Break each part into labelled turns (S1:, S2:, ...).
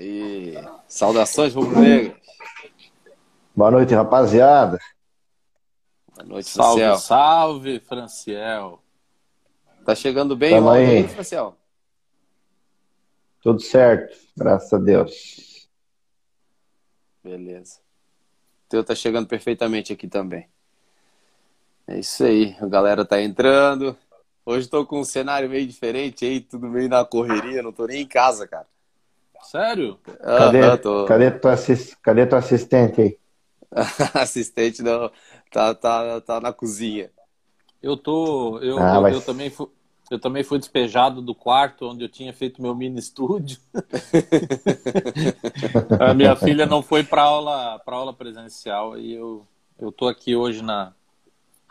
S1: Aí, saudações rubro-negras.
S2: Boa noite, rapaziada.
S1: Boa noite,
S3: Salve,
S1: Franciel.
S3: salve, Franciel.
S1: Tá chegando bem
S2: Tamo
S1: o áudio
S2: aí.
S1: Franciel?
S2: Tudo certo, graças a Deus.
S1: Beleza. O teu tá chegando perfeitamente aqui também. É isso aí, a galera tá entrando. Hoje tô com um cenário meio diferente aí, tudo meio na correria, não tô nem em casa, cara.
S3: Sério?
S2: Cadê,
S1: Aham, tô...
S2: cadê, tua, assis- cadê tua assistente aí?
S1: Assistente não, tá, tá, tá na cozinha.
S3: Eu tô. Eu,
S2: Ah,
S3: eu,
S2: mas-
S3: eu também fui, eu também fui despejado do quarto onde eu tinha feito meu mini estúdio. A minha filha não foi para aula, para aula presencial e eu, eu tô aqui hoje na,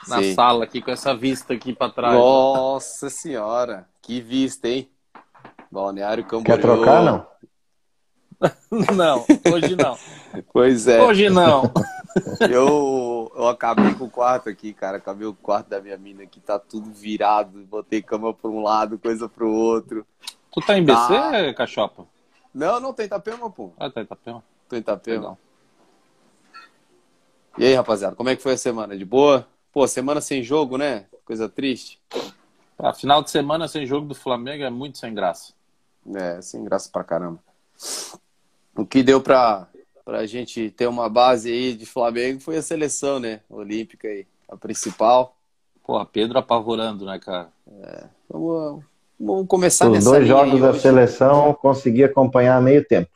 S3: na
S1: Sim.
S3: sala aqui com essa vista aqui para trás.
S1: Nossa senhora, que vista, hein? Balneário Camboriú.
S2: Quer trocar, não?
S3: Não, hoje não.
S1: Pois é.
S3: Hoje não.
S1: Eu, eu acabei com o quarto aqui, cara. Acabei o quarto da minha mina aqui, tá tudo virado. Botei cama pra um lado, coisa pro outro.
S3: Tu tá em BC,
S1: Ah.
S3: Cachopa?
S1: Não, não, tem Itapema, pô.
S3: Ah, tá em Itapema.
S1: Tô em Itapema.
S3: Legal.
S1: E aí, rapaziada, como é que foi a semana? De boa? Pô, semana sem jogo, né? Coisa triste.
S3: Ah, final de semana sem jogo do Flamengo é muito sem graça.
S1: É, sem graça pra caramba. O que deu pra, pra gente ter uma base aí de Flamengo foi a seleção, né? Olímpica aí, a principal.
S3: Porra, Pedro apavorando, né, cara?
S1: Vamos, vamos começar
S2: Os
S1: nessa
S2: dois jogos da
S1: hoje.
S2: seleção consegui acompanhar meio tempo.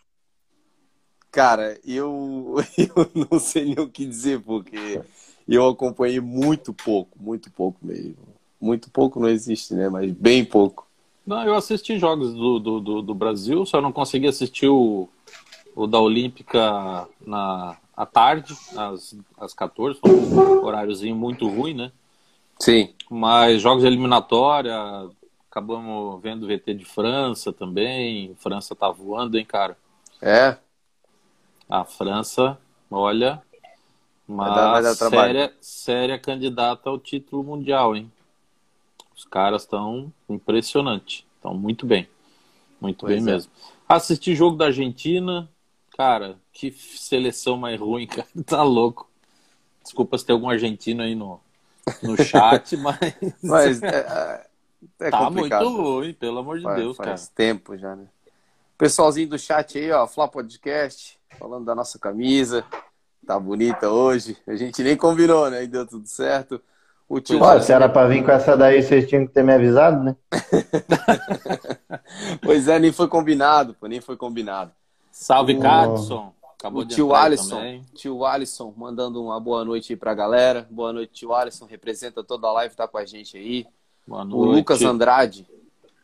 S1: Cara, eu, eu não sei nem o que dizer, porque eu acompanhei muito pouco, muito pouco mesmo. Muito pouco não existe, né? Mas bem pouco.
S3: Não, eu assisti jogos do, do, do, do Brasil, só não consegui assistir o, o da Olímpica na, à tarde, às, às 14, foi um horáriozinho muito ruim, né?
S1: Sim.
S3: Mas jogos de eliminatória, acabamos vendo o VT de França também. França tá voando, hein, cara?
S1: É?
S3: A França, olha, uma
S1: Vai dar- vai dar trabalho.
S3: séria, séria candidata ao título mundial, hein? Os caras estão impressionante, estão muito bem, muito
S1: Pois
S3: bem
S1: é.
S3: mesmo. Assisti jogo da Argentina, cara, que seleção mais ruim, cara, tá louco. Desculpa se tem algum argentino aí no, no chat, mas,
S1: Mas é, é, é
S3: tá
S1: complicado.
S3: muito ruim, pelo amor de
S1: Faz,
S3: Deus, cara.
S1: faz tempo já, né? Pessoalzinho do chat aí, ó, Flá Podcast, falando da nossa camisa. Tá bonita hoje. A gente nem combinou, né? E deu tudo certo. O tio
S2: Pô, se era pra vir com essa daí, vocês tinham que ter me avisado, né?
S1: Pois é, nem foi combinado, pô, nem foi combinado.
S3: Salve,
S2: O-
S3: Cadson. Acabou
S1: o
S3: de
S1: tio Alisson,
S3: também.
S1: tio Alisson, mandando uma boa noite aí pra galera. Boa noite, tio Alisson, representa toda a live, tá com a gente aí.
S3: Boa
S1: O
S3: noite.
S1: Lucas Andrade,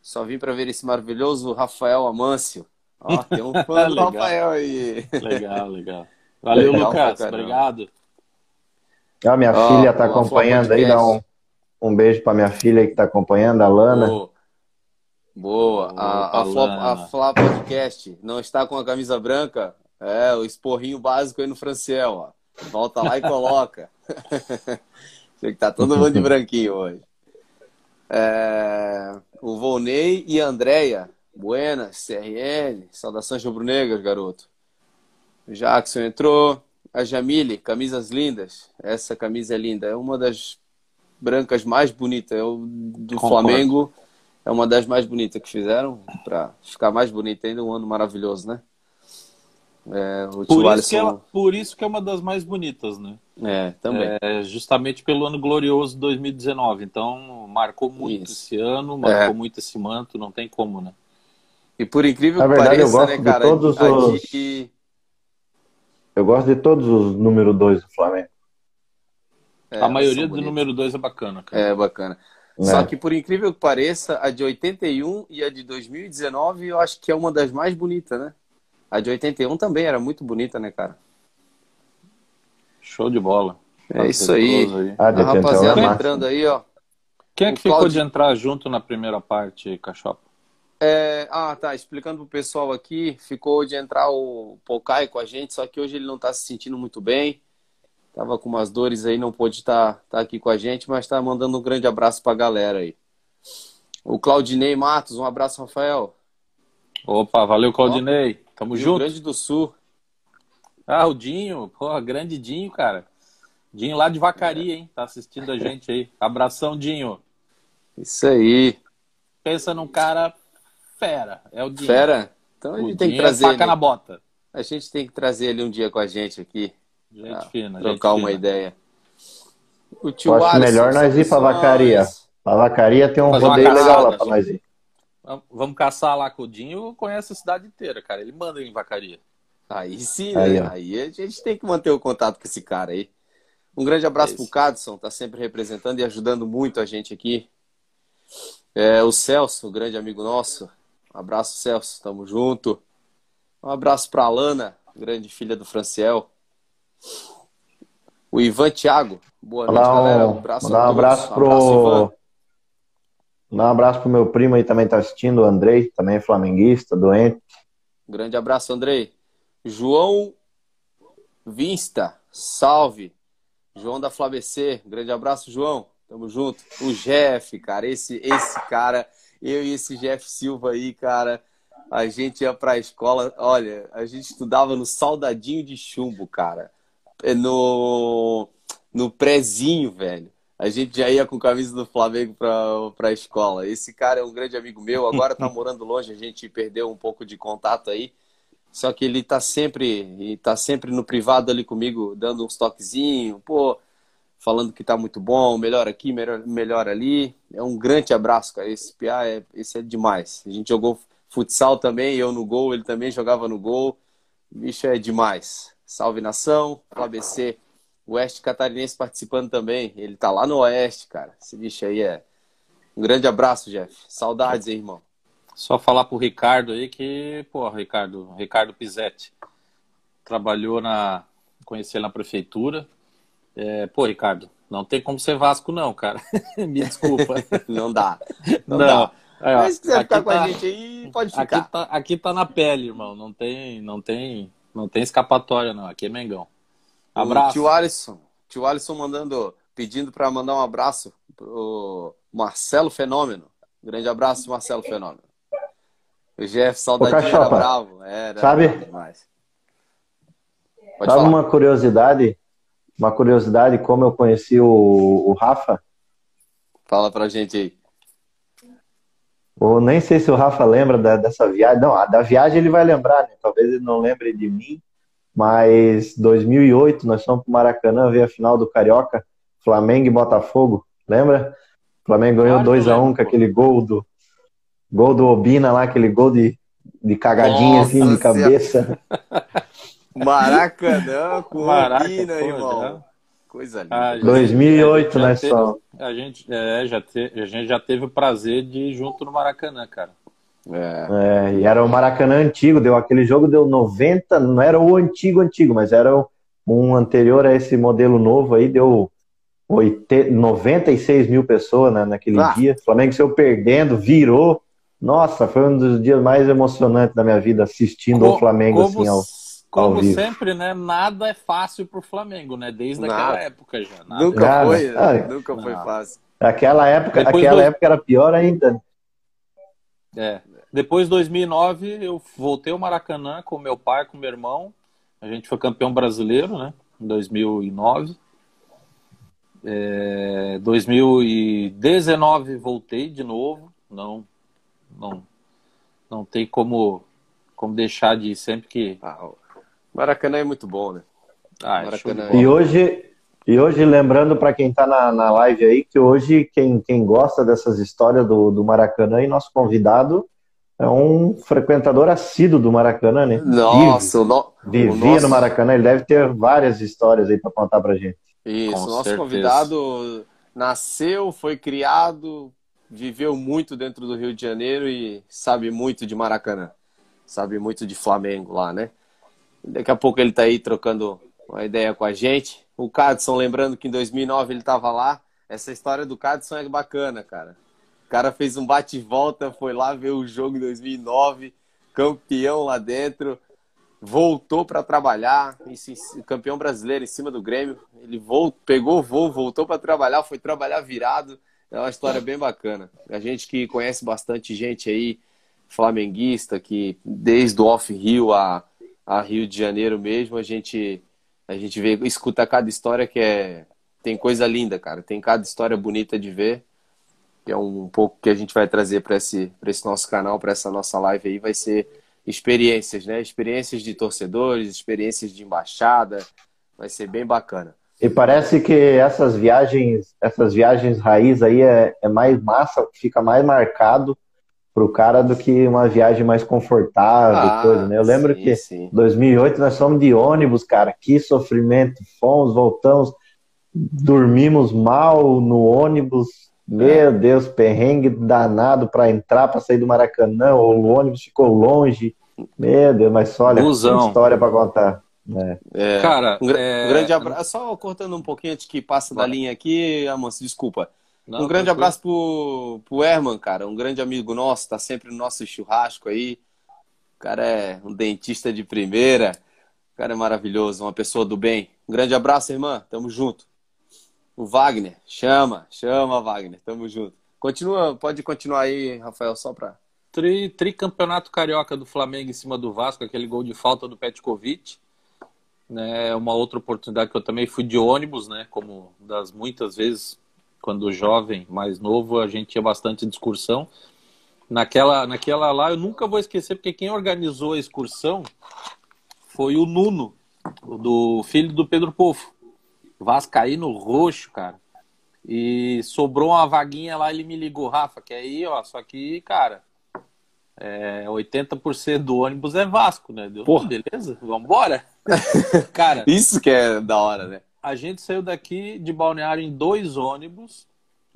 S1: só vim pra ver esse maravilhoso Rafael Amâncio. Ó, tem um fã do
S3: Legal.
S1: Rafael aí.
S3: Legal, legal. Valeu,
S1: Legal
S3: Lucas. Obrigado.
S2: Ah, minha
S1: Ó,
S2: filha tá
S1: o
S2: acompanhando aí, dá um, um beijo pra minha filha que tá acompanhando, a Lana.
S1: Boa. Boa. A, a, Flá, a Flá Podcast não está com a camisa branca? É, o esporrinho básico aí no Franciel, ó. Volta lá e coloca. Tinha que tá todo mundo de branquinho hoje. É, o Volney e a Andréia. Buenas, CRN. Saudações rubro-negras, garoto. O Jackson entrou. A Jamile, camisas lindas. Essa camisa é linda. É uma das brancas mais bonitas. É o do
S3: Concordo.
S1: Flamengo. É uma das mais bonitas que fizeram. Pra ficar mais bonita ainda. Um ano maravilhoso, né? É, o
S3: Por isso,
S1: Alisson.
S3: que ela, por isso que é uma das mais bonitas, né?
S1: É, também.
S3: É, justamente pelo ano glorioso de 2019. Então, marcou muito
S1: Isso.
S3: esse ano, marcou
S1: É.
S3: muito esse manto, não tem como, né?
S1: E por incrível
S2: Na
S1: que
S2: verdade, eu
S1: pareça,
S2: gosto
S1: né,
S2: de
S1: cara?
S2: todos
S1: a
S2: os-
S1: de-
S2: Eu gosto de todos os número 2 do Flamengo.
S1: É,
S3: a maioria do número 2 é bacana, cara.
S1: É bacana.
S2: Né?
S1: Só que por incrível que pareça, a de 81 e a de 2019 eu acho que é uma das mais bonitas, né? A de 81 também era muito bonita, né, cara?
S3: Show de bola.
S1: É isso aí.
S3: Retroso
S2: Ah, de
S1: A
S2: 81 é
S1: rapaziada
S2: massa.
S1: entrando aí, ó.
S3: Quem é
S1: O
S3: que ficou
S1: Claudio-
S3: de entrar junto na primeira parte, Cachopa?
S1: É, ah, tá. Explicando pro pessoal aqui, ficou de entrar o Pocai com a gente, só que hoje ele não tá se sentindo muito bem. Tava com umas dores aí, não pôde estar tá, aqui com a gente, mas tá mandando um grande abraço pra galera aí. O Claudinei Matos, um abraço, Rafael.
S3: Opa, valeu, Claudinei. Tamo
S1: Rio
S3: junto.
S1: Grande do Sul.
S3: Ah, o Dinho, porra, grande Dinho, cara. Dinho lá de Vacaria, hein? Tá assistindo a gente aí. Abração, Dinho.
S1: Isso aí.
S3: Pensa num cara fera. É o Dinho.
S1: Fera? Então a
S3: O
S1: gente tem que
S3: Dinho é
S1: trazer
S3: faca
S1: ele.
S3: na bota.
S1: A gente tem que trazer ele um dia com a gente aqui.
S3: Gente
S1: Ah,
S3: fina.
S1: trocar
S3: gente
S1: uma
S3: fina.
S1: ideia. O tio
S2: Eu acho
S1: Alisson,
S2: melhor nós ir pra
S1: saudações.
S2: Vacaria. A vacaria tem um
S3: Fazer
S2: rodeio legal lá pra nós ir.
S3: Vamos- Vamos caçar lá com o Dinho. Conhece a cidade inteira, cara. Ele manda em Vacaria.
S1: Aí sim,
S2: Aí,
S1: né? Aí a gente tem que manter o contato com esse cara aí. Um grande abraço
S3: É
S1: pro
S3: isso.
S1: Cadson, tá sempre representando e ajudando muito a gente aqui. É, o Celso, um grande amigo nosso. Um abraço, Celso, tamo junto. Um abraço pra Alana, grande filha do Franciel. O Ivan Thiago, boa noite,
S2: Mandar
S1: galera.
S2: um,
S1: abraço
S2: mandar um abraço
S1: Um abraço,
S2: pro. Mandar um abraço pro meu primo aí também tá assistindo, o Andrei, também é flamenguista, doente.
S1: Grande abraço, Andrei. João Vinsta, salve. João da Flabecer, um grande abraço, João. Tamo junto. O Jeff, cara, esse, esse cara, eu e esse Jeff Silva aí, cara, a gente ia pra escola, olha, a gente estudava no Soldadinho de Chumbo, cara. É No, no prézinho, velho. A gente já ia com camisa do Flamengo pra, pra escola. Esse cara é um grande amigo meu, agora tá morando longe, a gente perdeu um pouco de contato aí. Só que ele tá sempre, tá sempre no privado ali comigo, dando uns toquezinhos, pô, falando que tá muito bom, melhor aqui, melhor, melhor ali. É um grande abraço, cara. Esse PA é, esse é demais. A gente jogou futsal também, eu no gol, ele também jogava no gol. Bicho é demais. Salve nação, o ABC, Oeste Catarinense participando também. Ele tá lá no Oeste, cara. Esse bicho aí é. Um grande abraço, Jeff. Saudades, hein, irmão.
S3: Só falar pro Ricardo aí que, pô, Ricardo, Ricardo Pizetti trabalhou na. Conheci ele na prefeitura. É, pô, Ricardo, não tem como ser Vasco, não, cara. Me desculpa.
S1: Não dá. Não,
S3: Não.
S1: dá.
S3: Aí, ó,
S1: Mas se quiser
S3: aqui
S1: ficar com
S3: tá-
S1: a gente aí, pode
S3: Aqui
S1: ficar.
S3: tá, aqui tá na pele, irmão. Não tem, não tem, não tem escapatória, não. Aqui é Mengão.
S1: O
S3: Abraço.
S1: tio Alisson. Tio Alisson mandando, pedindo para mandar um abraço pro Marcelo Fenômeno. Grande abraço, Marcelo Fenômeno. O Jeff, saudadinho era bravo. Era,
S2: sabe?
S1: demais. Pode
S2: Sabe
S1: falar.
S2: uma curiosidade? Uma curiosidade, como eu conheci o, o Rafa?
S1: Fala pra gente aí.
S2: Eu nem sei se o Rafa lembra da- dessa viagem. Não, a da viagem ele vai lembrar, né? Talvez ele não lembre de mim, mas 2008 nós fomos pro Maracanã ver a final do Carioca, Flamengo e Botafogo, lembra? O Flamengo ganhou
S3: Claro que eu
S2: 2 a 1
S3: lembro,
S2: com aquele gol do gol do Obina lá, aquele gol de, de cagadinha assim
S1: Nossa
S2: de cabeça.
S1: Maracanã com
S3: Maraca,
S1: Obina, irmão.
S3: já.
S1: Coisa linda.
S3: Ah, já-
S2: 2008
S3: já
S2: nós
S3: teve-
S2: fomos.
S3: A gente, é, já te- a gente já teve o prazer de ir junto no Maracanã, cara.
S1: É.
S2: É, e era o Maracanã antigo, deu aquele jogo deu 90, não era o antigo antigo, mas era o- um anterior a esse modelo novo aí, deu 80, 96 mil pessoas né, naquele
S1: Ah.
S2: dia. O Flamengo saiu perdendo, virou. Nossa, foi um dos dias mais emocionantes da minha vida assistindo o Flamengo
S3: como,
S2: assim ao,
S3: como
S2: ao vivo.
S3: sempre, né? Nada é fácil pro Flamengo, né? Desde
S1: Nada.
S3: aquela época já. Nada.
S1: Nunca
S2: Nada.
S1: foi,
S2: Ah,
S1: nunca foi fácil.
S2: Aquela época,
S3: Depois
S2: aquela
S3: do-
S2: época era pior ainda.
S3: É. Depois de 2009, eu voltei ao Maracanã com meu pai, com meu irmão. A gente foi campeão brasileiro, né? Em 2009. É, 2019 voltei de novo. Não, não, não tem como, como deixar de ir sempre que.
S1: Ah, o Maracanã é muito bom, né?
S3: Ah, é
S1: Maracanã.
S3: de
S2: E hoje, e hoje lembrando para quem está na, na live aí, que hoje quem, quem gosta dessas histórias do, do Maracanã e nosso convidado é um frequentador assíduo do Maracanã, né?
S1: Nossa, o, no...
S2: Vive,
S1: o
S2: vivia
S1: nosso...
S2: no Maracanã, ele deve ter várias histórias aí para contar pra gente.
S1: Isso,
S3: Com
S1: nosso
S3: certeza.
S1: convidado nasceu, foi criado, viveu muito dentro do Rio de Janeiro e sabe muito de Maracanã. Sabe muito de Flamengo lá, né? Daqui a pouco ele tá aí trocando uma ideia com a gente. O Cadson, lembrando que em 2009 ele tava lá. Essa história do Cadson é bacana, cara. O cara fez um bate e volta, foi lá ver o jogo em 2009, campeão lá dentro voltou para trabalhar, campeão brasileiro em cima do Grêmio. Ele voltou, pegou voo, voltou para trabalhar, foi trabalhar virado. É uma história bem bacana. A gente que conhece bastante gente aí, flamenguista, que desde o off-Rio a, a Rio de Janeiro mesmo, a gente, a gente vê, escuta cada história que é. Tem coisa linda, cara. Tem cada história bonita de ver. Que é um pouco que a gente vai trazer para esse, esse nosso canal, para essa nossa live aí, vai ser experiências, né? Experiências de torcedores, experiências de embaixada. Vai ser bem bacana.
S2: E parece que essas viagens, essas viagens raiz aí é, é mais massa, fica mais marcado pro cara do que uma viagem mais confortável, ah, coisa, né? Eu lembro sim, que sim. 2008 nós fomos de ônibus, cara, que sofrimento, fomos, voltamos, dormimos mal no ônibus, meu é. Deus, perrengue danado para entrar, para sair do Maracanã, o ônibus ficou longe, meu Deus, mas só olha, história para contar.
S1: É. É, Cara, um, é... um, grande abraço. Só cortando um pouquinho antes que passa da linha aqui, Amos, desculpa. Não, um grande abraço pro, pro Herman, cara. Um grande amigo nosso, tá sempre no nosso churrasco aí. O cara é um dentista de primeira. O cara é maravilhoso, uma pessoa do bem. Um grande abraço, irmã. Tamo junto. O Wagner, chama, chama, Wagner. Tamo junto. Continua, pode continuar aí, Rafael, só pra.
S3: Tri, tricampeonato carioca do Flamengo em cima do Vasco, aquele gol de falta do Petkovic né, uma outra oportunidade que eu também fui de ônibus, né, como das muitas vezes quando jovem, mais novo, a gente tinha bastante excursão. Naquela, naquela lá eu nunca vou esquecer porque quem organizou a excursão foi o Nuno, do filho do Pedro Pofo. Vascaíno roxo, cara. E sobrou uma vaguinha lá, ele me ligou, Rafa, que aí, ó, só que, cara, é, 80% do ônibus é Vasco, né? Deu, Porra. beleza? Vambora?
S1: Cara. Isso que é da hora, né?
S3: A gente saiu daqui de Balneário em dois ônibus,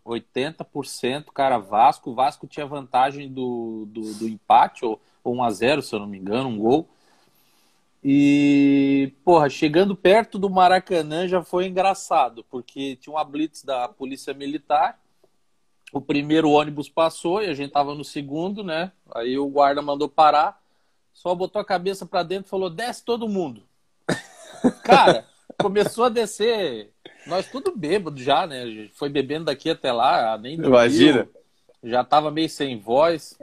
S3: 80%, cara, Vasco. O Vasco tinha vantagem do, do, do empate, ou, ou 1x0, se eu não me engano, um gol. E, porra, chegando perto do Maracanã já foi engraçado, porque tinha uma blitz da Polícia Militar o primeiro ônibus passou e a gente tava no segundo, né? Aí o guarda mandou parar, só botou a cabeça para dentro e falou: desce todo mundo. Cara, começou a descer. Nós tudo bêbado já, né? Foi bebendo daqui até lá, nem dormiu. Imagina. Já tava meio sem voz.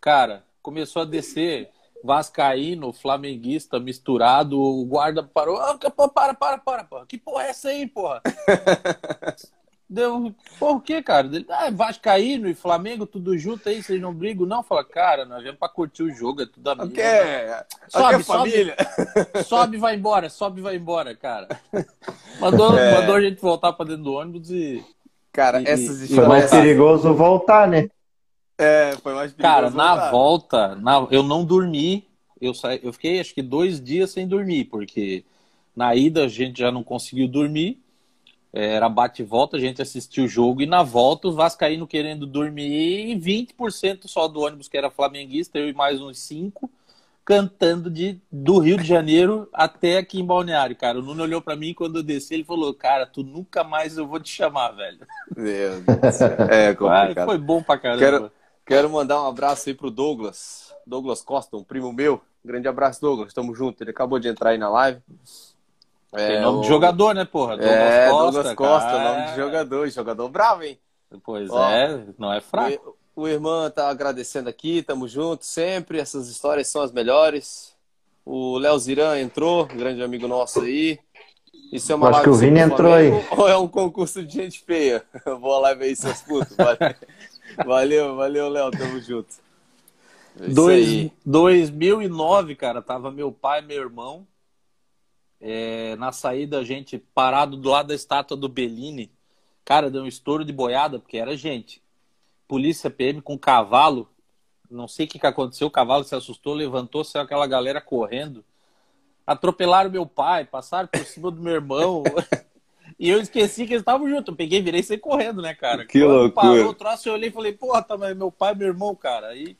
S3: Cara, começou a descer vascaíno, flamenguista misturado. O guarda parou. Ah, para, para, para, para. Que porra é essa aí, porra? Deu, por quê, cara? Ele, ah, Vascaíno e Flamengo, tudo junto aí, vocês não brigam? Não, fala, cara, nós viemos pra curtir o jogo, é tudo amigo.
S1: Okay. É, sobe, é família.
S3: Sobe, sobe vai embora, sobe e vai embora, cara. Mandou, é... mandou a gente voltar pra dentro do ônibus e.
S1: Cara,
S2: e,
S1: essas
S2: histórias. Foi mais perigoso voltar, né?
S1: É, foi mais
S3: perigoso. Cara, voltar. na volta, na, eu não dormi. Eu, sa... eu fiquei acho que dois dias sem dormir, porque na ida a gente já não conseguiu dormir. Era bate e volta, a gente assistiu o jogo e na volta o Vascaíno querendo dormir e 20% só do ônibus que era flamenguista, eu e mais uns 5 cantando de, do Rio de Janeiro até aqui em Balneário, cara. O Nuno olhou para mim quando eu desci, ele falou: "Cara, tu nunca mais eu vou te chamar, velho".
S1: Meu Deus. É complicado.
S3: foi bom pra caramba.
S1: Quero, quero mandar um abraço aí pro Douglas, Douglas Costa, um primo meu. grande abraço, Douglas. Tamo junto. Ele acabou de entrar aí na live.
S3: É, Tem nome o... de jogador, né, porra?
S1: Douglas é, Costa, Douglas Costa, cara. nome de jogador, jogador bravo, hein?
S3: Pois Ó, é, não é fraco.
S1: O, o irmão tá agradecendo aqui, tamo junto sempre, essas histórias são as melhores. O Léo Ziran entrou, grande amigo nosso aí.
S2: Isso é uma Acho que o Vini entrou aí.
S1: Ou é um concurso de gente feia? Vou lá ver aí, seus putos. Valeu, valeu, Léo, tamo junto.
S3: É Dois, 2009, cara, tava meu pai e meu irmão é, na saída, a gente parado do lado da estátua do Bellini. Cara, deu um estouro de boiada, porque era gente. Polícia PM com cavalo. Não sei o que, que aconteceu. O cavalo se assustou, levantou, saiu aquela galera correndo. Atropelaram meu pai, passaram por cima do meu irmão. e eu esqueci que eles estavam juntos. Eu peguei, virei e saí correndo, né, cara?
S1: Que Quando loucura. Parou
S3: o troço, eu olhei e falei, porra, tá, mas meu pai e meu irmão, cara. Aí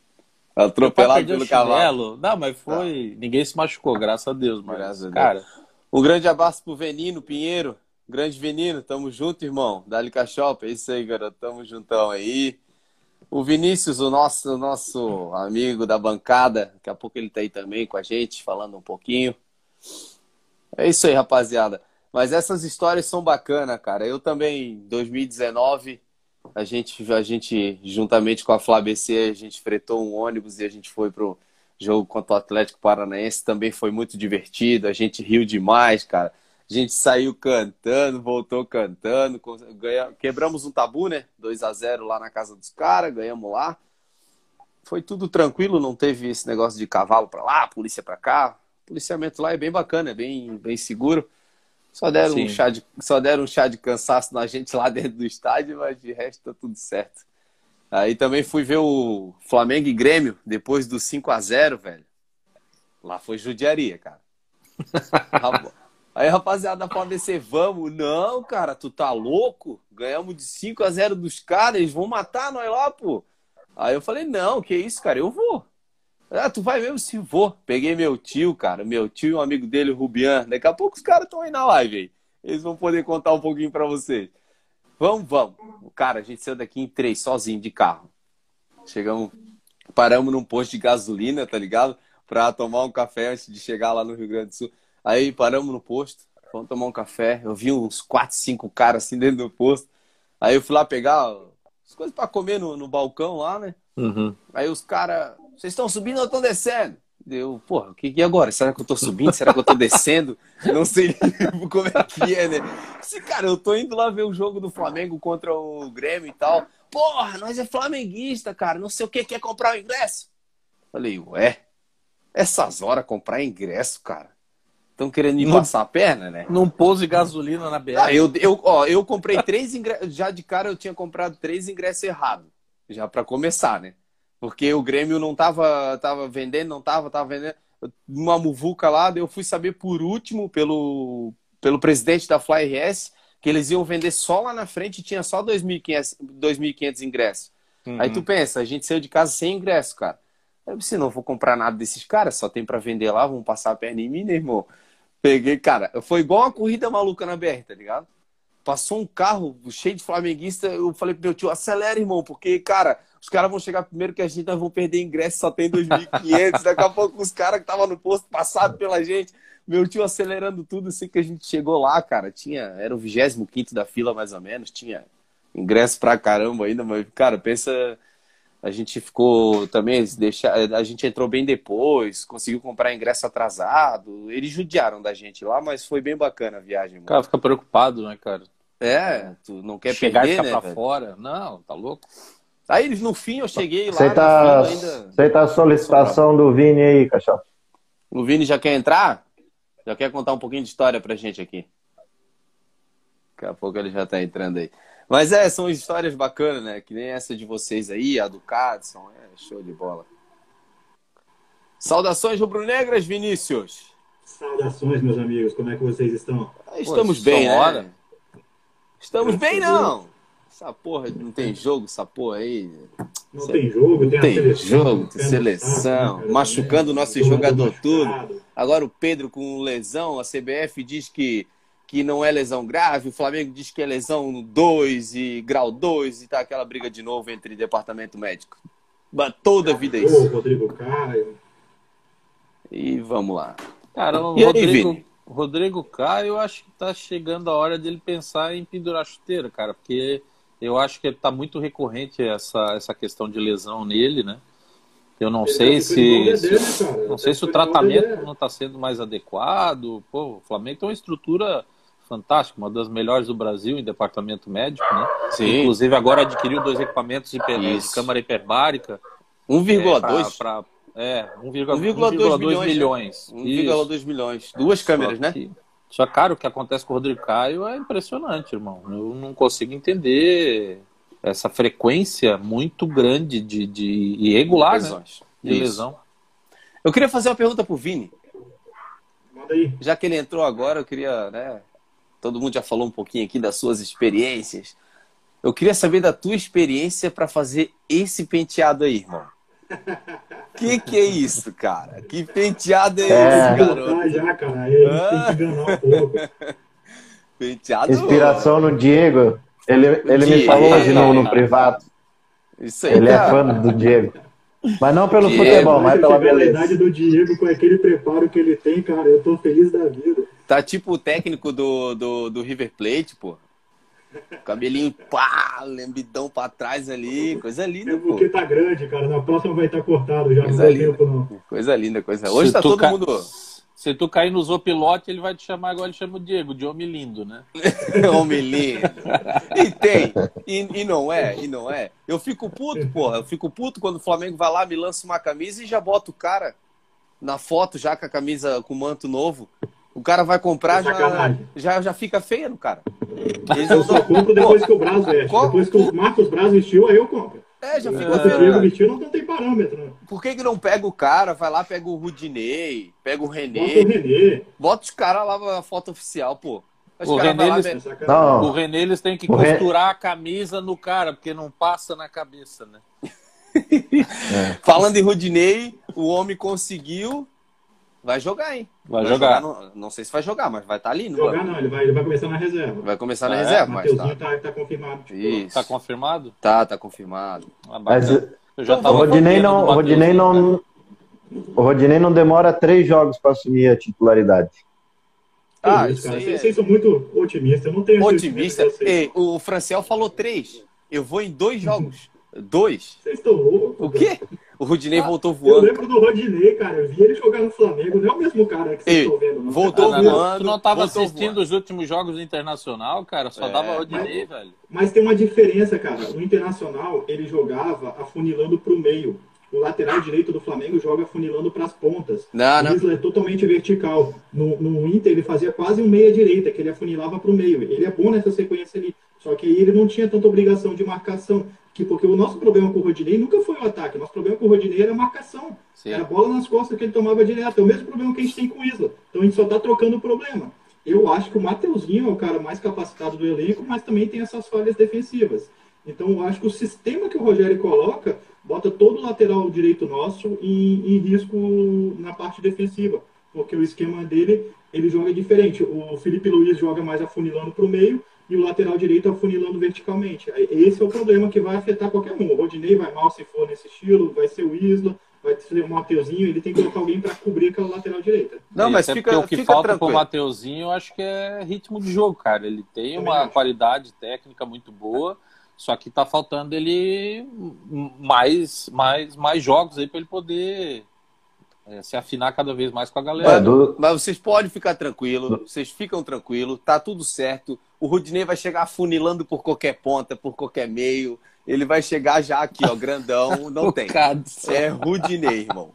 S1: Atropelado pelo cavalo.
S3: Não, mas foi. Ah. Ninguém se machucou, graças a Deus. Mas, graças a Deus. cara,
S1: um grande abraço pro Venino Pinheiro. Grande Venino, tamo junto, irmão. Dali Shop, é isso aí, garoto. Tamo juntão aí. O Vinícius, o nosso, nosso amigo da bancada, daqui a pouco ele tá aí também com a gente, falando um pouquinho. É isso aí, rapaziada. Mas essas histórias são bacanas, cara. Eu também, em 2019, A gente, a gente, juntamente com a Flá a gente fretou um ônibus e a gente foi pro jogo contra o Atlético Paranaense. Também foi muito divertido. A gente riu demais, cara. A gente saiu cantando, voltou cantando. Ganha... Quebramos um tabu, né? 2 a 0 lá na casa dos caras, ganhamos lá. Foi tudo tranquilo, não teve esse negócio de cavalo para lá, polícia para cá. O policiamento lá é bem bacana, é bem, bem seguro. Só deram, um chá de, só deram um chá de cansaço na gente lá dentro do estádio, mas de resto tá tudo certo. Aí também fui ver o Flamengo e Grêmio depois do 5 a 0 velho. Lá foi judiaria, cara. Aí, rapaziada, pode descer, vamos. Não, cara, tu tá louco? Ganhamos de 5 a 0 dos caras, eles vão matar nós lá, pô. Aí eu falei, não, que isso, cara, eu vou. Ah, tu vai mesmo? Sim, vou. Peguei meu tio, cara, meu tio e um amigo dele, o Rubian. Daqui a pouco os caras estão aí na live aí. Eles vão poder contar um pouquinho para vocês. Vamos, vamos. Cara, a gente saiu daqui em três, sozinho, de carro. Chegamos, paramos num posto de gasolina, tá ligado? Pra tomar um café antes de chegar lá no Rio Grande do Sul. Aí paramos no posto, vamos tomar um café. Eu vi uns quatro, cinco caras assim dentro do posto. Aí eu fui lá pegar as coisas para comer no, no balcão lá, né? Uhum. Aí os caras, vocês estão subindo ou estão descendo? Deu, porra, o que, que agora? Será que eu tô subindo? Será que eu tô descendo? Não sei como é que é, né? Se, cara, eu tô indo lá ver o jogo do Flamengo contra o Grêmio e tal. Porra, nós é flamenguista, cara. Não sei o que, quer comprar o ingresso? Falei, ué, essas horas comprar ingresso, cara. Estão querendo me passar a perna, né?
S3: Num posto de gasolina na BR.
S1: Ah, eu, eu, ó, eu comprei três ingressos. Já de cara eu tinha comprado três ingressos errados. Já para começar, né? Porque o Grêmio não tava, tava vendendo, não tava, tava vendendo. Uma muvuca lá, eu fui saber por último pelo, pelo presidente da Fly RS que eles iam vender só lá na frente e tinha só 2.500 ingressos. Uhum. Aí tu pensa, a gente saiu de casa sem ingresso, cara. Eu disse, não vou comprar nada desses caras, só tem para vender lá, vão passar a perna em mim, né, irmão? Peguei, cara, foi igual uma corrida maluca na BR, tá ligado? Passou um carro cheio de flamenguista, eu falei pro meu tio, acelera, irmão, porque, cara, os caras vão chegar primeiro que a gente, nós vamos perder ingresso, só tem 2.500. Daqui a pouco os caras que estavam no posto passaram pela gente. Meu tio acelerando tudo, assim que a gente chegou lá, cara. Tinha, era o 25 da fila, mais ou menos. Tinha ingresso pra caramba ainda, mas, cara, pensa. A gente ficou também, deixa, a gente entrou bem depois, conseguiu comprar ingresso atrasado. Eles judiaram da gente lá, mas foi bem bacana a viagem. Mano.
S3: Cara, fica preocupado, né, cara?
S1: É, tu não quer
S3: Chegar
S1: perder,
S3: e ficar
S1: né,
S3: pra
S1: velho?
S3: fora. Não, tá louco?
S1: Aí no fim eu cheguei lá.
S2: Aceita,
S1: ainda...
S2: aceita a solicitação do Vini aí, cachorro.
S1: O Vini já quer entrar? Já quer contar um pouquinho de história pra gente aqui. Daqui a pouco ele já tá entrando aí. Mas é, são histórias bacanas, né? Que nem essa de vocês aí, a do Cadson. É show de bola. Saudações rubro-negras, Vinícius.
S4: Saudações, meus amigos. Como é que vocês estão?
S1: Estamos
S3: Pô,
S1: bem, né? Estamos bem,
S4: Graças
S1: não. Essa porra não tem jogo, essa porra aí.
S4: Não tem jogo, tem, a
S1: tem
S4: seleção,
S1: jogo, tem seleção,
S4: né, cara?
S1: machucando o nosso
S4: Todo mundo
S1: jogador tudo. Agora o Pedro com lesão, a CBF diz que, que não é lesão grave, o Flamengo diz que é lesão 2 e grau 2 e tá aquela briga de novo entre departamento médico. Toda a vida é isso.
S4: Rodrigo Caio.
S1: E vamos lá.
S3: Cara, o
S1: E aí,
S3: Rodrigo,
S1: Vini?
S3: Rodrigo Caio, eu acho que tá chegando a hora dele pensar em pendurar chuteira, cara, porque eu acho que tá muito recorrente essa, essa questão de lesão nele, né? Eu não
S4: Ele
S3: sei
S4: o
S3: se, se-
S4: né, cara?
S3: não sei se o tratamento não está sendo mais adequado. Pô, o Flamengo tem uma estrutura fantástica, uma das melhores do Brasil em departamento médico, né?
S1: Sim,
S3: Inclusive agora adquiriu dois equipamentos de, de câmara hiperbárica.
S1: 1,2.
S3: pra- pra- É,
S1: 1,2
S3: 1,2
S1: milhões,
S3: milhões.
S1: né?
S3: Isso.
S1: 1,2 milhões. Duas câmeras,
S3: Só
S1: né?
S3: Que- Só, cara, o que acontece com o Rodrigo Caio é impressionante, irmão. Eu não consigo entender essa frequência muito grande de, de irregular, né?
S1: Lesões.
S3: De lesão.
S1: Eu queria fazer uma pergunta pro Vini.
S4: Manda aí.
S1: Já que ele entrou agora, eu queria, né? Todo mundo já falou um pouquinho aqui das suas experiências. Eu queria saber da tua experiência para fazer esse penteado aí, irmão. Que que é isso, cara? Que penteado é,
S2: É.
S1: esse,
S4: Vou
S1: garoto?
S4: botar já, cara. Aí a gente tem que enganar um pouco.
S1: Penteado.
S2: Inspiração no Diego. Ele, ele me
S1: Diego.
S2: falou hoje no, no privado.
S1: Isso aí,
S2: Ele é
S1: cara.
S2: fã do Diego. Mas não pelo
S1: Diego,
S2: futebol, mas pela beleza.
S4: do Diego, com aquele preparo que ele tem, cara, eu tô feliz da vida.
S1: Tá tipo o técnico do, do, do River Plate, pô. Cabelinho, pá, lembidão pra trás ali. Coisa linda,
S4: É
S1: pô.
S4: porque tá grande, cara. Na próxima vai estar cortado, já não
S1: Coisa
S4: dá
S1: linda.
S4: tempo, não.
S1: Coisa linda, coisa. Hoje
S3: Se
S1: tá todo
S3: ca-
S1: mundo.
S3: Se tu cair no Zopilote, ele vai te chamar agora, ele chama o Diego, de homem lindo, né?
S1: Homem lindo. E tem. E, e não é, e não é. Eu fico puto, porra. Eu fico puto quando o Flamengo vai lá, me lança uma camisa e já bota o cara na foto já com a camisa com o manto novo. O cara vai comprar,
S4: É
S1: já, já, já fica feia no cara. Eles
S4: Eu só compro depois que o Braz veste. Depois que o Marcos Braz vestiu, aí eu compro.
S1: É, já fica
S4: Enquanto o
S1: feio.
S4: Diego
S1: cara.
S4: vestiu, não tem parâmetro. Né?
S1: Por que, que não pega o cara, vai lá, pega o Rudinei, pega o
S4: Bota o
S1: René,
S4: Renê.
S1: bota os caras lá na foto oficial, pô. Os
S3: O
S1: caras
S3: René,
S1: lá,
S3: eles-
S4: É.
S2: Não.
S3: O René, eles têm que
S2: O
S3: costurar a camisa no cara, porque não passa na cabeça, né?
S1: Falando em Rudinei, o homem conseguiu. Vai jogar, hein?
S3: Vai jogar.
S1: no- não sei se vai jogar, mas vai estar ali, não
S4: Jogar
S1: vai?
S4: não, ele vai, ele vai começar na reserva.
S1: Vai começar na
S3: Ah, é?
S1: reserva,
S4: O
S1: mas tá.
S4: tá, tá confirmado. Tipo,
S1: Isso.
S3: Tá confirmado?
S1: Tá, tá confirmado.
S3: Ah,
S2: Mas.
S3: Eu já
S1: Então,
S2: o
S3: tava
S2: Rodinei não, Rodinei não, o Rodinei não demora três jogos para assumir a titularidade.
S1: Ah,
S4: isso,
S1: isso
S4: cara.
S1: aí
S4: Vocês,
S1: é-
S4: são muito otimistas. Eu não tenho
S1: Otimista. Ei, o Franciel falou três. Eu vou em dois jogos. Dois.
S4: Vocês estão loucos.
S1: O quê? O Rudinei
S4: Ah,
S1: voltou
S4: Eu
S1: voando.
S4: lembro do Rodinei, cara. Eu vi ele jogar no Flamengo. Não é o mesmo cara que vocês
S1: Ei,
S4: estão vendo. não.
S1: voltou
S3: Ah, não,
S1: voando,
S3: Tu não tava
S1: voltou
S3: assistindo
S1: voando.
S3: os últimos jogos do Internacional, cara? Só
S1: É.
S3: dava Rodinei, velho.
S4: Mas tem uma diferença, cara. No Internacional, ele jogava afunilando pro meio. O lateral direito do Flamengo joga afunilando pras pontas.
S1: Não,
S4: o. Isla é totalmente vertical. No, no Inter, ele fazia quase um meia-direita, que ele afunilava pro meio. Ele é bom nessa sequência ali. Só que aí ele não tinha tanta obrigação de marcação. Que, porque o nosso problema com o Rodinei nunca foi o ataque. O nosso problema com o Rodinei era a marcação.
S1: Sim.
S4: Era bola nas costas que ele tomava direto. É o mesmo problema que a gente tem com o Isla. Então a gente só tá trocando o problema. Eu acho que o Mateuzinho é o cara mais capacitado do elenco, mas também tem essas falhas defensivas. Então eu acho que o sistema que o Rogério coloca bota todo o lateral direito nosso em, em risco na parte defensiva. Porque o esquema dele, ele joga diferente. O Felipe Luiz joga mais afunilando para o meio e o lateral direito afunilando verticalmente. Esse é o problema que vai afetar qualquer um. O Rodinei vai mal se for nesse estilo, vai ser o Isla, vai ser o Mateuzinho, ele tem que colocar alguém para cobrir aquela lateral direita.
S1: Não, mas
S3: Até
S1: fica,
S3: porque o que
S1: fica
S3: falta pro
S1: tranquilo.
S3: Mateuzinho, eu acho que é ritmo de jogo, cara. Ele tem
S4: Também
S3: uma
S4: acho.
S3: qualidade técnica muito boa, só que tá faltando ele mais, mais, mais jogos aí para ele poder é, se afinar cada vez mais com a galera.
S2: Do-
S1: Mas vocês podem ficar tranquilos, vocês ficam tranquilos, tá tudo certo. O Rudinei vai chegar funilando por qualquer ponta, por qualquer meio. Ele vai chegar já aqui, ó, grandão, não tem. É Rudinei, irmão.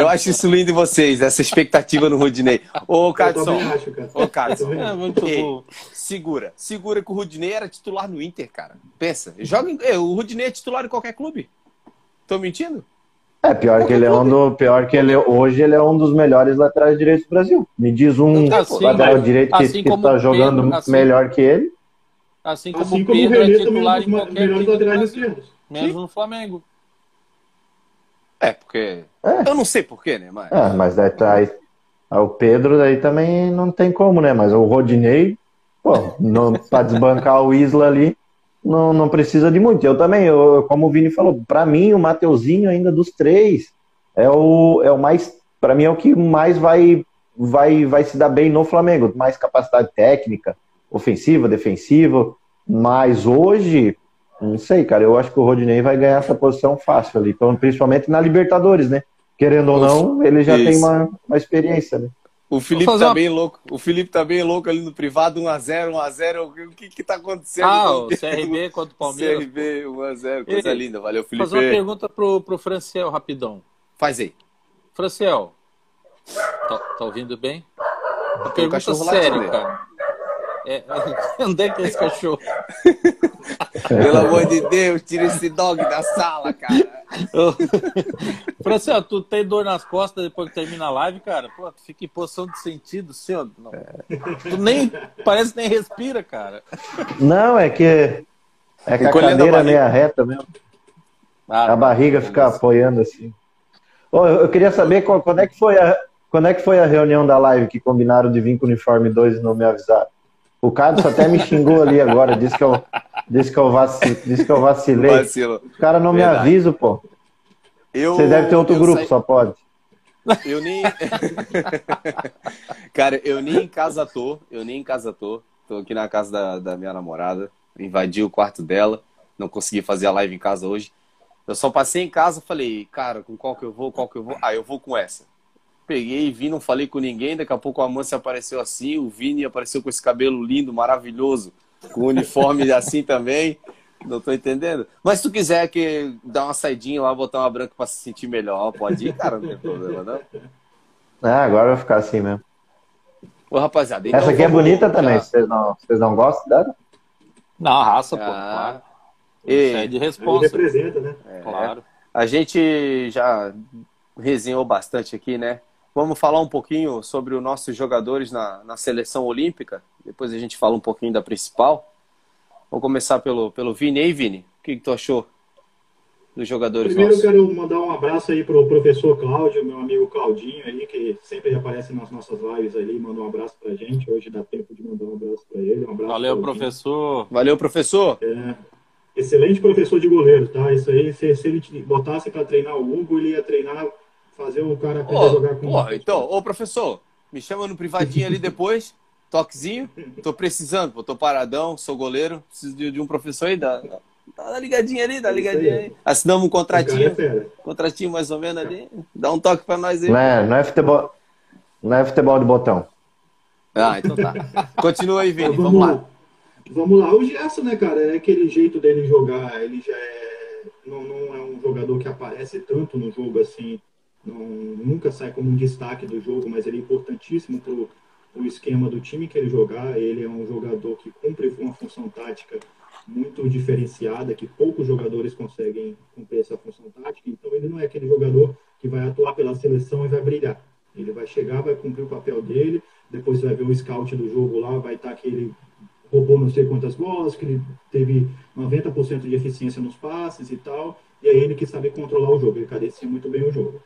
S1: Eu acho isso lindo em vocês, essa expectativa no Rudinei. Ô, Cadson, ô, Cadson,
S3: É muito
S1: Ei,
S3: bom.
S1: segura. Segura que o Rudinei era titular no Inter, cara. Pensa, joga em... o Rudinei é titular em qualquer clube. Tô mentindo?
S2: É, pior que ele é um do, pior que ele hoje ele é um dos melhores laterais direitos do Brasil. Me diz um
S3: Assim,
S2: lateral direito que,
S3: assim
S2: tá
S3: o
S2: jogando
S3: Pedro, assim-
S2: melhor que ele.
S3: Assim como
S4: Assim
S3: o
S4: como o
S3: Pedro é
S4: René também é um
S3: titular
S4: dos
S3: em
S4: ma-
S3: qualquer
S4: melhores
S3: time do
S4: laterais
S3: Brasil,
S4: esquerdos.
S3: menos no Flamengo.
S1: É, porque.
S2: É.
S1: Eu não sei porquê, né? Mas.
S2: É, mas daí tá aí. ah, O Pedro daí também não tem como, né? Mas o Rodinei, pô, não, pra desbancar o Isla ali, não, não precisa de muito. Eu também, eu, como o Vini falou, pra mim o Mateuzinho ainda dos três é o, é o mais, Pra mim é o que mais vai, vai, vai se dar bem no Flamengo, mais capacidade técnica, ofensiva, defensiva. Mas hoje, não sei, cara, eu acho que o Rodinei vai ganhar essa posição fácil ali, então, principalmente na Libertadores, né? Querendo ou não, ele já
S1: Isso.
S2: tem uma, uma experiência, né?
S1: O Felipe tá
S3: uma-
S1: bem louco. O Felipe tá bem louco ali no privado, 1x0, 1x0. O que que tá acontecendo?
S3: Ah, o CRB contra o Palmeiras.
S1: CRB, 1x0. Coisa
S3: Ei,
S1: linda. Valeu,
S3: Vou fazer uma
S1: Felipe.
S3: pergunta pro, pro Franciel, rapidão.
S1: Faz aí.
S3: Franciel, tá, tá ouvindo bem? Uma
S1: um
S3: pergunta séria, cara. É, onde é que é esse cachorro?
S1: Pelo amor de Deus, tira esse dog da sala, cara.
S3: Franciel, tu tem dor nas costas depois que termina a live, cara? Pô, tu fica em posição de sentido, senhor. Não. Tu nem, parece que nem respira, cara.
S2: Não, é que é que a
S1: Encolhendo a
S2: cadeira é
S1: barriga.
S2: meia reta mesmo.
S3: Ah,
S2: A barriga fica apoiando assim. Ô, eu eu queria saber qual- quando é que foi a quando é que foi a reunião da live que combinaram de vir com o uniforme 2 e não me avisaram. O Carlos até me xingou ali agora, disse que eu disse que eu, vaci, disse que eu vacilei.
S1: Vacilo.
S2: O cara não me
S1: Verdade.
S2: avisa, pô.
S1: Eu,
S2: Você deve ter outro grupo,
S1: saí-
S2: só pode.
S1: Eu nem. Cara, eu nem em casa tô. Eu nem em casa tô. Tô aqui na casa da, da minha namorada. Invadi o quarto dela. Não consegui fazer a live em casa hoje. Eu só passei em casa falei, cara, com qual que eu vou, qual que eu vou? Ah, eu vou com essa. Peguei, vi, não falei com ninguém. Daqui a pouco a Amância apareceu assim, o Vini apareceu com esse cabelo lindo, maravilhoso, com o uniforme assim também. Não tô entendendo. Mas se tu quiser que dar uma saidinha lá, botar uma branca pra se sentir melhor, pode ir, cara, não tem problema, não.
S2: Ah, agora vai ficar assim mesmo.
S1: Ô, rapaziada. Então
S2: Essa aqui é bonita também. Vocês não, vocês não gostam dela?
S3: Não, a raça, pô,
S1: Ah.
S3: claro.
S1: E-
S3: Isso é de
S4: Ele
S3: responsa.
S4: representa, né?
S3: Claro.
S1: A gente já resenhou bastante aqui, né? Vamos falar um pouquinho sobre os nossos jogadores na, na seleção olímpica. Depois a gente fala um pouquinho da principal. Vamos começar pelo, pelo Vini. E aí, Vini, o que, que tu achou dos jogadores
S4: Primeiro eu
S1: nossos?
S4: quero mandar um abraço aí pro professor Cláudio, meu amigo Claudinho aí, que sempre aparece nas nossas lives ali, manda um abraço pra gente. Hoje dá tempo de mandar um abraço pra ele. Um abraço
S3: Valeu, professor.
S1: Valeu, professor.
S4: É, excelente professor de goleiro, tá? Isso aí, se, se ele botasse pra treinar o Hugo, ele ia treinar, fazer o cara aprender a
S1: Ô,
S4: jogar com
S1: porra, então, ô professor, me chama no privadinho ali depois, toquezinho. Tô precisando, pô, tô paradão, sou goleiro, preciso de, de um professor aí, dá, dá, dá ligadinha ali, dá
S4: É
S1: ligadinha
S4: aí.
S1: aí. Assinamos um
S4: é
S1: contratinho,
S4: fera.
S1: contratinho mais ou menos ali, dá um toque pra nós aí.
S2: Não é, não é futebol. Não é futebol de botão.
S1: Ah, então tá. Continua aí, Vini,
S4: Mas
S1: vamos lá.
S4: Vamos lá, o Gerson, né, cara? É aquele jeito dele jogar, ele já é. Não, não é um jogador que aparece tanto no jogo assim, não, nunca sai como um destaque do jogo, mas ele é importantíssimo pro, pro esquema do time que ele jogar. Ele é um jogador que cumpre uma função tática muito diferenciada, que poucos jogadores conseguem cumprir essa função tática. Então ele não é aquele jogador que vai atuar pela seleção e vai brilhar. Ele vai chegar, vai cumprir o papel dele, depois vai ver o scout do jogo lá, vai estar que ele roubou não sei quantas bolas, que ele teve 90% de eficiência nos passes e tal, e é ele que sabe controlar o jogo, ele cadencia muito bem o jogo.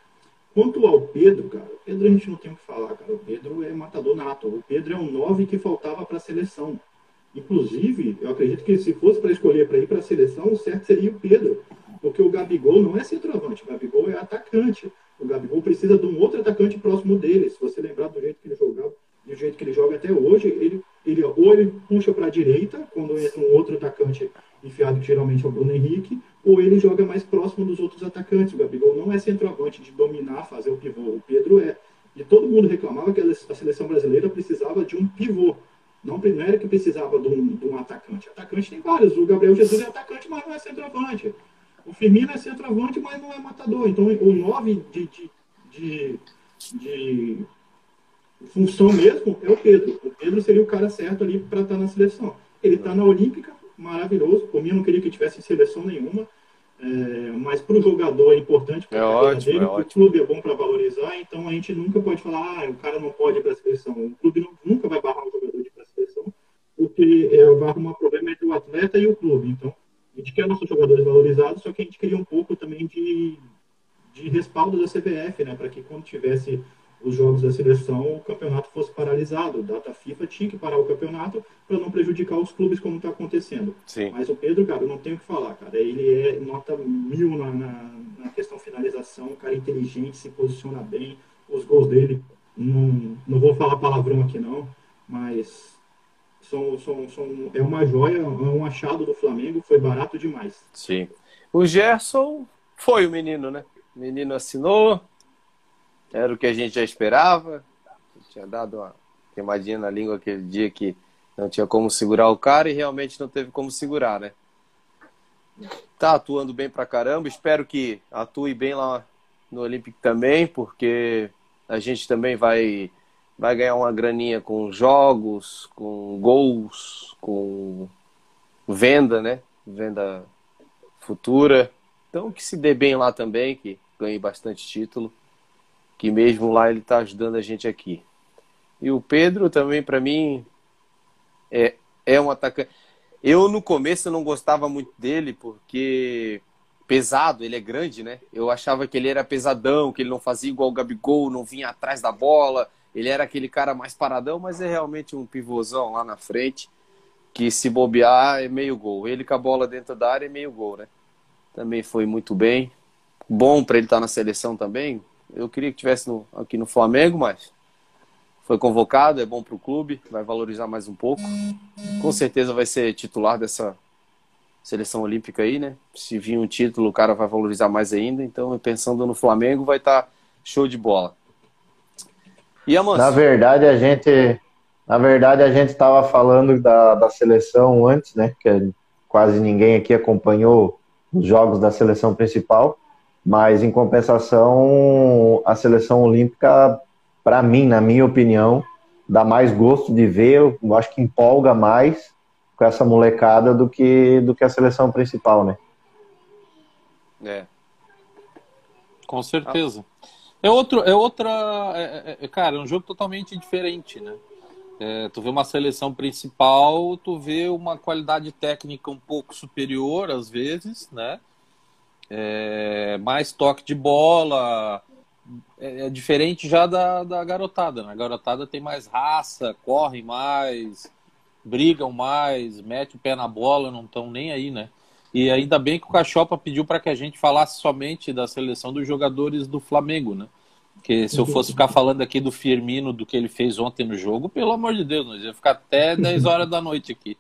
S4: Quanto ao Pedro, cara, o Pedro a gente não tem o que falar, cara, o Pedro é matador nato, o Pedro é um 9 que faltava para a seleção. Inclusive, eu acredito que se fosse para escolher para ir para a seleção, o certo seria o Pedro, porque o Gabigol não é centroavante, o Gabigol é atacante. O Gabigol precisa de um outro atacante próximo dele. Se você lembrar do jeito que ele jogava, do jeito que ele joga até hoje, ele, ele ou ele puxa para a direita, quando entra um outro atacante enfiado, que geralmente é o Bruno Henrique, ou ele joga mais próximo dos outros atacantes. O Gabigol não é centroavante de dominar, fazer o pivô. O Pedro é. E todo mundo reclamava que a seleção brasileira precisava de um pivô. Não, não era que precisava de um, de um atacante. Atacante tem vários. O Gabriel Jesus é atacante, mas não é centroavante. O Firmino é centroavante, mas não é matador. Então, o 9 de, de, de, de função mesmo é o Pedro. O Pedro seria o cara certo ali para estar na seleção. Ele está na Olímpica, maravilhoso. Por mim, eu não queria que tivesse seleção nenhuma. É, mas para o jogador é importante
S1: É ótimo, é
S4: o clube é bom para valorizar, então a gente nunca pode falar, ah, o cara não pode ir para a seleção. O clube não- nunca vai barrar um jogador de ir para a seleção, porque é, vai arrumar problema entre o atleta e o clube. Então, a gente quer nossos jogadores valorizados, só que a gente queria um pouco também de, de respaldo da CBF, né, para que quando tivesse os jogos da seleção, o campeonato fosse paralisado. Data FIFA tinha que parar o campeonato para não prejudicar os clubes como está acontecendo.
S1: Sim.
S4: Mas o Pedro, cara, eu não tenho o que falar, cara. Ele é nota mil na, na, na questão finalização, um cara inteligente, se posiciona bem. Os gols dele, não, não vou falar palavrão aqui não, mas são, são, são, é uma joia, é um achado do Flamengo, foi barato demais.
S1: Sim. O Gerson foi o menino, né? O menino assinou. Era o que a gente já esperava. Tinha dado uma queimadinha na língua aquele dia que não tinha como segurar o cara e realmente não teve como segurar, né? Tá atuando bem pra caramba. Espero que atue bem lá no Olympic também, porque a gente também vai vai ganhar uma graninha com jogos, com gols, com venda, né? Venda futura. Então que se dê bem lá também, que ganhe bastante título, que mesmo lá ele está ajudando a gente aqui. E o Pedro também para mim é é um atacante. Eu no começo não gostava muito dele porque pesado, ele é grande, né? Eu achava que ele era pesadão, que ele não fazia igual o Gabigol, não vinha atrás da bola. Ele era aquele cara mais paradão, mas é realmente um pivôzão lá na frente que se bobear é meio gol. Ele com a bola dentro da área é meio gol, né? Também foi muito bem. Bom para ele estar na seleção também. Eu queria que tivesse no, aqui no Flamengo, mas foi convocado, é bom para o clube, vai valorizar mais um pouco. Com certeza vai ser titular dessa seleção olímpica aí, né? Se vir um título, o cara vai valorizar mais ainda. Então, pensando no Flamengo, vai estar tá show de bola.
S2: E a Na verdade, a gente, na verdade, a gente estava falando da, da seleção antes, né? Que quase ninguém aqui acompanhou os jogos da seleção principal, mas em compensação, a seleção olímpica para mim, na minha opinião, dá mais gosto de ver, eu acho que empolga mais com essa molecada do que, do que a seleção principal, né?
S3: É. Com certeza. É, outro, é outra. É, é, é, cara, é um jogo totalmente diferente, né? É, tu vê uma seleção principal, tu vê uma qualidade técnica um pouco superior às vezes, né? É, mais toque de bola, é, é, diferente já da, da garotada. Né? A garotada tem mais raça, corre mais, brigam mais, mete o pé na bola, não estão nem aí, né? E ainda bem que o Cachopa pediu para que a gente falasse somente da seleção dos jogadores do Flamengo, né? Porque se eu fosse ficar falando aqui do Firmino, do que ele fez ontem no jogo, pelo amor de Deus, nós ia ficar até 10 horas da noite aqui.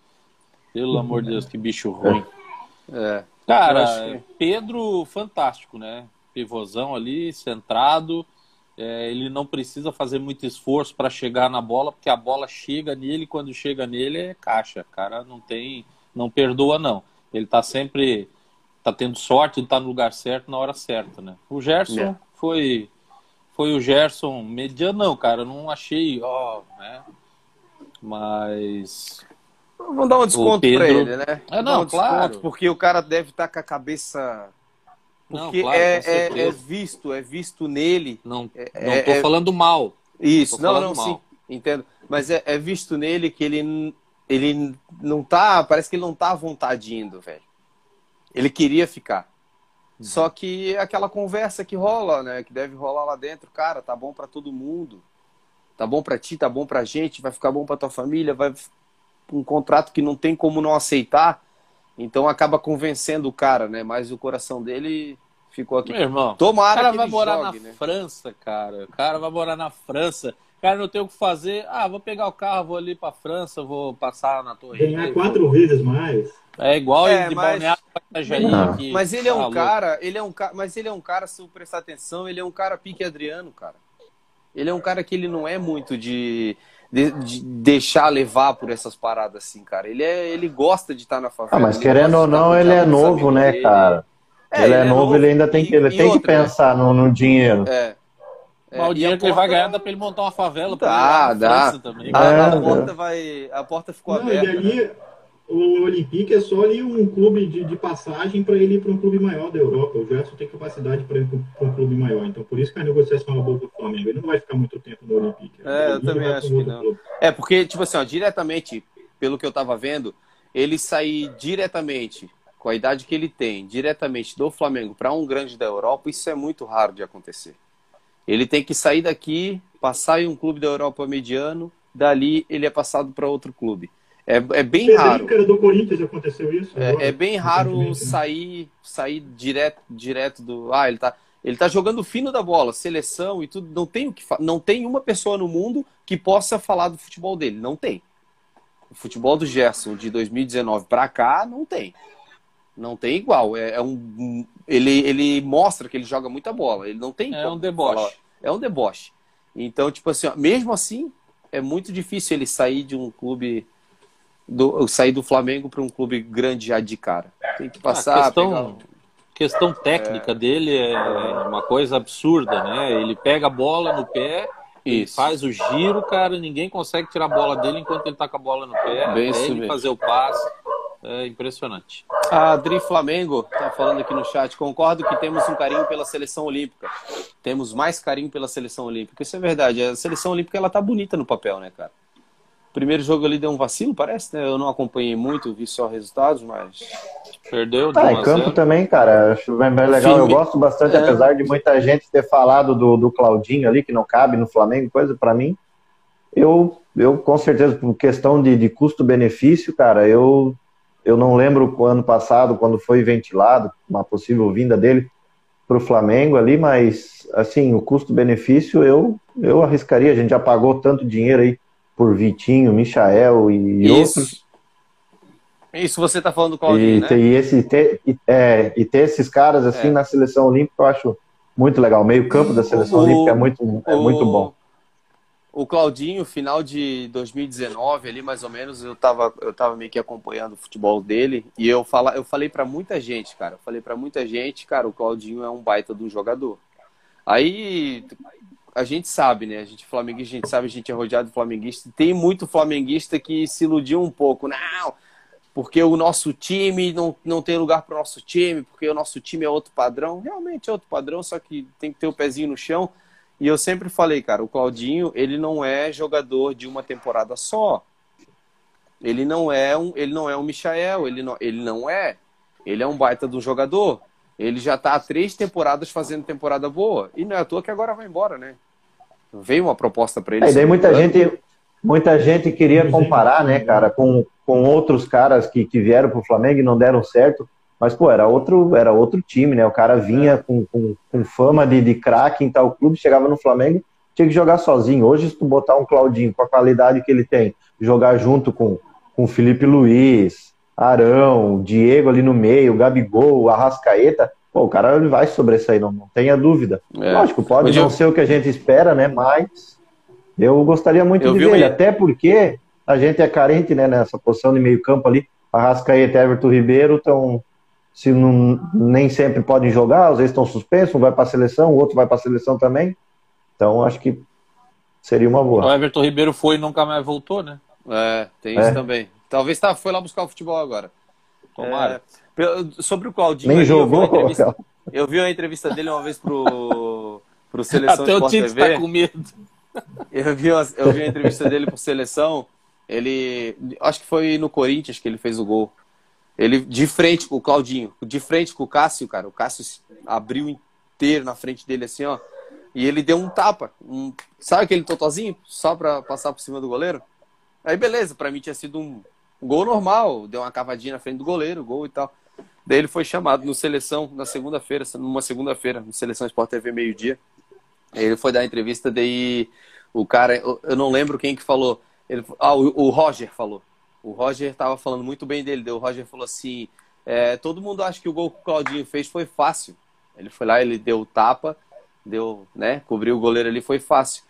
S3: Pelo amor de Deus, que bicho ruim. É. Cara, Pedro, fantástico, né? pivôzão ali, centrado. É, ele não precisa fazer muito esforço para chegar na bola, porque a bola chega nele, quando chega nele é caixa. O cara não tem, não perdoa não. Ele tá sempre tá tendo sorte tá no lugar certo na hora certa, né? O Gerson é. foi foi o Gerson mediano, não, cara, não achei, ó, né? Mas
S1: Vamos dar um desconto Pedro... para ele, né?
S3: É, não, um claro. Desconto,
S1: porque o cara deve estar tá com a cabeça porque não, claro, é, é, é, visto, é visto nele.
S3: Não, é, não é, tô falando mal.
S1: Isso, não, não, mal. sim, entendo. Mas é, é, visto nele que ele, ele não tá. Parece que ele não tá à vontade indo, velho. Ele queria ficar. Uhum. Só que aquela conversa que rola, né? Que deve rolar lá dentro, cara, tá bom para todo mundo. Tá bom para ti, tá bom pra gente, vai ficar bom pra tua família, vai um contrato que não tem como não aceitar então acaba convencendo o cara, né? Mas o coração dele ficou aqui.
S3: Meu irmão,
S1: Tomara
S3: o cara
S1: que
S3: vai morar
S1: jogue,
S3: na
S1: né?
S3: França, cara. O cara vai morar na França. O cara não tem o que fazer. Ah, vou pegar o carro, vou ali pra França, vou passar na torre.
S4: Ganhar quatro vezes mais.
S3: É igual é, de mas...
S1: Aqui. Mas ele é um tá cara, ele é um cara, mas ele é um cara, se eu prestar atenção, ele é um cara pique Adriano, cara. Ele é um cara que ele não é muito de de, de, deixar levar por essas paradas assim, cara. Ele, é, ele gosta de estar na favela.
S2: Ah, mas querendo ou não, ele é novo, né, dele. cara? É, ele, é, ele é novo, ele ainda tem que, ele tem outra, que pensar no, no dinheiro.
S3: É. É, mas o dinheiro que ele vai ganhar dá pra ele montar uma favela.
S1: Dá, dá. Também. A, é, a, porta vai, a porta ficou não, aberta. E ali,
S4: né? O Olympique é só ali um clube de, de passagem para ele ir para um clube maior da Europa. O Gerson tem capacidade para ir para um clube maior. Então, por isso que a negociação é boa para o Flamengo. Ele não vai ficar muito tempo no Olympique.
S1: É, eu também acho que não. Clube. É, porque, tipo assim, ó, diretamente, pelo que eu estava vendo, ele sair diretamente, com a idade que ele tem, diretamente do Flamengo para um grande da Europa, isso é muito raro de acontecer. Ele tem que sair daqui, passar em um clube da Europa mediano, dali ele é passado para outro clube. É, é bem Pedrinho, raro.
S4: era do Corinthians aconteceu isso.
S1: É, é bem raro sair sair direto direto do. Ah, ele tá ele tá jogando fino da bola, seleção e tudo. Não tem o que não tem uma pessoa no mundo que possa falar do futebol dele. Não tem. O futebol do Gerson de 2019 para cá não tem. Não tem igual. É, é um ele ele mostra que ele joga muita bola. Ele não tem.
S3: É um deboche. Falar.
S1: É um deboche. Então tipo assim, ó, mesmo assim é muito difícil ele sair de um clube do, sair do Flamengo para um clube grande já de cara. Tem que passar.
S3: A questão, pegar... questão técnica é... dele é uma coisa absurda, né? Ele pega a bola no pé. Isso. faz o giro, cara, ninguém consegue tirar a bola dele enquanto ele tá com a bola no pé. Bem até ele mesmo. fazer o passe. É impressionante.
S1: A Adri Flamengo tá falando aqui no chat. Concordo que temos um carinho pela seleção olímpica. Temos mais carinho pela seleção olímpica. Isso é verdade. A seleção olímpica ela tá bonita no papel, né, cara? Primeiro jogo ali deu um vacilo, parece, né? Eu não acompanhei muito, vi só resultados, mas
S3: perdeu.
S2: Ah, em campo também, cara, acho bem, bem legal. Filme. Eu gosto bastante, é. apesar de muita gente ter falado do, do Claudinho ali, que não cabe no Flamengo, coisa para mim. Eu, eu, com certeza, por questão de, de custo-benefício, cara, eu, eu não lembro o ano passado, quando foi ventilado uma possível vinda dele, para o Flamengo ali, mas assim, o custo-benefício eu, eu arriscaria. A gente já pagou tanto dinheiro aí por Vitinho, Michael e
S1: Isso.
S2: outros.
S1: Isso você tá falando do Claudinho,
S2: E,
S1: né?
S2: e esse, ter, e, é, e ter esses caras assim
S1: É.
S2: na seleção olímpica eu acho muito legal. O meio-campo da seleção
S1: O-
S2: olímpica é muito, é
S1: o-
S2: muito bom.
S1: O Claudinho, final de 2019, ali mais ou menos, eu tava, eu tava meio que acompanhando o futebol dele e eu, fala, eu falei pra muita gente, cara, eu falei pra muita gente, cara, o Claudinho é um baita de um jogador. Aí a gente sabe, né? A gente flamenguista, a gente sabe, a gente é rodeado de flamenguista. Tem muito flamenguista que se iludiu um pouco. Não, porque o nosso time não, não tem lugar para o nosso time, porque o nosso time é outro padrão. Realmente é outro padrão, só que tem que ter o pezinho no chão. E eu sempre falei, cara, o Claudinho, ele não é jogador de uma temporada só. Ele não é um, ele não é um Michael, ele não, ele não é. Ele é um baita de um jogador. Ele já tá há três temporadas fazendo temporada boa. E não é à toa que agora vai embora, né? Veio uma proposta para ele.
S2: É, e daí muita gente, muita gente queria
S4: é.
S2: comparar, né, cara, com, com outros caras que, que vieram pro Flamengo e não deram certo. Mas, pô, era outro, era outro time, né? O cara vinha com, com, com fama de, de craque em tal clube, chegava no Flamengo, tinha que jogar sozinho. Hoje, se tu botar um Claudinho com a qualidade que ele tem, jogar junto com, com o Felipe Luiz, Arão, Diego ali no meio, Gabigol, Arrascaeta, pô, o cara ele vai sobressair, não, não tenha dúvida.
S1: É.
S2: Lógico, pode
S1: Mas
S2: não
S1: eu-
S2: ser o que a gente espera, né? Mas eu gostaria muito
S1: Eu
S2: de ver
S1: uma-
S2: ele, até porque a gente é carente, né, nessa posição de meio campo ali. Arrascaeta e Everton Ribeiro estão, se não, nem sempre podem jogar, às vezes estão suspensos, um vai para a seleção, o outro vai para a seleção também. Então acho que seria uma
S3: O
S2: boa.
S3: Everton Ribeiro foi e nunca mais voltou, né?
S1: É, tem
S2: É.
S1: isso também. Talvez tá, foi lá buscar o futebol agora.
S3: Tomara.
S1: É, sobre o Claudinho,
S2: Nem
S1: ali, eu vi uma
S2: jogou,
S1: entrevista- Eu vi uma entrevista dele uma vez pro, pro Seleção
S3: Até o
S1: Sport
S3: Tite
S1: TV.
S3: tá com medo.
S1: Eu vi, uma, eu vi uma entrevista dele pro Seleção. Ele. Acho que foi no Corinthians que ele fez o gol. Ele de frente com o Claudinho, de frente com o Cássio, cara. O Cássio abriu inteiro na frente dele assim, ó. E ele deu um tapa. Um, sabe aquele totozinho? Só pra passar por cima do goleiro? Aí beleza, pra mim tinha sido um gol normal. Deu uma cavadinha na frente do goleiro, gol e tal. Daí ele foi chamado no Seleção na segunda-feira, numa segunda-feira, no Seleção Sport TV meio-dia. Ele foi dar entrevista, daí o cara, eu não lembro quem que falou. Ele, ah, o, o Roger falou. O Roger tava falando muito bem dele. Daí o Roger falou assim: é, todo mundo acha que o gol que o Claudinho fez foi fácil. Ele foi lá, ele deu o tapa, deu, né? Cobriu o goleiro ali, foi fácil.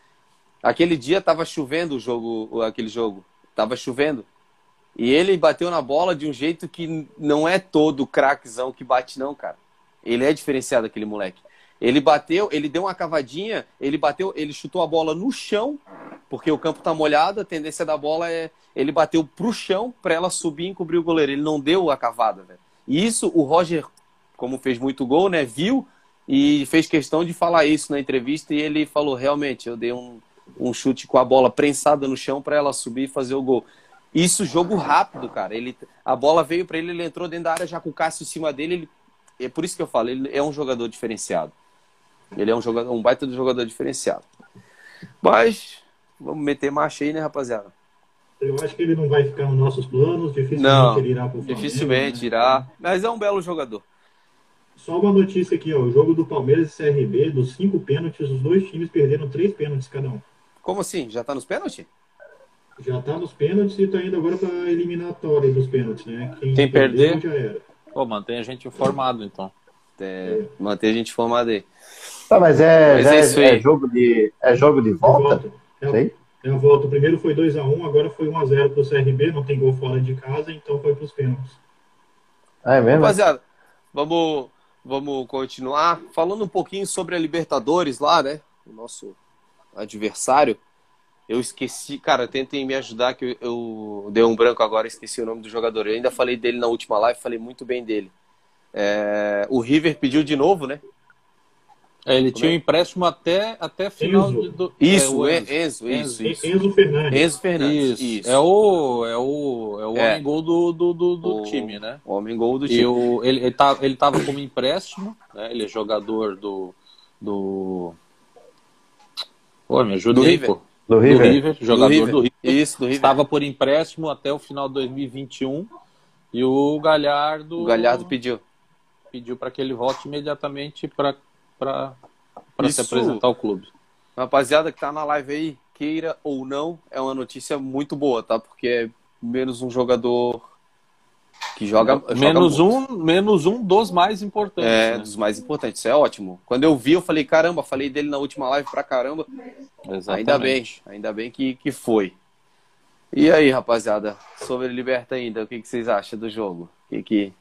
S1: Aquele dia tava chovendo o jogo, aquele jogo. Tava chovendo. E ele bateu na bola de um jeito que não é todo craquezão que bate, não, cara. Ele é diferenciado, aquele moleque. Ele bateu, ele deu uma cavadinha, ele bateu, ele chutou a bola no chão, porque o campo tá molhado, a tendência da bola é ele bateu pro chão para ela subir e encobrir o goleiro. Ele não deu a cavada, velho. E isso o Roger, como fez muito gol, né, viu e fez questão de falar isso na entrevista e ele falou realmente, eu dei um, um chute com a bola prensada no chão para ela subir e fazer o gol. Isso jogo rápido, cara. Ele a bola veio para ele, ele entrou dentro da área já com o Cássio em cima dele, ele é por isso que eu falo, ele é um jogador diferenciado. Ele é um jogador, um baita de jogador diferenciado. Mas vamos meter marcha aí, né, rapaziada?
S4: Eu acho que ele não vai ficar nos nossos planos, dificilmente
S1: Não,
S4: ele irá pro Flamengo.
S1: Dificilmente
S4: né?
S1: irá, mas é um belo jogador.
S4: Só uma notícia aqui, ó. O jogo do Palmeiras e CRB, dos cinco pênaltis, os dois times perderam três pênaltis cada um.
S1: Como assim? Já tá nos pênaltis?
S4: Já tá nos pênaltis e tá indo agora pra eliminatória dos pênaltis, né?
S3: Quem
S4: perdeu
S3: perder?
S4: já era.
S3: Pô, mantém a gente informado, então.
S1: É, manter a gente informado aí.
S2: Tá, mas é,
S1: Mas é
S2: é,
S1: isso
S2: é
S1: aí.
S2: jogo de é jogo de volta?
S4: É,
S2: Sei.
S4: é a volta. O primeiro foi 2x1, agora foi 1x0 pro CRB, não tem gol fora de casa, então foi pros pênaltis.
S2: Ah, é mesmo?
S1: Rapaziada, vamos, vamos continuar falando um pouquinho sobre a Libertadores lá, né? O nosso adversário. Eu esqueci, cara, tentem me ajudar que eu, eu dei um branco agora, esqueci o nome do jogador. Eu ainda falei dele na última live, falei muito bem dele. É, o River pediu de novo, né?
S3: É, ele
S1: Como
S3: tinha
S1: é?
S3: um empréstimo até, até final
S4: Enzo.
S3: de, do,
S1: Isso,
S3: é, o
S1: o
S3: Enzo.
S1: Enzo, isso,
S4: En-
S1: isso.
S4: Enzo Fernandes.
S1: Enzo Fernandes,
S3: Isso.
S1: isso.
S3: É o, é o, é o
S1: É.
S3: homem gol do, do, do, do
S1: O
S3: time, né?
S1: Homem gol do
S3: E
S1: time.
S3: o, ele, ele, tá, ele tava como empréstimo, né? Ele é jogador do. do... Pô, me ajuda
S1: Do
S3: aí,
S1: River.
S3: pô.
S2: Do
S3: Do
S2: River?
S3: River, jogador
S1: River.
S3: do River.
S1: Isso, do River.
S3: Estava por empréstimo até o final de 2021. E o Galhardo.
S1: O Galhardo pediu.
S3: pediu para que ele volte imediatamente para se apresentar ao clube.
S1: Rapaziada que tá na live aí, queira ou não, é uma notícia muito boa, tá? Porque é menos um jogador que joga.
S3: Menos
S1: joga
S3: um, menos um dos mais importantes.
S1: É,
S3: né?
S1: dos mais importantes. Isso é ótimo. Quando eu vi, eu falei, caramba, falei dele na última live pra caramba.
S3: Exatamente.
S1: Ainda bem, ainda bem que, que foi. E aí, rapaziada, sobre Liberta ainda, o que, que vocês acham do jogo? O que, que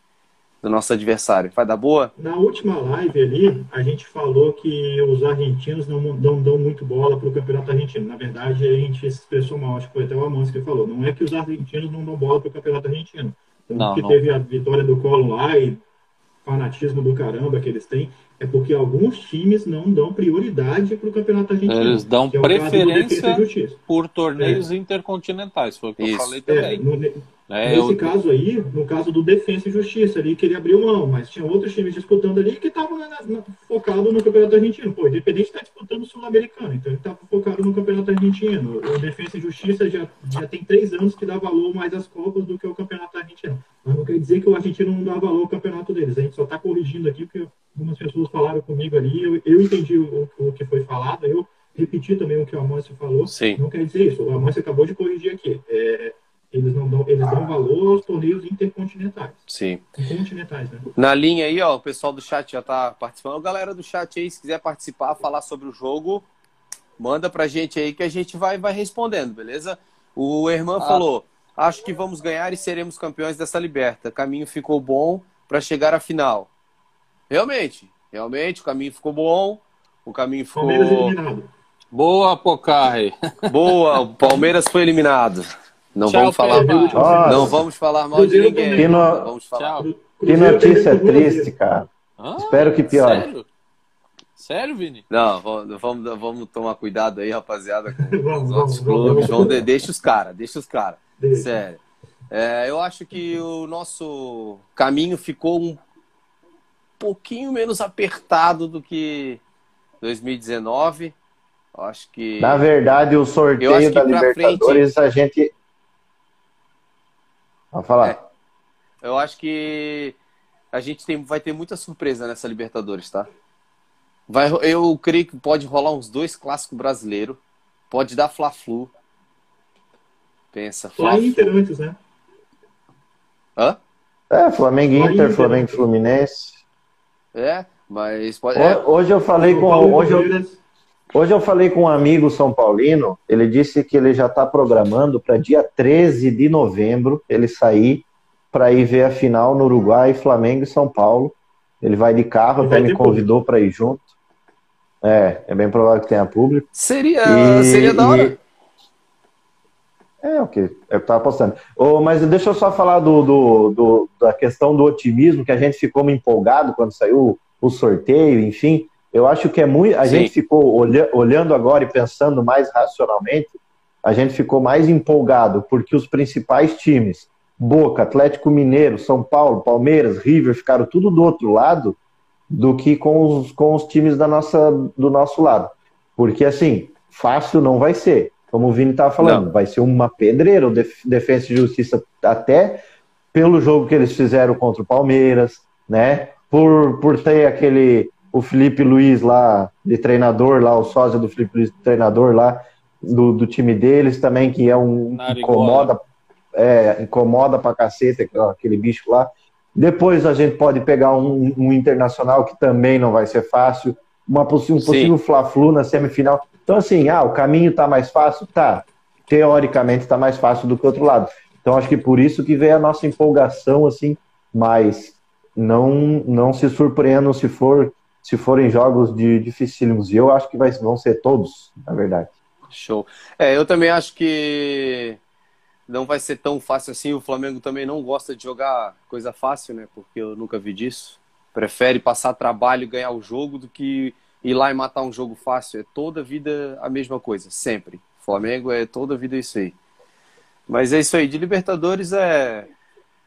S1: do nosso adversário? Vai dar boa?
S4: Na última live ali, a gente falou que os argentinos não, não dão muito bola para o campeonato argentino. Na verdade, a gente se expressou mal, acho que foi até o Amâncio que falou. Não é que os argentinos não dão bola para o campeonato argentino. Tanto
S3: Não,
S4: que
S3: não.
S4: teve a vitória do Colo lá e fanatismo do caramba que eles têm, é porque alguns times não dão prioridade para o campeonato argentino.
S3: Eles dão
S4: é
S3: preferência por torneios intercontinentais, foi o que eu
S1: Isso.
S3: falei
S4: É,
S3: também.
S4: no-
S3: É,
S4: Nesse
S3: eu-
S4: caso aí, no caso do Defensa e Justiça, ali que ele abriu mão, mas tinha outros times disputando ali que estavam focado no Campeonato Argentino. Pô, o Independente está disputando o Sul-Americano, então ele estava focado no Campeonato Argentino. O Defensa e Justiça já, já tem três anos que dá valor mais às Copas do que o Campeonato Argentino. Mas não quer dizer que o argentino não dá valor ao campeonato deles. A gente só está corrigindo aqui, porque algumas pessoas falaram comigo ali, eu, eu entendi o, o que foi falado, eu repeti também o que o Amâncio falou.
S1: Sim.
S4: Não quer dizer isso. O Amâncio acabou de corrigir aqui. É, eles, não dão, eles dão valor aos torneios intercontinentais.
S1: Sim.
S4: Continentais, né?
S1: Na linha aí, ó, o pessoal do chat já tá participando. Galera do chat aí, se quiser participar, falar sobre o jogo, manda pra gente aí que a gente vai, vai respondendo, beleza? O Herman
S3: Ah.
S1: falou: acho que vamos ganhar e seremos campeões dessa liberta. Caminho ficou bom para chegar à final. Realmente, realmente, o caminho ficou bom. O caminho ficou
S4: Palmeiras eliminado.
S3: Boa, Pocarre.
S1: boa. O Palmeiras foi eliminado. Não
S3: Tchau,
S1: vamos falar,
S3: Pedro.
S2: Nossa.
S1: não vamos falar mal de ninguém.
S2: Que no-
S1: falar.
S3: Tchau.
S2: Que notícia triste, cara.
S3: Hã?
S2: Espero que piore.
S3: Sério? Sério, Vini?
S1: Não, vamos, vamos, vamos tomar cuidado aí, rapaziada, com
S4: Vamos,
S1: os outros
S4: vamos, vamos.
S1: clubes. Vamos, de- deixa os caras, deixa os caras. Sério. É, eu acho que o nosso caminho ficou um pouquinho menos apertado do que 2019. Eu acho que.
S2: Na verdade, o sorteio da Libertadores a gente. Vamos falar.
S1: É. Eu acho que a gente tem, vai ter muita surpresa nessa Libertadores, tá? Vai, eu creio que pode rolar uns dois clássicos brasileiros. Pode dar Fla-Flu. Pensa,
S4: Lá em
S1: Fla-Flu.
S4: Inter antes, né?
S1: Hã?
S2: É, Flamengo Inter,
S4: Inter,
S2: Flamengo? Fluminense.
S1: É, mas pode. é,
S2: Ho- Hoje eu falei com. Hoje eu. Hoje eu falei com um amigo São Paulino. Ele disse que ele já está programando para dia 13 de novembro ele sair para ir ver a final no Uruguai, Flamengo e São Paulo. Ele vai de carro, até me convidou para ir junto. É, é bem provável que tenha público.
S1: Seria,
S2: E-
S1: seria da hora.
S2: e- É o que eu estava apostando. Ô, mas deixa eu só falar do, do- do- da questão do otimismo, que a gente ficou empolgado quando saiu o sorteio, enfim. Eu acho que é muito. A
S1: Sim.
S2: gente ficou olha- olhando agora e pensando mais racionalmente, a gente ficou mais empolgado, porque os principais times, Boca, Atlético Mineiro, São Paulo, Palmeiras, River, ficaram tudo do outro lado do que com os, com os times da nossa, do nosso lado. Porque, assim, fácil não vai ser. Como o Vini estava falando,
S1: Não.
S2: vai ser uma pedreira o Def- Defensa e Justiça, até pelo jogo que eles fizeram contra o Palmeiras, né? Por, por ter aquele, o Felipe Luiz lá, de treinador lá, o sósia do Felipe Luiz, treinador lá, do, do time deles também, que é um
S3: Nariguela.
S2: incomoda, é, incomoda pra caceta, aquele- aquele bicho lá. Depois a gente pode pegar um, um internacional que também não vai ser fácil, uma possi- um possível Fla-Flu na semifinal. Então, assim, ah, o caminho tá mais fácil? Tá. Teoricamente tá mais fácil do que o outro lado. Então, acho que por isso que veio a nossa empolgação, assim, mas não, não se surpreendam se for se forem jogos de dificílimos. E eu acho que vai, vão ser todos, na verdade.
S1: Show. É, eu também acho que não vai ser tão fácil assim. O Flamengo também não gosta de jogar coisa fácil, né? Porque eu nunca vi disso. Prefere passar trabalho e ganhar o jogo do que ir lá e matar um jogo fácil. É toda vida a mesma coisa, sempre. Flamengo é toda vida isso aí. Mas é isso aí. De Libertadores é,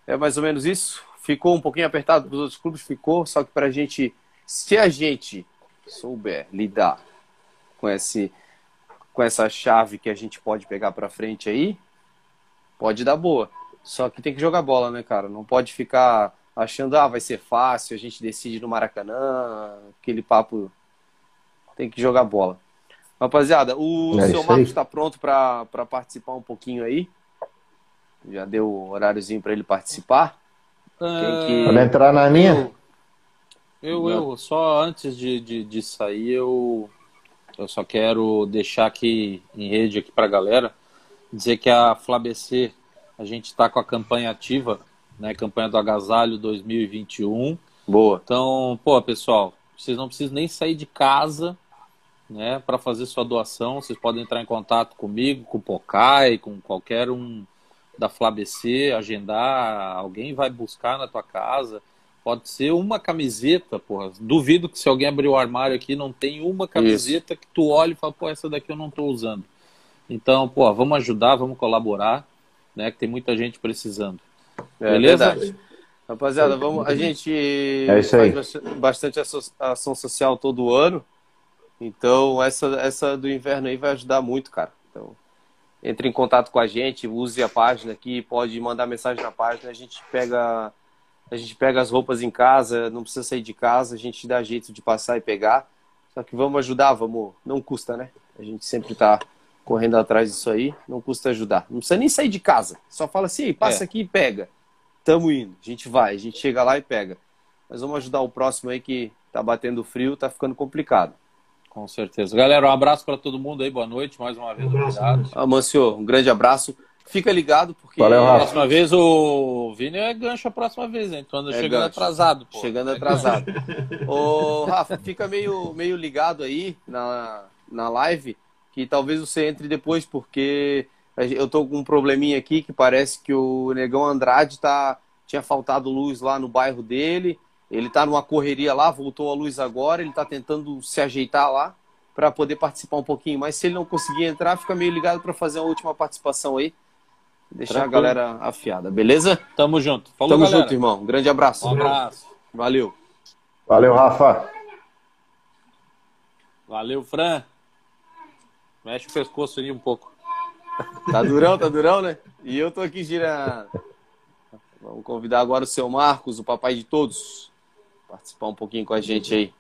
S1: é mais ou menos isso. Ficou um pouquinho apertado para os outros clubes, ficou. Só que para a gente, se a gente souber lidar com esse com essa chave que a gente pode pegar pra frente aí, pode dar boa. Só que tem que jogar bola, né, cara? Não pode ficar achando, ah, vai ser fácil, a gente decide no Maracanã, aquele papo. Tem que jogar bola. Rapaziada, o é seu Marcos está pronto para participar um pouquinho aí? Já deu o horáriozinho para ele participar?
S2: Quem que... Pode entrar na minha?
S3: Eu, eu, só antes de, de, de sair, eu, eu só quero deixar aqui em rede aqui para a galera, dizer que a FlaBC, a gente está com a campanha ativa, né, campanha do Agasalho 2021.
S1: Boa.
S3: Então, pô, pessoal, vocês não precisam nem sair de casa, né, para fazer sua doação. Vocês podem entrar em contato comigo, com o Pocai, com qualquer um da FlaBC, agendar, alguém vai buscar na tua casa. Pode ser uma camiseta, porra. Duvido que se alguém abrir o armário aqui não tem uma camiseta Isso. que tu olha e fala, pô, essa daqui eu não estou usando. Então, pô, vamos ajudar, vamos colaborar, né? Que tem muita gente precisando.
S1: É, Beleza? Verdade. Rapaziada, vamos, a gente
S2: é
S1: faz bastante ação social todo ano. Então, essa, essa do inverno aí vai ajudar muito, cara. Então, entre em contato com a gente, use a página aqui, pode mandar mensagem na página, a gente pega a gente pega as roupas em casa, não precisa sair de casa, a gente dá jeito de passar e pegar. Só que vamos ajudar, vamos. Não custa, né? A gente sempre tá correndo atrás disso aí, não custa ajudar. Não precisa nem sair de casa. Só fala assim, passa é. aqui e pega. Tamo indo. A gente vai, a gente chega lá e pega. Mas vamos ajudar o próximo aí que tá batendo frio, tá ficando complicado.
S3: Com certeza. Galera, um abraço para todo mundo aí, boa noite, mais uma vez. Um abraço, obrigado.
S1: Amancio, um grande abraço. Fica ligado, porque
S3: Valeu, a próxima vez o Vini é gancho a próxima vez, hein? Então é chegando gancho. atrasado. Pô.
S1: Chegando atrasado. Ô, Rafa, fica meio, meio ligado aí na, na live, que talvez você entre depois, porque eu tô com um probleminha aqui que parece que o Negão Andrade tá, tinha faltado luz lá no bairro dele. Ele tá numa correria lá, voltou a luz agora, ele tá tentando se ajeitar lá para poder participar um pouquinho. Mas se ele não conseguir entrar, fica meio ligado para fazer a última participação aí. Deixar Tranquilo. a galera afiada, beleza?
S3: Tamo junto.
S1: Falou, Tamo galera. junto, irmão. Um grande abraço.
S3: Um abraço.
S1: Valeu.
S2: Valeu, Rafa.
S3: Valeu, Fran. Mexe o pescoço ali um pouco.
S1: Tá durão, tá durão, né? E eu tô aqui girando. Vamos convidar agora o seu Marcos, o papai de todos, participar um pouquinho com a gente aí.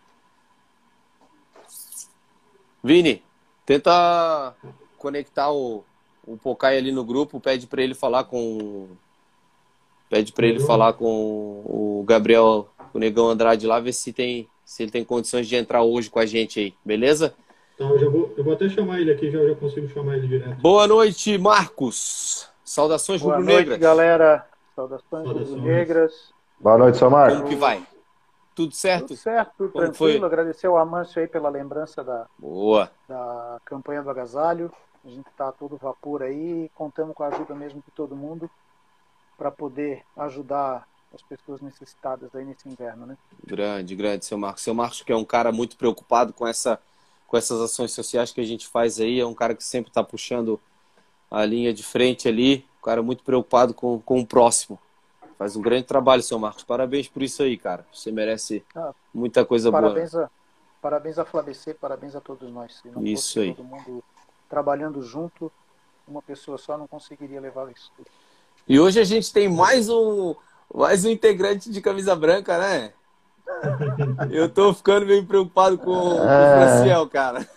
S1: Vini, tenta conectar o, o Pocai ali no grupo, pede para ele falar com. Pede para ele falar com o Gabriel, o Negão Andrade lá, ver se tem se ele tem condições de entrar hoje com a gente aí, beleza?
S4: Então, eu, já vou, eu vou até chamar ele aqui, já, já consigo chamar ele direto.
S1: Boa noite, Marcos. Saudações rubro-negras. Boa noite,
S5: galera. Saudações, rubro-negras.
S2: Boa noite, seu Marcos.
S1: Como que vai? Tudo certo? Tudo
S5: certo, tudo tranquilo. Foi? Agradecer ao Amâncio aí pela lembrança da,
S1: Boa.
S5: da campanha do agasalho. A gente está todo vapor aí contamos com a ajuda mesmo de todo mundo para poder ajudar as pessoas necessitadas aí nesse inverno, né?
S1: Grande, grande, seu Marcos. Seu Marcos que é um cara muito preocupado com essa com essas ações sociais que a gente faz aí, é um cara que sempre está puxando a linha de frente ali, um cara muito preocupado com, com o próximo. Faz um grande trabalho, seu Marcos. Parabéns por isso aí, cara. Você merece ah, muita coisa
S5: parabéns
S1: boa.
S5: A, parabéns a Flabecer, parabéns a todos nós.
S1: Se não isso aí.
S5: todo mundo trabalhando junto, uma pessoa só não conseguiria levar isso.
S1: E hoje a gente tem mais um, mais um integrante de camisa branca, né? Eu tô ficando meio preocupado com, o Franciel, cara.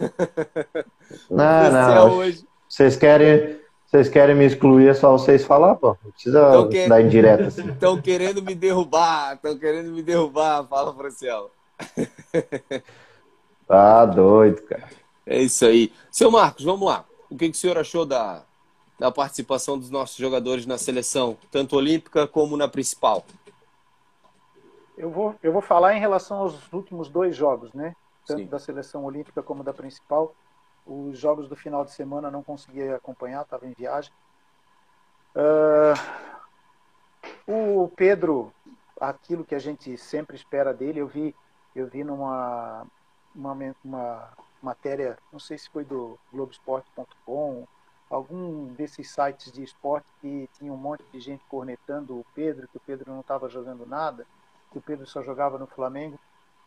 S2: Não, não. Hoje... Vocês querem, vocês querem me excluir, é só vocês falar, pô. Não precisa que... dar indireta assim.
S1: Estão querendo me derrubar, estão querendo me derrubar, fala, Franciel.
S2: Tá doido, cara.
S1: É isso aí. Seu Marcos, vamos lá. O que, que o senhor achou da, da participação dos nossos jogadores na seleção, tanto olímpica como na principal?
S5: Eu vou, eu vou falar em relação aos últimos dois jogos, né? Tanto Sim. da seleção olímpica como da principal. Os jogos do final de semana não consegui acompanhar, estava em viagem. Uh, o Pedro, aquilo que a gente sempre espera dele, eu vi, eu vi numa uma, uma matéria, não sei se foi do Globoesporte.com, algum desses sites de esporte que tinha um monte de gente cornetando o Pedro, que o Pedro não estava jogando nada, que o Pedro só jogava no Flamengo.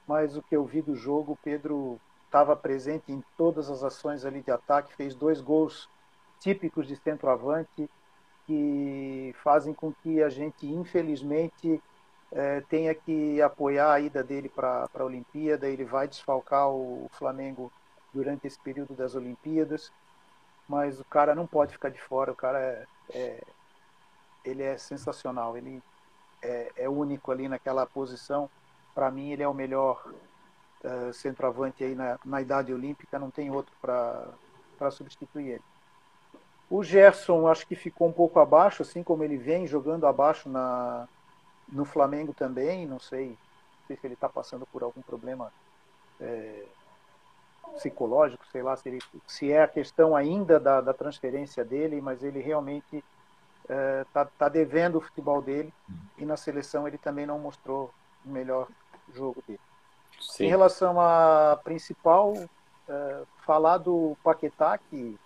S5: Mas o que eu vi do jogo, o Pedro estava presente em todas as ações ali de ataque, fez dois gols típicos de centroavante que fazem com que a gente, infelizmente, é, tenha que apoiar a ida dele para a Olimpíada, ele vai desfalcar o Flamengo durante esse período das Olimpíadas, mas o cara não pode ficar de fora, o cara é, é ele é sensacional, ele é, é, único ali naquela posição, para mim ele é o melhor uh, centroavante aí na, na idade olímpica, não tem outro para substituir ele. O Gerson acho que ficou um pouco abaixo, assim como ele vem jogando abaixo na, no Flamengo também, não sei, não sei se ele está passando por algum problema é, psicológico, sei lá se, ele, se é a questão ainda da, da transferência dele, mas ele realmente está é, tá, tá devendo o futebol dele e na seleção ele também não mostrou o melhor jogo dele. Sim. Em relação à principal, é, falar do Paquetá, que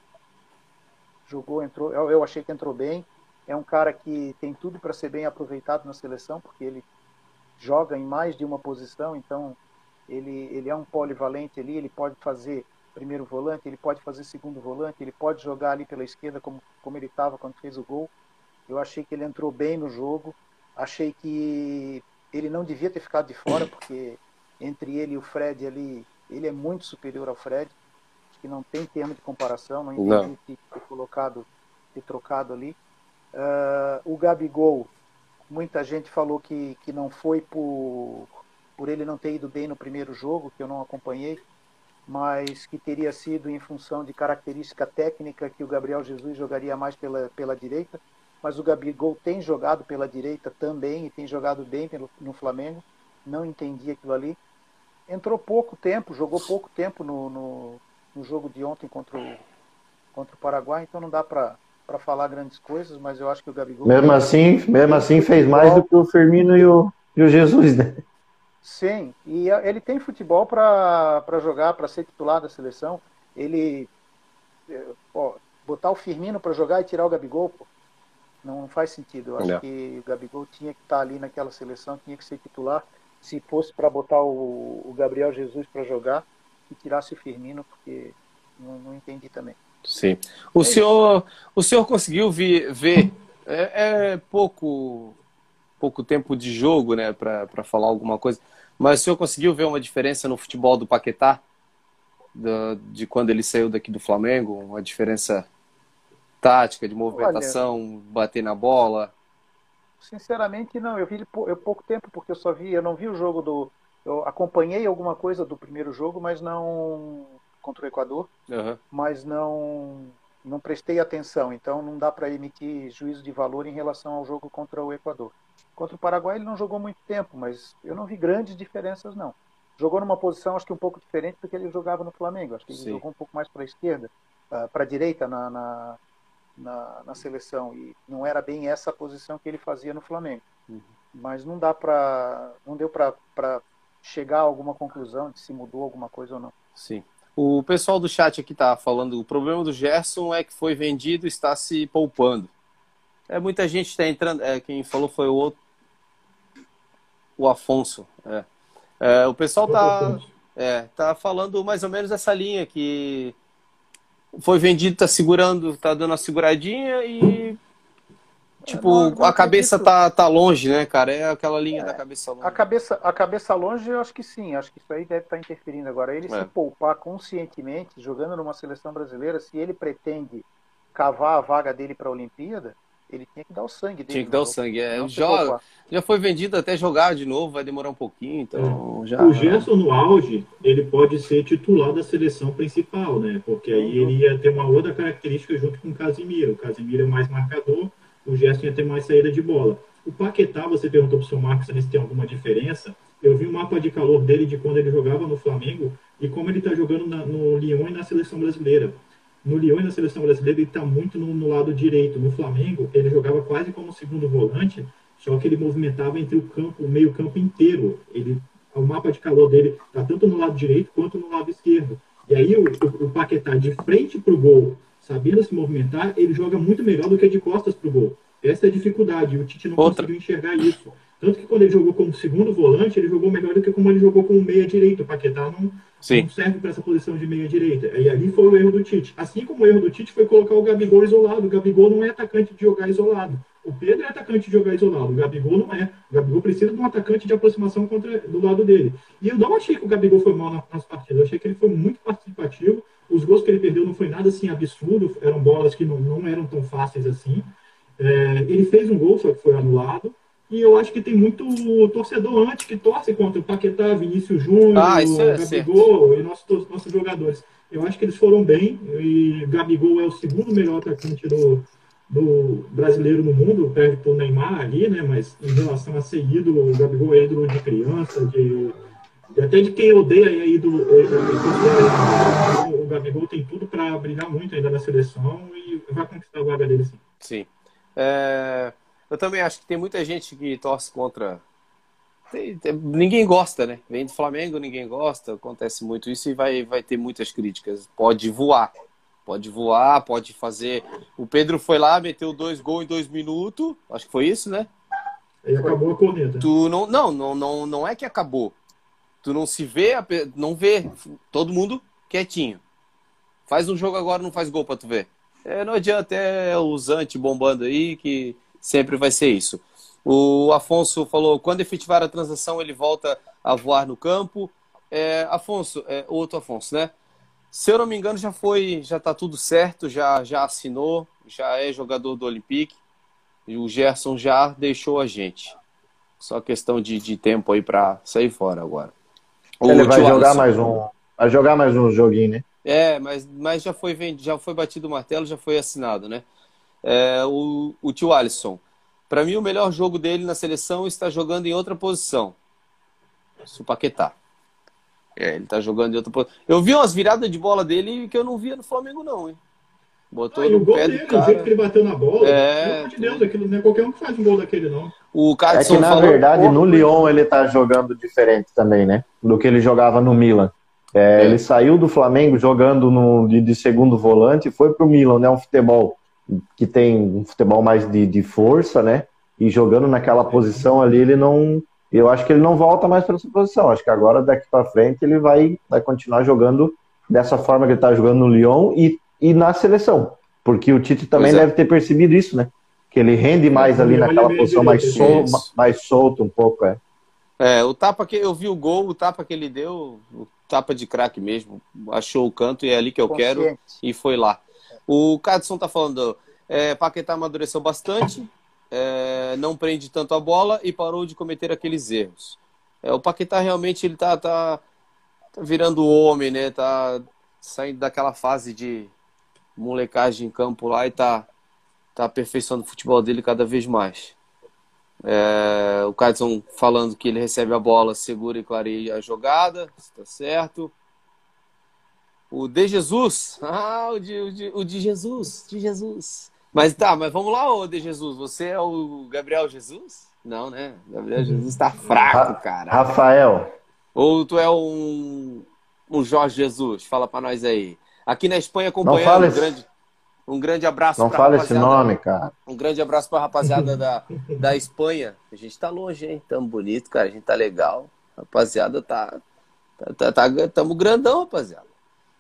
S5: jogou, entrou, eu, eu achei que entrou bem, é um cara que tem tudo para ser bem aproveitado na seleção, porque ele joga em mais de uma posição, então ele, ele é um polivalente ali, ele pode fazer primeiro volante, ele pode fazer segundo volante, ele pode jogar ali pela esquerda como, como ele estava quando fez o gol. Eu achei que ele entrou bem no jogo, achei que ele não devia ter ficado de fora, porque entre ele e o Fred ali, ele é muito superior ao Fred, acho que não tem termo de comparação, não entendi ter, ter colocado, ter trocado ali. Uh, o Gabigol, muita gente falou que, que não foi por, por ele não ter ido bem no primeiro jogo, que eu não acompanhei, mas que teria sido em função de característica técnica que o Gabriel Jesus jogaria mais pela, pela direita. Mas o Gabigol tem jogado pela direita também e tem jogado bem pelo, no Flamengo. Não entendi aquilo ali. Entrou pouco tempo, jogou pouco tempo no, no, no jogo de ontem contra o, contra o Paraguai, então não dá para para falar grandes coisas, mas eu acho que o Gabigol.
S2: Mesmo assim, mesmo assim fez mais do que o Firmino e o, e o Jesus, né?
S5: Sim, e ele tem futebol para jogar, para ser titular da seleção. Ele ó, botar o Firmino para jogar e tirar o Gabigol, pô, não faz sentido. Eu acho não. que o Gabigol tinha que estar tá ali naquela seleção, tinha que ser titular. Se fosse para botar o, o, Gabriel Jesus para jogar e tirasse o Firmino, porque não, não entendi também.
S1: Sim. O, é senhor, o senhor conseguiu ver. ver é, é, pouco, pouco tempo de jogo, né, para falar alguma coisa. Mas o senhor conseguiu ver uma diferença no futebol do Paquetá? Do, de quando ele saiu daqui do Flamengo? Uma diferença tática, de movimentação, Olha, bater na bola?
S5: Sinceramente, não. Eu vi eu, pouco tempo, porque eu só vi, eu não vi o jogo do. Eu acompanhei alguma coisa do primeiro jogo, mas não contra o Equador, uhum. mas não não prestei atenção, então não dá para emitir juízo de valor em relação ao jogo contra o Equador. Contra o Paraguai ele não jogou muito tempo, mas eu não vi grandes diferenças não. Jogou numa posição acho que um pouco diferente do que ele jogava no Flamengo. Acho que ele Sim. jogou um pouco mais para a esquerda, uh, para a direita na, na, na, na, seleção e não era bem essa posição que ele fazia no Flamengo. Uhum. Mas não dá para não deu para chegar a alguma conclusão de se mudou alguma coisa ou não.
S1: Sim. O pessoal do chat aqui tá falando, o problema do Gerson é que foi vendido e está se poupando. É, muita gente está entrando, é, quem falou foi o outro, o Afonso. É. É, o pessoal tá, é, tá falando mais ou menos essa linha que foi vendido, tá segurando, tá dando uma seguradinha e Tipo, não, não a cabeça tá, tá longe, né, cara? É aquela linha é, da cabeça longe.
S5: A cabeça, a cabeça longe, eu acho que sim. Acho que isso aí deve estar tá interferindo. Agora, ele é. se poupar conscientemente, jogando numa seleção brasileira, se ele pretende cavar a vaga dele para a Olimpíada, ele tinha que dar o sangue dele.
S1: Tinha que dar o sangue. É, já, já foi vendido até jogar de novo, vai demorar um pouquinho, então
S4: é.
S1: já.
S4: O Gerson no auge, ele pode ser titular da seleção principal, né? Porque aí ele ia ter uma outra característica junto com o Casimiro. O Casimiro é mais marcador, o Gerson ia ter mais saída de bola. O Paquetá, você perguntou para o seu Marcos se tem alguma diferença. Eu vi o mapa de calor dele de quando ele jogava no Flamengo e como ele está jogando na, no Lyon e na seleção brasileira. No Lyon e na seleção brasileira ele está muito no, no, lado direito. No Flamengo ele jogava quase como segundo volante, só que ele movimentava entre o campo, o meio campo inteiro. Ele, o mapa de calor dele está tanto no lado direito quanto no lado esquerdo. E aí o, o, o Paquetá de frente para o gol sabendo se movimentar, ele joga muito melhor do que de costas para o gol. Essa é a dificuldade, o Tite não Outra. conseguiu enxergar isso. Tanto que quando ele jogou como segundo volante, ele jogou melhor do que como ele jogou como meia-direita. O Paquetá não, não serve para essa posição de meia-direita. E ali foi o erro do Tite. Assim como o erro do Tite foi colocar o Gabigol isolado. O Gabigol não é atacante de jogar isolado. O Pedro é atacante de jogar isolado, o Gabigol não é. O Gabigol precisa de um atacante de aproximação contra, do lado dele. E eu não achei que o Gabigol foi mal nas partidas, eu achei que ele foi muito participativo. Os gols que ele perdeu não foi nada assim absurdo, eram bolas que não, não eram tão fáceis assim. É, ele fez um gol, só que foi anulado. E eu acho que tem muito torcedor antes que torce contra o Paquetá, Vinícius Júnior, ah, é Gabigol certo. e nossos, nossos jogadores. Eu acho que eles foram bem. E Gabigol é o segundo melhor atacante do, do brasileiro no mundo, perde o Neymar ali, né? Mas em relação a ser ídolo, o Gabigol é ídolo de criança, de, de até de quem odeia é ídolo. É, o Gabigol tem tudo para brilhar muito ainda na seleção e vai conquistar a vaga dele sim.
S1: Sim. É, eu também acho que tem muita gente que torce contra. Tem, tem, ninguém gosta, né? Vem do Flamengo, ninguém gosta, acontece muito isso e vai, vai ter muitas críticas. Pode voar, pode voar, pode fazer. O Pedro foi lá, meteu dois gols em dois minutos, acho que foi isso, né?
S4: Aí acabou a corneta.
S1: Tu não, não, não, não, não é que acabou. Tu não se vê, não vê todo mundo quietinho. Faz um jogo agora, não faz gol pra tu ver. É, não adianta, é o Zante bombando aí, que sempre vai ser isso. O Afonso falou, quando efetivar a transação, ele volta a voar no campo. É, Afonso, é, outro Afonso, né? Se eu não me engano, já foi, já tá tudo certo, já, já assinou, já é jogador do Olympique. E o Gerson já deixou a gente. Só questão de, de tempo aí para sair fora agora.
S2: Ele vai jogar mais um, vai jogar mais um joguinho, né?
S1: É, mas, mas já foi vendido, já foi batido o martelo, já foi assinado, né? É, o, o tio Alisson. Para mim, o melhor jogo dele na seleção está jogando em outra posição. O Paquetá. É, ele está jogando em outra posição. Eu vi umas viradas de bola dele que eu não via no Flamengo, não, hein?
S4: Botou ah, no o gol pé dele, do cara. o jeito que ele bateu na bola, é, pelo amor de Deus, aquilo não é qualquer um que faz um gol daquele, não. O
S2: é que, na verdade, no Lyon ele tá jogando diferente também, né? Do que ele jogava no Milan. É, é. Ele saiu do Flamengo jogando no, de, de, segundo volante e foi para o Milan, né? Um futebol que tem um futebol mais de, de força, né? E jogando naquela posição ali, ele não. Eu acho que ele não volta mais para essa posição. Acho que agora, daqui para frente, ele vai, vai continuar jogando dessa forma que ele está jogando no Lyon e, e na seleção. Porque o Tite também é. deve ter percebido isso, né? Que ele rende mais ali naquela posição mais, sol, mais solto um pouco, é.
S1: É, o tapa que eu vi o gol, o tapa que ele deu, o tapa de craque mesmo, achou o canto e é ali que eu Consciente. quero e foi lá. O Cadson tá falando, é, Paquetá amadureceu bastante, é, não prende tanto a bola e parou de cometer aqueles erros. É, o Paquetá realmente ele tá, tá, tá virando homem, né? Tá saindo daquela fase de molecagem em campo lá e tá, tá aperfeiçoando o futebol dele cada vez mais. É, o Cadson falando que ele recebe a bola, segura e clareia a jogada, está certo. O de Jesus, ah, o de, o de, o de Jesus, de Jesus. Mas tá, mas vamos lá, ô de Jesus, você é o Gabriel Jesus? Não, né? Gabriel Jesus tá fraco, cara.
S2: Rafael.
S1: Ou tu é um, um Jorge Jesus? Fala para nós aí. Aqui na Espanha acompanhando
S2: Não fala
S1: um grande um grande abraço
S2: Não fala esse nome, cara.
S1: Um grande abraço para a rapaziada da, da Espanha. A gente tá longe, hein? Tamo bonito, cara. A gente tá legal. Rapaziada, tá. tá, tá, tá tamo grandão, rapaziada.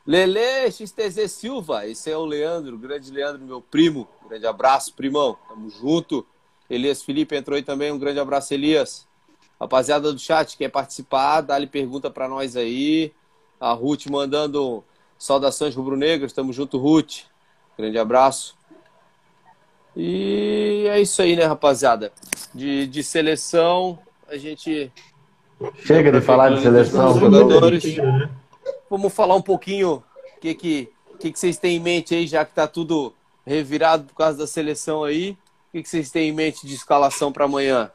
S1: Lele XTZ Silva, esse é o Leandro, o grande Leandro, meu primo. Grande abraço, primão. Tamo junto. Elias Felipe entrou aí também. Um grande abraço, Elias. Rapaziada do chat, quer participar? Dá-lhe pergunta para nós aí. A Ruth mandando saudações rubro-negras. Tamo junto, Ruth. Grande abraço. E é isso aí, né, rapaziada? De, de seleção, a gente.
S2: Chega de falar de seleção.
S1: Jogadores. Vamos falar um pouquinho o que, que, que, que vocês têm em mente aí, já que tá tudo revirado por causa da seleção aí. O que, que vocês têm em mente de escalação para amanhã?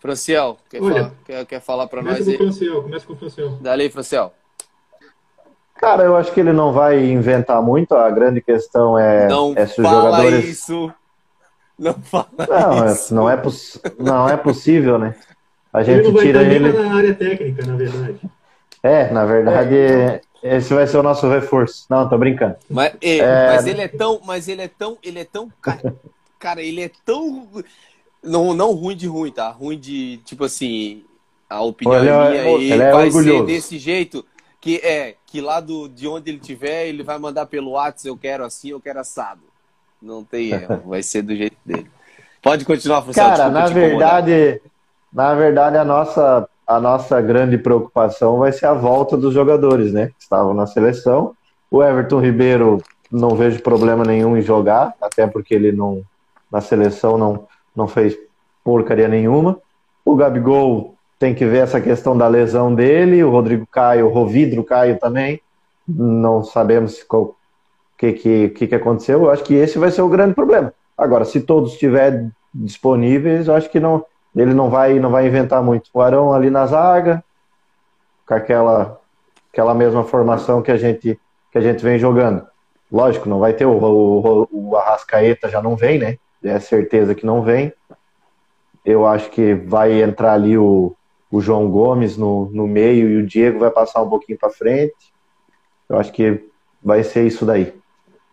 S1: Franciel, quer, Olha, falar, quer, quer falar para nós
S4: aí? Franciel, começa com o Franciel.
S1: Dali, Franciel.
S2: Cara, eu acho que ele não vai inventar muito. A grande questão é,
S1: não
S2: é se
S1: os jogadores. Isso. Não fala
S2: não,
S1: isso.
S2: É, não, é não é possível, né? A gente ele não vai tira ele.
S4: na área técnica, na verdade.
S2: É, na verdade, é. esse vai ser o nosso reforço. Não, tô brincando.
S1: Mas, é, é... mas ele é tão, mas ele é tão, ele é tão, cara, cara, ele é tão não, não ruim de ruim, tá? Ruim de tipo assim, a opinião Olha, minha aí é vai orgulhoso. ser desse jeito que é que lá do, de onde ele tiver, ele vai mandar pelo WhatsApp, eu quero assim, eu quero assado. Não tem erro, vai ser do jeito dele. Pode continuar,
S2: Função. Cara, na verdade, na verdade, a nossa, a nossa grande preocupação vai ser a volta dos jogadores, né? Que estavam na seleção. O Everton Ribeiro não vejo problema nenhum em jogar, até porque ele não na seleção não, não fez porcaria nenhuma. O Gabigol tem que ver essa questão da lesão dele, o Rodrigo Caio, o Rovidro Caio também. Não sabemos o que, que, que, aconteceu. Eu acho que esse vai ser o grande problema. Agora, se todos estiverem disponíveis, eu acho que não, ele não vai, não vai inventar muito. O Arão ali na zaga, com aquela, aquela mesma formação que a gente, que a gente vem jogando. Lógico, não vai ter o, o, o Arrascaeta, já não vem, né? É certeza que não vem. Eu acho que vai entrar ali o, o João Gomes no, no meio e o Diego vai passar um pouquinho para frente. Eu acho que vai ser isso daí.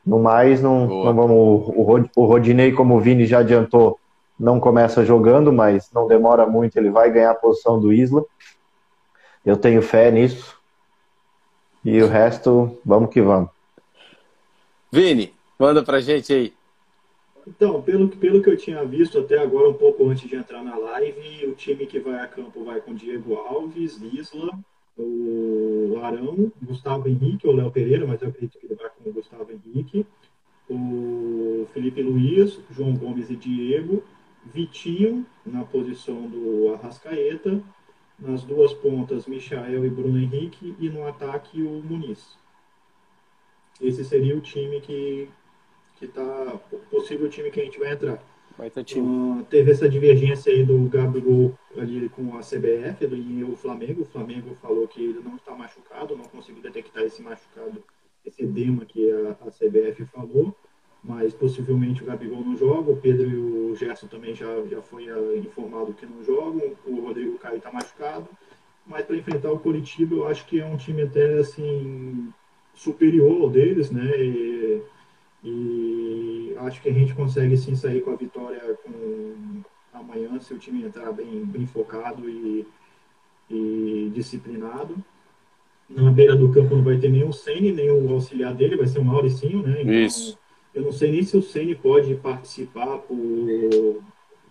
S2: No mais, não, não vamos. O, o Rodinei, como o Vini já adiantou, não começa jogando, mas não demora muito, ele vai ganhar a posição do Isla. Eu tenho fé nisso. E o resto, vamos que vamos.
S1: Vini, manda pra gente aí.
S4: Então, pelo, pelo que eu tinha visto até agora, um pouco antes de entrar na live, o time que vai a campo vai com Diego Alves, Isla, o Arão, Gustavo Henrique ou Léo Pereira, mas eu acredito que ele vai com o Gustavo Henrique, o Felipe Luiz, João Gomes e Diego, Vitinho na posição do Arrascaeta, nas duas pontas Michael e Bruno Henrique e no ataque o Muniz. Esse seria o time que que tá possível time que a gente vai entrar.
S1: Vai ter time.
S4: Uh, teve essa divergência aí do Gabigol ali com a CBF do, e o Flamengo. O Flamengo falou que ele não está machucado, não conseguiu detectar esse machucado, esse edema que a, a CBF falou, mas possivelmente o Gabigol não joga. O Pedro e o Gerson também já, já foi uh, informado que não jogam. O Rodrigo Caio está machucado. Mas para enfrentar o Curitiba, eu acho que é um time até assim superior ao deles, né? E, e acho que a gente consegue sim sair com a vitória com amanhã se o time entrar bem, bem focado e, e disciplinado. Na beira do campo não vai ter o Sene, nem o auxiliar dele, vai ser o Mauricinho, né?
S1: Então, Isso.
S4: Eu não sei nem se o Sene pode participar por,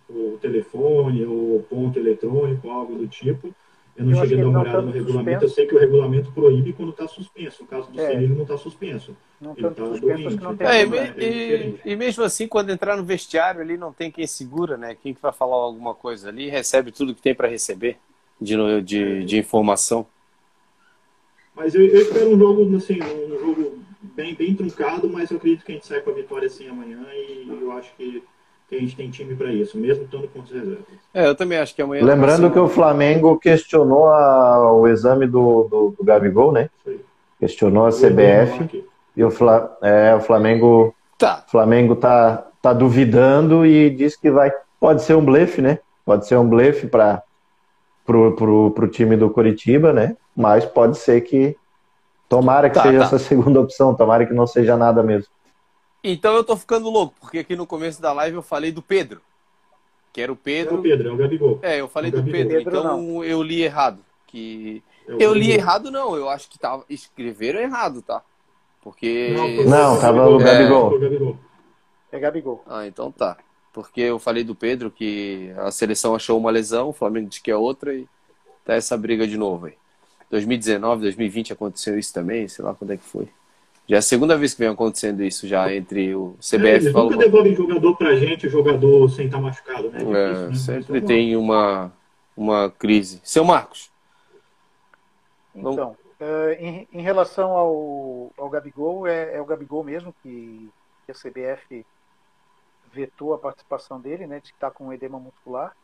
S4: por telefone ou ponto eletrônico, algo do tipo. Eu não eu cheguei a dar uma olhada no regulamento. Suspenso. Eu sei que o regulamento proíbe quando está suspenso. No caso do é. ele não está suspenso.
S5: Não ele está doente. Não
S1: tem é, e, é e, mesmo assim, quando entrar no vestiário ali, não tem quem segura, né? Quem que vai falar alguma coisa ali recebe tudo que tem para receber de, de, é. de informação.
S4: Mas eu, eu, espero um jogo, assim, um jogo bem, bem truncado, mas eu acredito que a gente sai com a vitória assim amanhã e eu acho que que a gente tem time para isso, mesmo estando com reservas.
S1: É, eu também acho que amanhã.
S2: Lembrando que o Flamengo questionou a, o exame do, do, do Gabigol, né? Questionou a CBF. E o, Fla, é, o Flamengo. Tá. Flamengo tá, tá duvidando e diz que vai. Pode ser um blefe, né? Pode ser um blefe para pro, pro, pro time do Curitiba, né? Mas pode ser que. Tomara que tá, seja tá. essa segunda opção, tomara que não seja nada mesmo.
S1: Então eu tô ficando louco, porque aqui no começo da live eu falei do Pedro. Que era o Pedro. É
S4: o Pedro, é o Gabigol.
S1: É, eu falei é do Pedro, Pedro então não. eu li errado. Que... É eu li errado, não, eu acho que tava... escreveram errado, tá? Porque.
S2: Não, não tava o Gabigol.
S5: É... é Gabigol.
S1: Ah, então tá. Porque eu falei do Pedro que a seleção achou uma lesão, o Flamengo diz que é outra e tá essa briga de novo aí. 2019, 2020 aconteceu isso também, sei lá quando é que foi. Já é a segunda vez que vem acontecendo isso já entre o CBF é,
S4: eles nunca devolvem jogador pra gente, o jogador sem estar tá machucado, né? É,
S1: é né? Sempre é tem uma, uma crise. Seu Marcos.
S5: Então, uh, em, em, relação ao, ao Gabigol, é, é, o Gabigol mesmo que, que a CBF vetou a participação dele, né? Diz que está com edema muscular.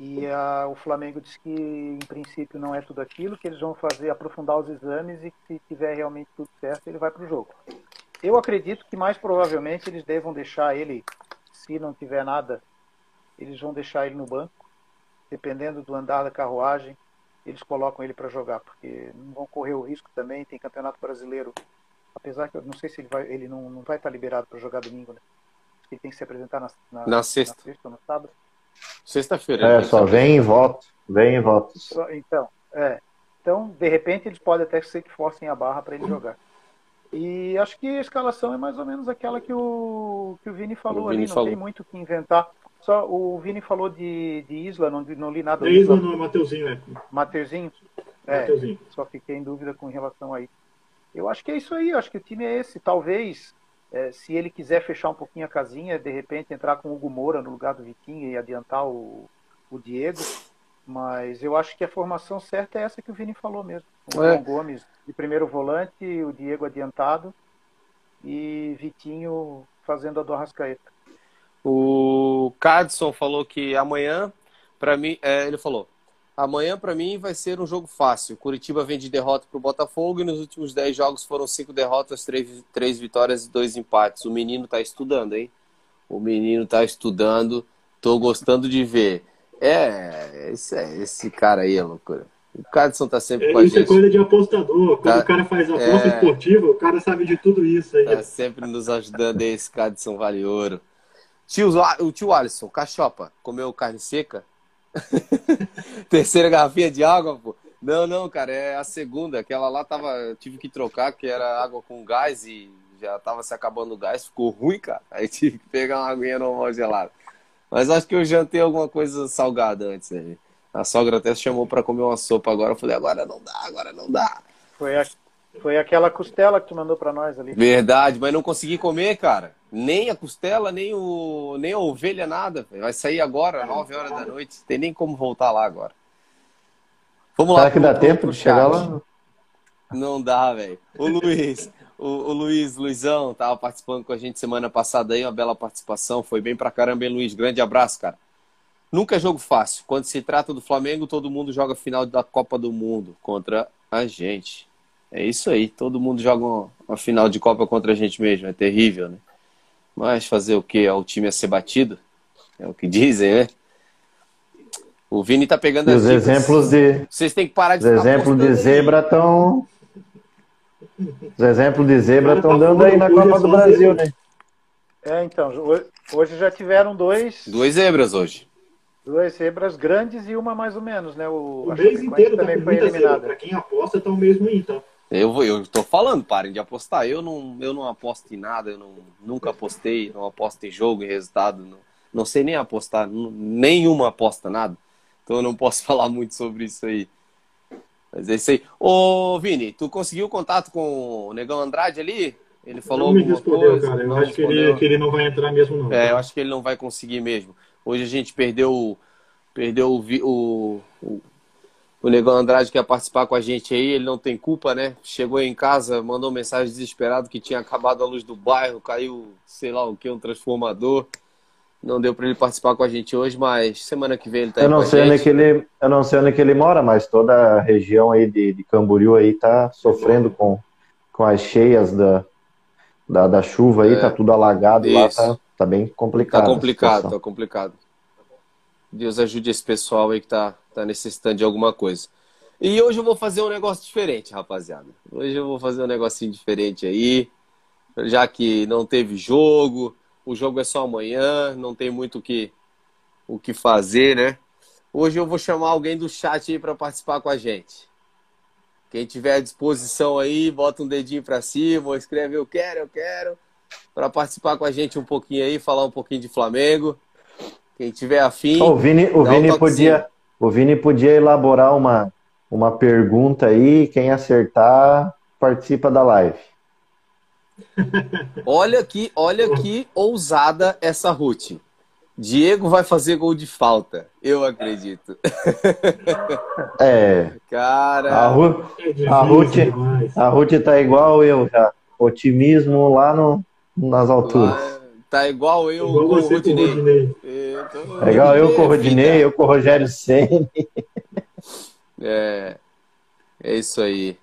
S5: E a, o Flamengo diz que, em princípio, não é tudo aquilo, que eles vão fazer, aprofundar os exames e que, se tiver realmente tudo certo, ele vai para o jogo. Eu acredito que, mais provavelmente, eles devam deixar ele, se não tiver nada, eles vão deixar ele no banco. Dependendo do andar da carruagem, eles colocam ele para jogar, porque não vão correr o risco também. Tem campeonato brasileiro, apesar que eu não sei se ele, vai, ele não, não vai estar liberado para jogar domingo, né? Ele tem que se apresentar na,
S1: na, na sexta. na sexta ou no sábado. Sexta-feira.
S2: É, só vem e volta. Vem e volta.
S5: Então, é. Então, de repente, eles podem até ser que forcem a barra para ele jogar. E acho que a escalação é mais ou menos aquela que o, que o Vini falou o Vini ali, não falou. tem muito o que inventar. Só o Vini falou de, de Isla, não, não li nada.
S4: De Isla não, Mateuzinho, é.
S5: Mateuzinho? É, Mateuzinho. só fiquei em dúvida com relação a isso. Eu acho que é isso aí, acho que o time é esse. Talvez, é, se ele quiser fechar um pouquinho a casinha, de repente entrar com o Hugo Moura no lugar do Vitinho e adiantar o, o Diego. Mas eu acho que a formação certa é essa que o Vini falou mesmo. O é. João Gomes de primeiro volante, o Diego adiantado e Vitinho fazendo a do Arrascaeta.
S1: O Cadson falou que amanhã, para mim, é, ele falou, amanhã para mim vai ser um jogo fácil. Curitiba vem de derrota para o Botafogo e nos últimos 10 jogos foram cinco derrotas, três, três vitórias e dois empates. O menino está estudando, hein? O menino está estudando. Tô gostando de ver. É, esse, esse cara aí é loucura. O Cadson tá sempre
S4: é,
S1: com a
S4: isso é gente. Isso é coisa de apostador. Quando tá, o cara faz aposta é, esportiva, o cara sabe de tudo isso aí.
S1: Tá sempre nos ajudando aí, esse Cadson vale ouro. Tio, o tio Alisson, cachopa, comeu carne seca? Terceira garrafinha de água, pô. Não, não, cara, é a segunda. Aquela lá tava. Tive que trocar, que era água com gás e já tava se acabando o gás, ficou ruim, cara. Aí tive que pegar uma aguinha normal gelada. Mas acho que eu jantei alguma coisa salgada antes. A sogra até chamou para comer uma sopa agora. Eu falei, agora não dá, agora não dá.
S5: Foi, a, foi aquela costela que tu mandou para nós ali.
S1: Verdade, mas não consegui comer, cara. Nem a costela, nem, o, nem a ovelha, nada. Vai sair agora, 9 horas da noite. Tem nem como voltar lá agora.
S2: Vamos Será lá. Será que dá tempo de chegar lá?
S1: Não dá, velho. Ô Luiz, o, o, Luiz, Luizão, tava participando com a gente semana passada aí, uma bela participação. Foi bem pra caramba, hein, Luiz? Grande abraço, cara. Nunca é jogo fácil. Quando se trata do Flamengo, todo mundo joga final da Copa do Mundo contra a gente. É isso aí. Todo mundo joga uma, uma final de Copa contra a gente mesmo. É terrível, né? Mas fazer o que? É o time a ser batido? É o que dizem, né? O Vini tá pegando
S2: as os exemplos de.
S1: Vocês têm que parar de
S2: Os exemplos de zebra estão os exemplos de zebra estão dando aí na Copa do Brasil, né?
S5: É, então, hoje já tiveram dois.
S1: Duas zebras hoje.
S5: Duas zebras grandes e uma mais ou menos, né?
S4: O, o mês inteiro também tá foi eliminada. Para quem aposta, tá o mesmo aí, tá?
S1: Eu, eu tô falando, parem de apostar. Eu não, eu não aposto em nada, eu não, nunca apostei, não aposto em jogo, em resultado. Não, não sei nem apostar, nenhuma aposta, nada. Então eu não posso falar muito sobre isso aí. Mas é isso aí. Ô, Vini, tu conseguiu contato com o Negão Andrade ali? Ele falou
S4: não me respondeu, coisa, cara. Eu acho que ele, que ele, não vai entrar mesmo, não.
S1: É, eu acho que ele não vai conseguir mesmo. Hoje a gente perdeu, perdeu o, o, o, o Negão Andrade que ia participar com a gente aí. Ele não tem culpa, né? Chegou em casa, mandou mensagem desesperado que tinha acabado a luz do bairro, caiu, sei lá o que, um transformador. Não deu para ele participar com a gente hoje, mas semana que vem ele tá
S2: eu não sei onde que ele Eu não sei onde que ele mora, mas toda a região aí de, de Camboriú aí tá sofrendo com, com as cheias da, da, da chuva aí, é, tá tudo alagado isso. lá, tá, tá bem complicado.
S1: Tá complicado, tá complicado. Deus ajude esse pessoal aí que tá, tá necessitando de alguma coisa. E hoje eu vou fazer um negócio diferente, rapaziada. Hoje eu vou fazer um negocinho diferente aí, já que não teve jogo, o jogo é só amanhã, não tem muito o que, o que fazer, né? Hoje eu vou chamar alguém do chat aí para participar com a gente. Quem tiver à disposição aí, bota um dedinho para cima, escreve eu quero, eu quero, para participar com a gente um pouquinho aí, falar um pouquinho de Flamengo. Quem tiver afim.
S2: O Vini, o Vini um podia, o Vini podia elaborar uma, uma pergunta aí, quem acertar participa da live.
S1: Olha que, olha que ousada essa Ruth. Diego vai fazer gol de falta. Eu acredito.
S2: É.
S1: Cara.
S2: A Ruth, a Ruth, a Ruth tá igual eu já. Otimismo lá no, nas alturas. Lá,
S1: tá igual eu igual com o Rodinei.
S2: É igual eu com o Rodinei, eu com o Rogério Senni.
S1: É. É isso aí.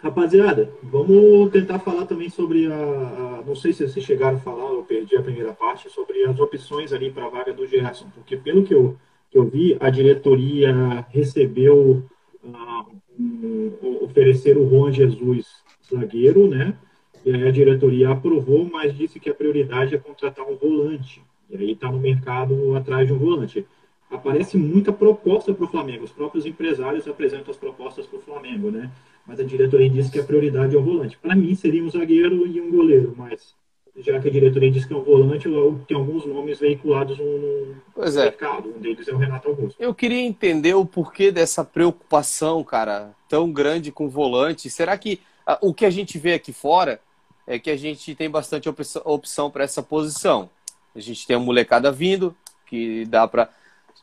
S4: Rapaziada, vamos tentar falar também sobre a, a, Não sei se vocês chegaram a falar, eu perdi a primeira parte, sobre as opções ali para a vaga do Gerson, porque pelo que eu, que eu vi, a diretoria recebeu uh, um, oferecer o Juan Jesus zagueiro, né? E aí a diretoria aprovou, mas disse que a prioridade é contratar um volante. E aí está no mercado atrás de um volante aparece muita proposta para o Flamengo. Os próprios empresários apresentam as propostas para o Flamengo, né? mas a diretoria disse que a prioridade é o volante. Para mim, seria um zagueiro e um goleiro, mas já que a diretoria disse que é um volante, tem alguns nomes veiculados no,
S1: pois é.
S4: mercado. Um deles é o Renato Augusto.
S1: Eu queria entender o porquê dessa preocupação, cara, tão grande com o volante. Será que ah, o que a gente vê aqui fora é que a gente tem bastante opção para essa posição? A gente tem a molecada vindo, que dá para.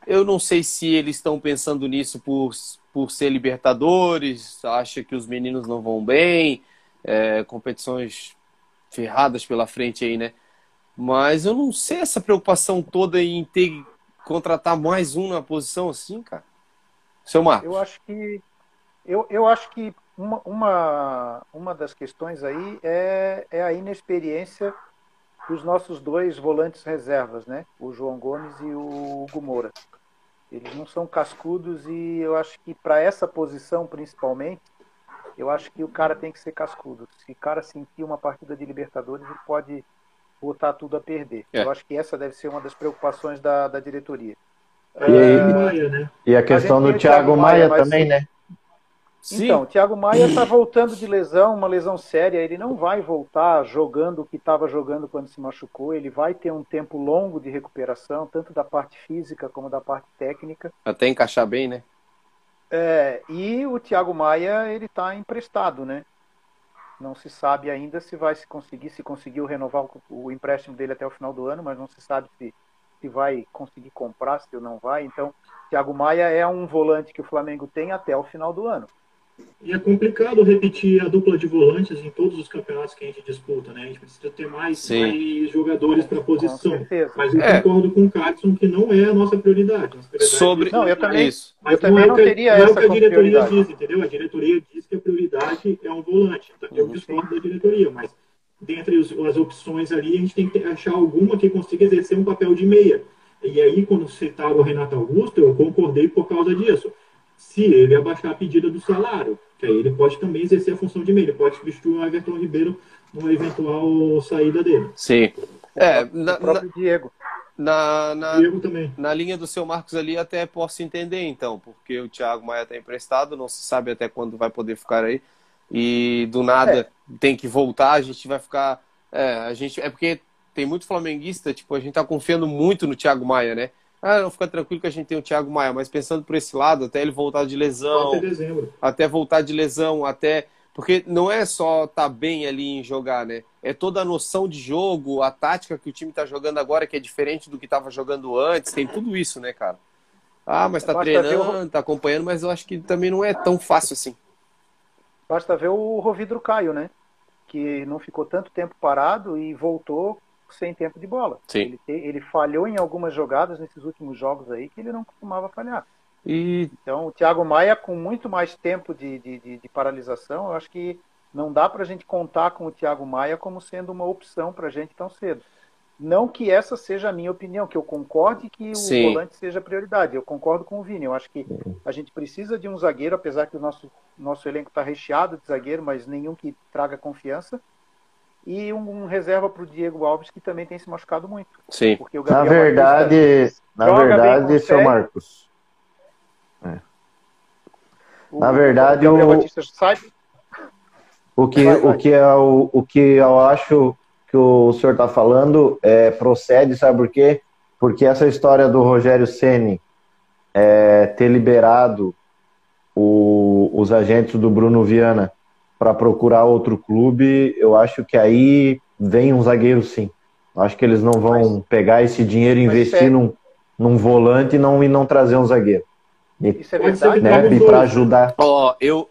S1: Eu não sei se eles estão pensando nisso por, por ser Libertadores, acha que os meninos não vão bem, é, competições ferradas pela frente aí, né? Mas eu não sei essa preocupação toda em ter contratar mais um na posição assim, cara. Seu Marcos.
S5: Eu acho que eu, eu acho que uma, uma, uma das questões aí é, é a inexperiência dos nossos dois volantes reservas, né? O João Gomes e o Hugo Moura. Eles não são cascudos e eu acho que para essa posição principalmente eu acho que o cara tem que ser cascudo. Se o cara sentir uma partida de Libertadores, ele pode botar tudo a perder. É. Eu acho que essa deve ser uma das preocupações da, da diretoria.
S2: E, né? e a questão a do Thiago Maia, Maia também, né?
S5: Sim. Então, o Thiago Maia está voltando de lesão, uma lesão séria. Ele não vai voltar jogando o que estava jogando quando se machucou. Ele vai ter um tempo longo de recuperação, tanto da parte física como da parte técnica.
S1: Até encaixar bem, né?
S5: É, e o Thiago Maia, ele está emprestado, né? Não se sabe ainda se vai se conseguir, se conseguiu renovar o, empréstimo dele até o final do ano, mas não se sabe se, se vai conseguir comprar, se não vai. Então, Thiago Maia é um volante que o Flamengo tem até o final do ano.
S4: E é complicado repetir a dupla de volantes em todos os campeonatos que a gente disputa, né? A gente precisa ter mais, mais jogadores para a posição. Mas eu é. concordo com o Carlson que não é a nossa prioridade. Nossa prioridade
S1: Sobre...
S5: Não, eu também,
S1: isso.
S4: Mas eu não, é não teria não é o que a diretoria diz, entendeu? A diretoria diz que a prioridade é um volante. Então, eu uhum. discordo da diretoria, mas dentre as opções ali, a gente tem que achar alguma que consiga exercer um papel de meia. E aí, quando citaram o Renato Augusto, eu concordei por causa disso se ele abaixar a pedida do salário, que aí ele pode também exercer a função de meio, ele pode substituir o Everton Ribeiro numa eventual saída dele.
S1: Sim. É, na,
S5: o próprio
S1: na,
S5: Diego.
S1: Na, na,
S4: Diego também.
S1: na linha do seu Marcos ali até posso entender então, porque o Thiago Maia está emprestado, não se sabe até quando vai poder ficar aí. E do nada é. tem que voltar, a gente vai ficar. É, a gente, é porque tem muito flamenguista, tipo, a gente tá confiando muito no Thiago Maia, né? Ah, não, fica tranquilo que a gente tem o Thiago Maia, mas pensando por esse lado, até ele voltar de lesão.
S4: Até dezembro.
S1: Até voltar de lesão, até. Porque não é só estar tá bem ali em jogar, né? É toda a noção de jogo, a tática que o time está jogando agora, que é diferente do que estava jogando antes, tem tudo isso, né, cara? Ah, mas está treinando, está acompanhando, mas eu acho que também não é tão fácil assim.
S5: Basta ver o Rovidro Caio, né? Que não ficou tanto tempo parado e voltou sem tempo de bola.
S1: Sim.
S5: Ele, ele falhou em algumas jogadas nesses últimos jogos aí que ele não costumava falhar.
S1: E...
S5: Então, o Thiago Maia, com muito mais tempo de, de, de, de paralisação, eu acho que não dá para a gente contar com o Thiago Maia como sendo uma opção para a gente tão cedo. Não que essa seja a minha opinião, que eu concorde que o Sim. volante seja prioridade. Eu concordo com o Vini. Eu acho que a gente precisa de um zagueiro, apesar que o nosso, nosso elenco está recheado de zagueiro, mas nenhum que traga confiança e um, um reserva para o Diego Alves, que também tem se machucado muito.
S1: Sim.
S2: na verdade, na verdade, seu Marcos. É. O, na verdade, o, o, que, vai, vai. o, que é o, o que eu acho que o senhor está falando é, procede, sabe por quê? Porque essa história do Rogério Ceni é, ter liberado o, os agentes do Bruno Viana para procurar outro clube, eu acho que aí vem um zagueiro sim. Acho que eles não vão mas, pegar esse dinheiro e investir é... num, num volante e não, e não trazer um zagueiro.
S5: E, Isso é verdade.
S2: Né, para ajudar.
S1: Ó, oh, eu.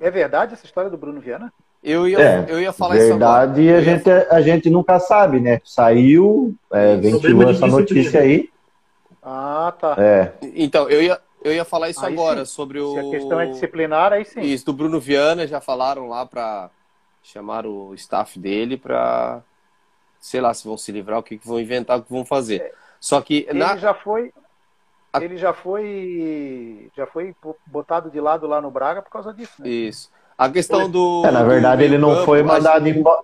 S5: É verdade essa história do Bruno Viana?
S1: Eu ia, é, eu ia falar
S2: verdade,
S1: isso
S2: agora. a gente, a gente nunca sabe, né? Saiu, é, ventilou essa notícia aí.
S5: Ah, tá.
S2: É.
S1: Então, eu ia, eu ia falar isso aí agora, sim. sobre o.
S5: Se a questão é disciplinar, aí sim.
S1: Isso, do Bruno Viana, já falaram lá para chamar o staff dele para. Sei lá se vão se livrar, o que, que vão inventar, o que vão fazer. É. Só que.
S5: Ele na... já foi. Ele já foi. Já foi botado de lado lá no Braga por causa disso, né?
S1: Isso. A questão do.
S2: É, na verdade,
S1: do
S2: ele não campo, foi mandado mas... embora.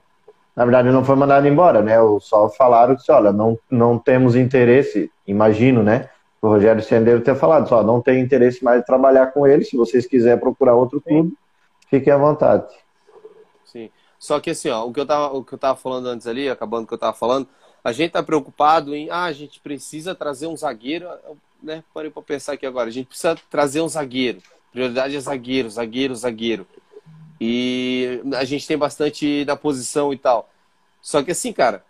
S2: Na verdade, ele não foi mandado embora, né? Só falaram que, olha, não, não temos interesse, imagino, né? O Rogério Sendeiro ter falado, só não tem interesse mais de trabalhar com ele, se vocês quiserem procurar outro clube, fiquem à vontade.
S1: Sim. Só que assim, ó, o que eu tava, o que eu tava falando antes ali, acabando o que eu tava falando, a gente tá preocupado em, ah, a gente precisa trazer um zagueiro, né? Parei para pensar aqui agora, a gente precisa trazer um zagueiro. Prioridade é zagueiro, zagueiro, zagueiro. E a gente tem bastante na posição e tal. Só que assim, cara,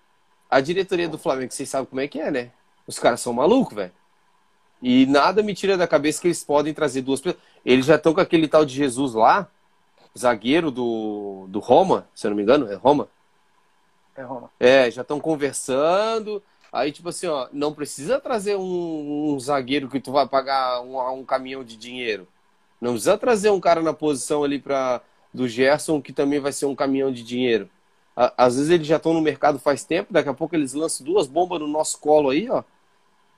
S1: a diretoria do Flamengo, vocês sabem como é que é, né? Os caras são malucos, velho. E nada me tira da cabeça que eles podem trazer duas pessoas. Eles já estão com aquele tal de Jesus lá, zagueiro do, do Roma, se eu não me engano, é Roma?
S5: É Roma.
S1: É, já estão conversando. Aí, tipo assim, ó, não precisa trazer um, um zagueiro que tu vai pagar um, um, caminhão de dinheiro. Não precisa trazer um cara na posição ali pra, do Gerson que também vai ser um caminhão de dinheiro. Às vezes eles já estão no mercado faz tempo, daqui a pouco eles lançam duas bombas no nosso colo aí, ó.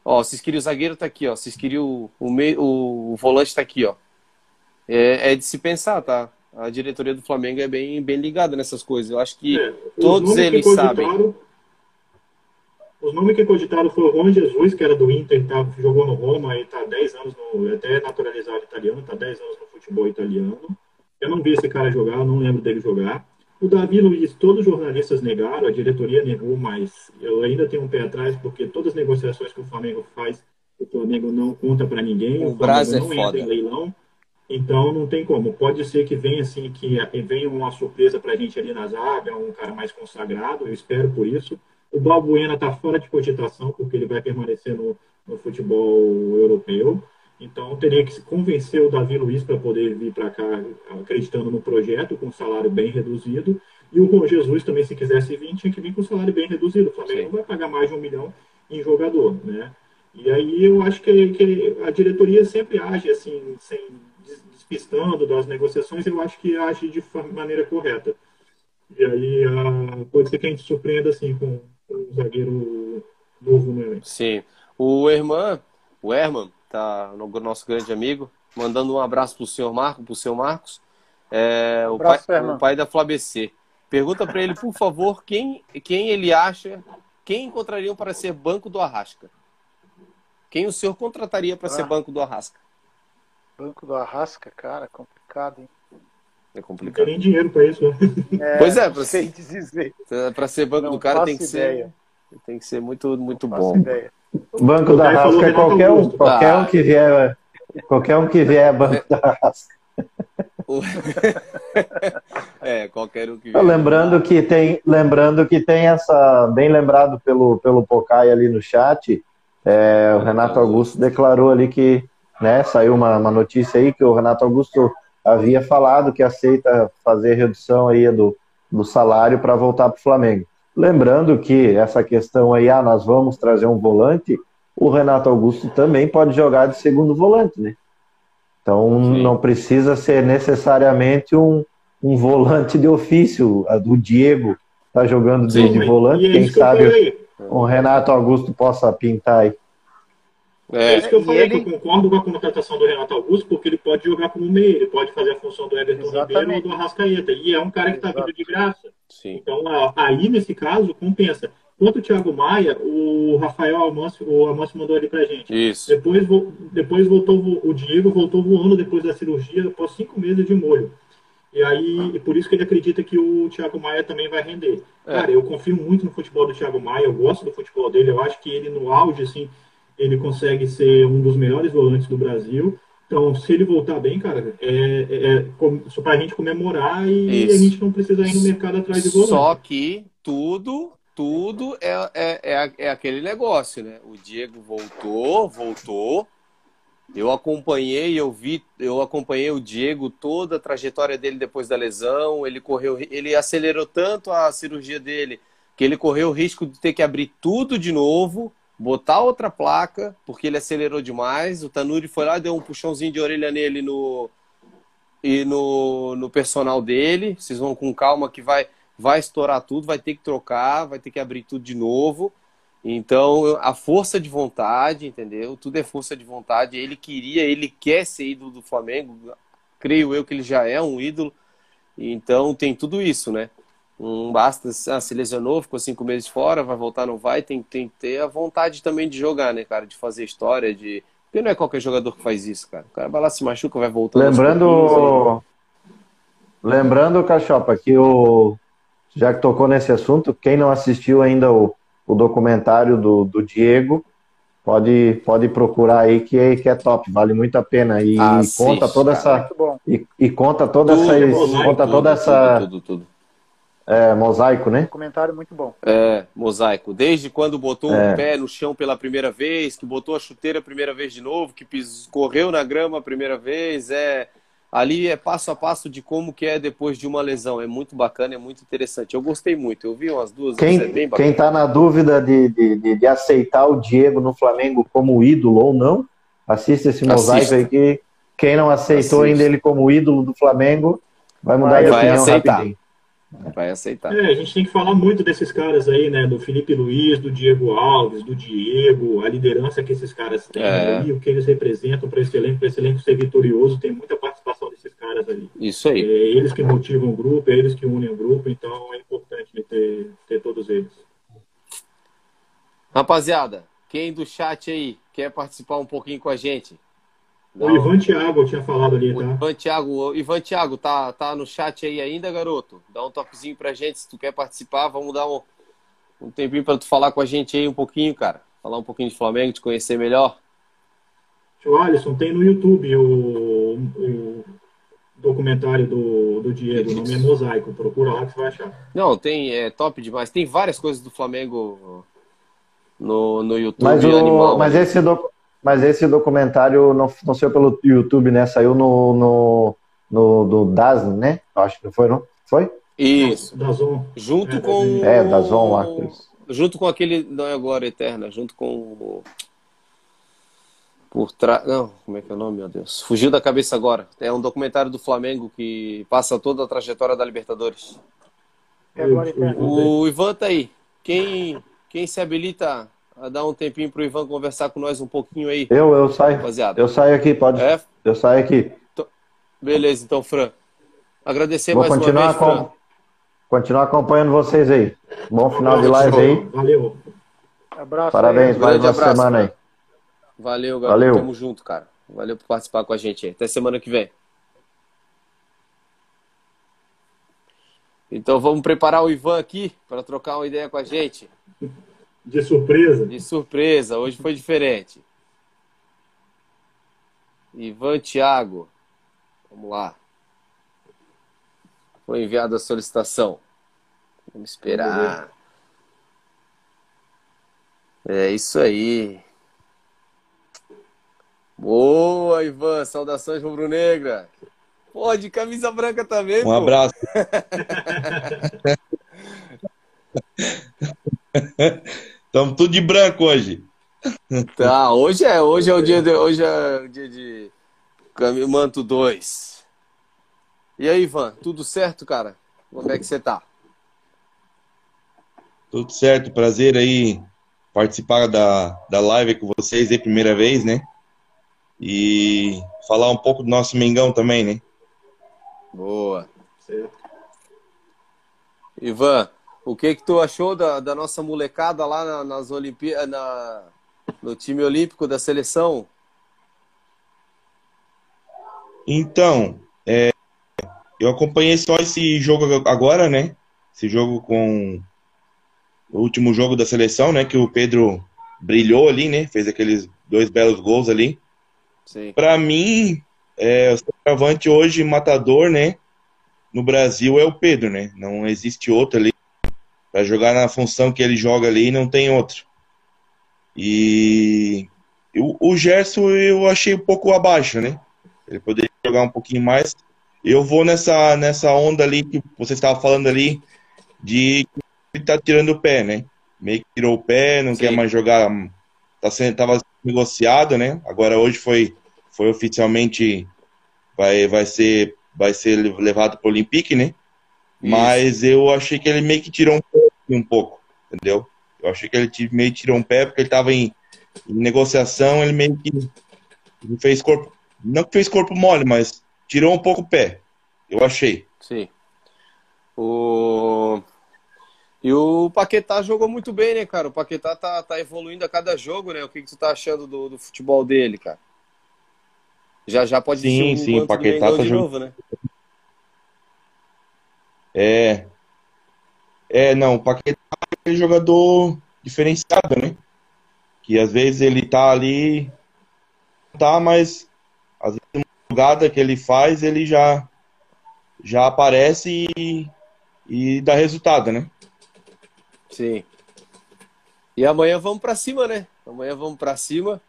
S1: Ó, se queria o zagueiro tá aqui, ó. Se queria o, o, meio, o, volante tá aqui, ó. É, é, de se pensar, tá? A diretoria do Flamengo é bem, bem ligada nessas coisas. Eu acho que é, todos eles sabem.
S4: Os nomes que cogitaram foi o Juan Jesus, que era do Inter, tá, jogou no Roma e tá 10 anos, no, até naturalizado italiano, tá 10 anos no futebol italiano. Eu não vi esse cara jogar, não lembro dele jogar. O Davi Luiz, todos os jornalistas negaram, a diretoria negou, mas eu ainda tenho um pé atrás, porque todas as negociações que o Flamengo faz, o Flamengo não conta para ninguém,
S1: o,
S4: o
S1: Flamengo
S4: é não
S1: foda.
S4: entra em leilão, então não tem como. Pode ser que venha assim, que venha uma surpresa para a gente ali na zaga, um cara mais consagrado, eu espero por isso. O Balbuena está fora de cogitação, porque ele vai permanecer no, no futebol europeu. Então, teria que convencer o Davi Luiz para poder vir para cá acreditando no projeto, com um salário bem reduzido. E o Juan Jesus também, se quisesse vir, tinha que vir com um salário bem reduzido. O Flamengo Sim. não vai pagar mais de um milhão em jogador, né? E aí eu acho que, que a diretoria sempre age assim, sem despistando das negociações, eu acho que age de maneira correta. E aí uh, pode ser que a gente surpreenda assim com, com um zagueiro novo no elenco.
S1: Sim. O Herman, o Herman, tá no nosso grande amigo, mandando um abraço pro senhor Marco, pro senhor Marcos, é, o, pai, o, pai, da Flabc. Pergunta para ele, por favor, quem, quem ele acha, quem encontrariam para ser banco do Arrasca? Quem o senhor contrataria para ah. ser banco do Arrasca?
S5: Banco do Arrasca, cara, complicado, hein?
S1: É complicado. Não
S4: tem nem dinheiro para isso. Né?
S1: É, pois é, para ser, ser banco não do cara tem que ideia. ser tem que ser muito muito não bom. Ideia.
S2: Banco da Rasca é qualquer um, qualquer um que vier, qualquer um que vier é banco da Rasca.
S1: é, qualquer um que vier.
S2: Lembrando que tem, lembrando que tem essa, bem lembrado pelo pelo Pocai ali no chat, é, o Renato Augusto declarou ali que, né, saiu uma, uma notícia aí que o Renato Augusto havia falado que aceita fazer redução aí do, do salário para voltar para o Flamengo. Lembrando que essa questão aí, ah, nós vamos trazer um volante, o Renato Augusto também pode jogar de segundo volante, né? Então Sim. não precisa ser necessariamente um, um volante de ofício. O Diego está jogando de, de volante, quem sabe o Renato Augusto possa pintar aí.
S4: É, é isso que eu falei, ele... que eu concordo com a contratação do Renato Augusto, porque ele pode jogar como meio, ele pode fazer a função do Everton Exatamente. Ribeiro ou do Arrascaeta. E é um cara que está vindo de graça.
S1: Sim.
S4: Então, aí, nesse caso, compensa. Quanto o Thiago Maia, o Rafael Almancio, o Almancio mandou ali pra gente.
S1: Isso.
S4: Depois, depois voltou o Diego, voltou voando depois da cirurgia, após cinco meses de molho. E aí, e por isso que ele acredita que o Thiago Maia também vai render. É. Cara, eu confio muito no futebol do Thiago Maia, eu gosto do futebol dele, eu acho que ele no auge, assim, ele consegue ser um dos melhores volantes do Brasil. Então, se ele voltar bem, cara, é, é, é só pra gente comemorar e Isso. a gente não precisa ir no mercado atrás de volante.
S1: Só que tudo, tudo é, é, é, é aquele negócio, né? O Diego voltou, voltou. Eu acompanhei, eu vi, eu acompanhei o Diego toda a trajetória dele depois da lesão. Ele correu, ele acelerou tanto a cirurgia dele que ele correu o risco de ter que abrir tudo de novo botar outra placa, porque ele acelerou demais. O Tanuri foi lá, deu um puxãozinho de orelha nele no e no, no personal dele. Vocês vão com calma que vai vai estourar tudo, vai ter que trocar, vai ter que abrir tudo de novo. Então, a força de vontade, entendeu? Tudo é força de vontade. Ele queria, ele quer ser ídolo do Flamengo. Creio eu que ele já é um ídolo. Então, tem tudo isso, né? Não basta, ah, se lesionou, ficou cinco meses fora, vai voltar, não vai. Tem, tem que ter a vontade também de jogar, né, cara? De fazer história, de. Porque não é qualquer jogador que faz isso, cara. O cara vai lá, se machuca, vai voltando.
S2: Lembrando. Lembrando, Cachopa, que o. Já que tocou nesse assunto, quem não assistiu ainda o, o documentário do, do Diego, pode, pode procurar aí que é, que é top, vale muito a pena. E Assiste, conta toda cara, essa. E, e, conta toda tudo, essa. Tudo, conta tudo, toda essa. Tudo, tudo, é, mosaico, né?
S5: Comentário muito bom.
S1: É, mosaico. Desde quando botou é. o pé no chão pela primeira vez, que botou a chuteira a primeira vez de novo, que pis... correu na grama a primeira vez, é ali é passo a passo de como que é depois de uma lesão. É muito bacana, é muito interessante. Eu gostei muito. Eu vi umas duas.
S2: Quem,
S1: é bem
S2: quem tá na dúvida de, de, de, aceitar o Diego no Flamengo como ídolo ou não, assista esse mosaico Assista. aí que quem não aceitou Assista. ainda ele como ídolo do Flamengo vai mudar vai, de opinião aceitar. rapidinho.
S1: Vai aceitar.
S4: É, a gente tem que falar muito desses caras aí, né? Do Felipe Luiz, do Diego Alves, do Diego, a liderança que esses caras têm é. ali, o que eles representam para esse elenco, para esse elenco ser vitorioso, tem muita participação desses caras ali.
S1: Isso aí. É
S4: eles que motivam o grupo, é eles que unem o grupo, então é importante ter, ter todos eles.
S1: Rapaziada, quem do chat aí quer participar um pouquinho com a gente?
S4: O Ivan Thiago, eu tinha falado ali, tá? O
S1: Ivan Thiago, Ivan Thiago, tá, tá no chat aí ainda, garoto? Dá um toquezinho pra gente se tu quer participar. Vamos dar um, um tempinho pra tu falar com a gente aí um pouquinho, cara. Falar um pouquinho de Flamengo, te conhecer melhor.
S4: O Alisson, tem no YouTube o, o documentário do, do Diego, o nome é Mosaico. Procura lá que você vai achar.
S1: Não, tem, é top demais. Tem várias coisas do Flamengo no, no YouTube.
S2: Mas, o, animal, mas esse, do, mas esse documentário não, não saiu pelo YouTube, né? Saiu no, no, no do Dazn, né? Acho que foi, não? Foi?
S1: Isso. Dazon. Junto é, com.
S2: É, Dazon lá.
S1: Junto com aquele. Não é Glória Eterna, junto com. Por trás. Não, como é que é o nome, meu Deus? Fugiu da cabeça agora. É um documentário do Flamengo que passa toda a trajetória da Libertadores. É o Ivan tá aí. Quem, quem se habilita a dar um tempinho para o Ivan conversar com nós um pouquinho aí.
S2: Eu, eu saio. Rapaziada. Eu saio aqui, pode. É? Eu saio aqui.
S1: Beleza, então, Fran. Agradecer Vou mais continuar uma vez, com... Fran.
S2: Continuar acompanhando vocês aí. Bom final de live aí.
S4: Valeu.
S2: Abraço. Parabéns, mais uma abraço, semana aí.
S1: Valeu, galera. Valeu. Tamo junto, cara. Valeu por participar com a gente aí. Até semana que vem. Então vamos preparar o Ivan aqui para trocar uma ideia com a gente.
S4: De surpresa?
S1: De surpresa, hoje foi diferente. Ivan Thiago, vamos lá. Foi enviada a solicitação. Vamos esperar. É isso aí. Boa, Ivan. Saudações rubro-negra. Pô, de camisa branca também,
S2: Um
S1: pô.
S2: abraço. Estamos tudo de branco hoje.
S1: Tá, hoje é, hoje é o dia de, hoje é o dia de Manto 2. E aí, Ivan, tudo certo, cara? Como é que você tá?
S2: Tudo certo, prazer aí participar da, da live com vocês aí, primeira vez, né? E falar um pouco do nosso Mengão também, né?
S1: Boa. Ivan, o que que tu achou da, da nossa molecada lá na, nas Olimpíadas, na, no time olímpico da seleção?
S2: Então, é, eu acompanhei só esse jogo agora, né? Esse jogo com o último jogo da seleção, né? Que o Pedro brilhou ali, né? Fez aqueles dois belos gols ali. Para mim, é, o centroavante hoje matador, né? No Brasil é o Pedro, né? Não existe outro ali para jogar na função que ele joga ali, não tem outro. E o, o Gerson eu achei um pouco abaixo, né? Ele poderia jogar um pouquinho mais. Eu vou nessa, nessa onda ali que você estava falando ali, de ele tá tirando o pé, né? Meio que tirou o pé, não Sim. quer mais jogar. Tá sendo, tava negociado, né? Agora hoje foi, foi oficialmente vai, vai ser vai ser levado para o Olympique, né? Mas eu achei que ele meio que tirou um pé um pouco, entendeu? Eu achei que ele meio que tirou um pé porque ele estava em, em, negociação, ele meio que fez corpo, não que fez corpo mole, mas tirou um pouco o pé. Eu achei.
S1: Sim. O... E o Paquetá jogou muito bem, né, cara? O Paquetá tá, tá evoluindo a cada jogo, né? O que, que tu tá achando do, do futebol dele, cara? Já já pode
S6: sim, um sim, o Paquetá tá de jogando... novo, né? É. É, não, o Paquetá é um jogador diferenciado, né? Que às vezes ele tá ali, tá, mas às vezes uma jogada que ele faz, ele já já aparece e, e dá resultado, né?
S1: Sim. E amanhã vamos para cima, né? Amanhã vamos para cima.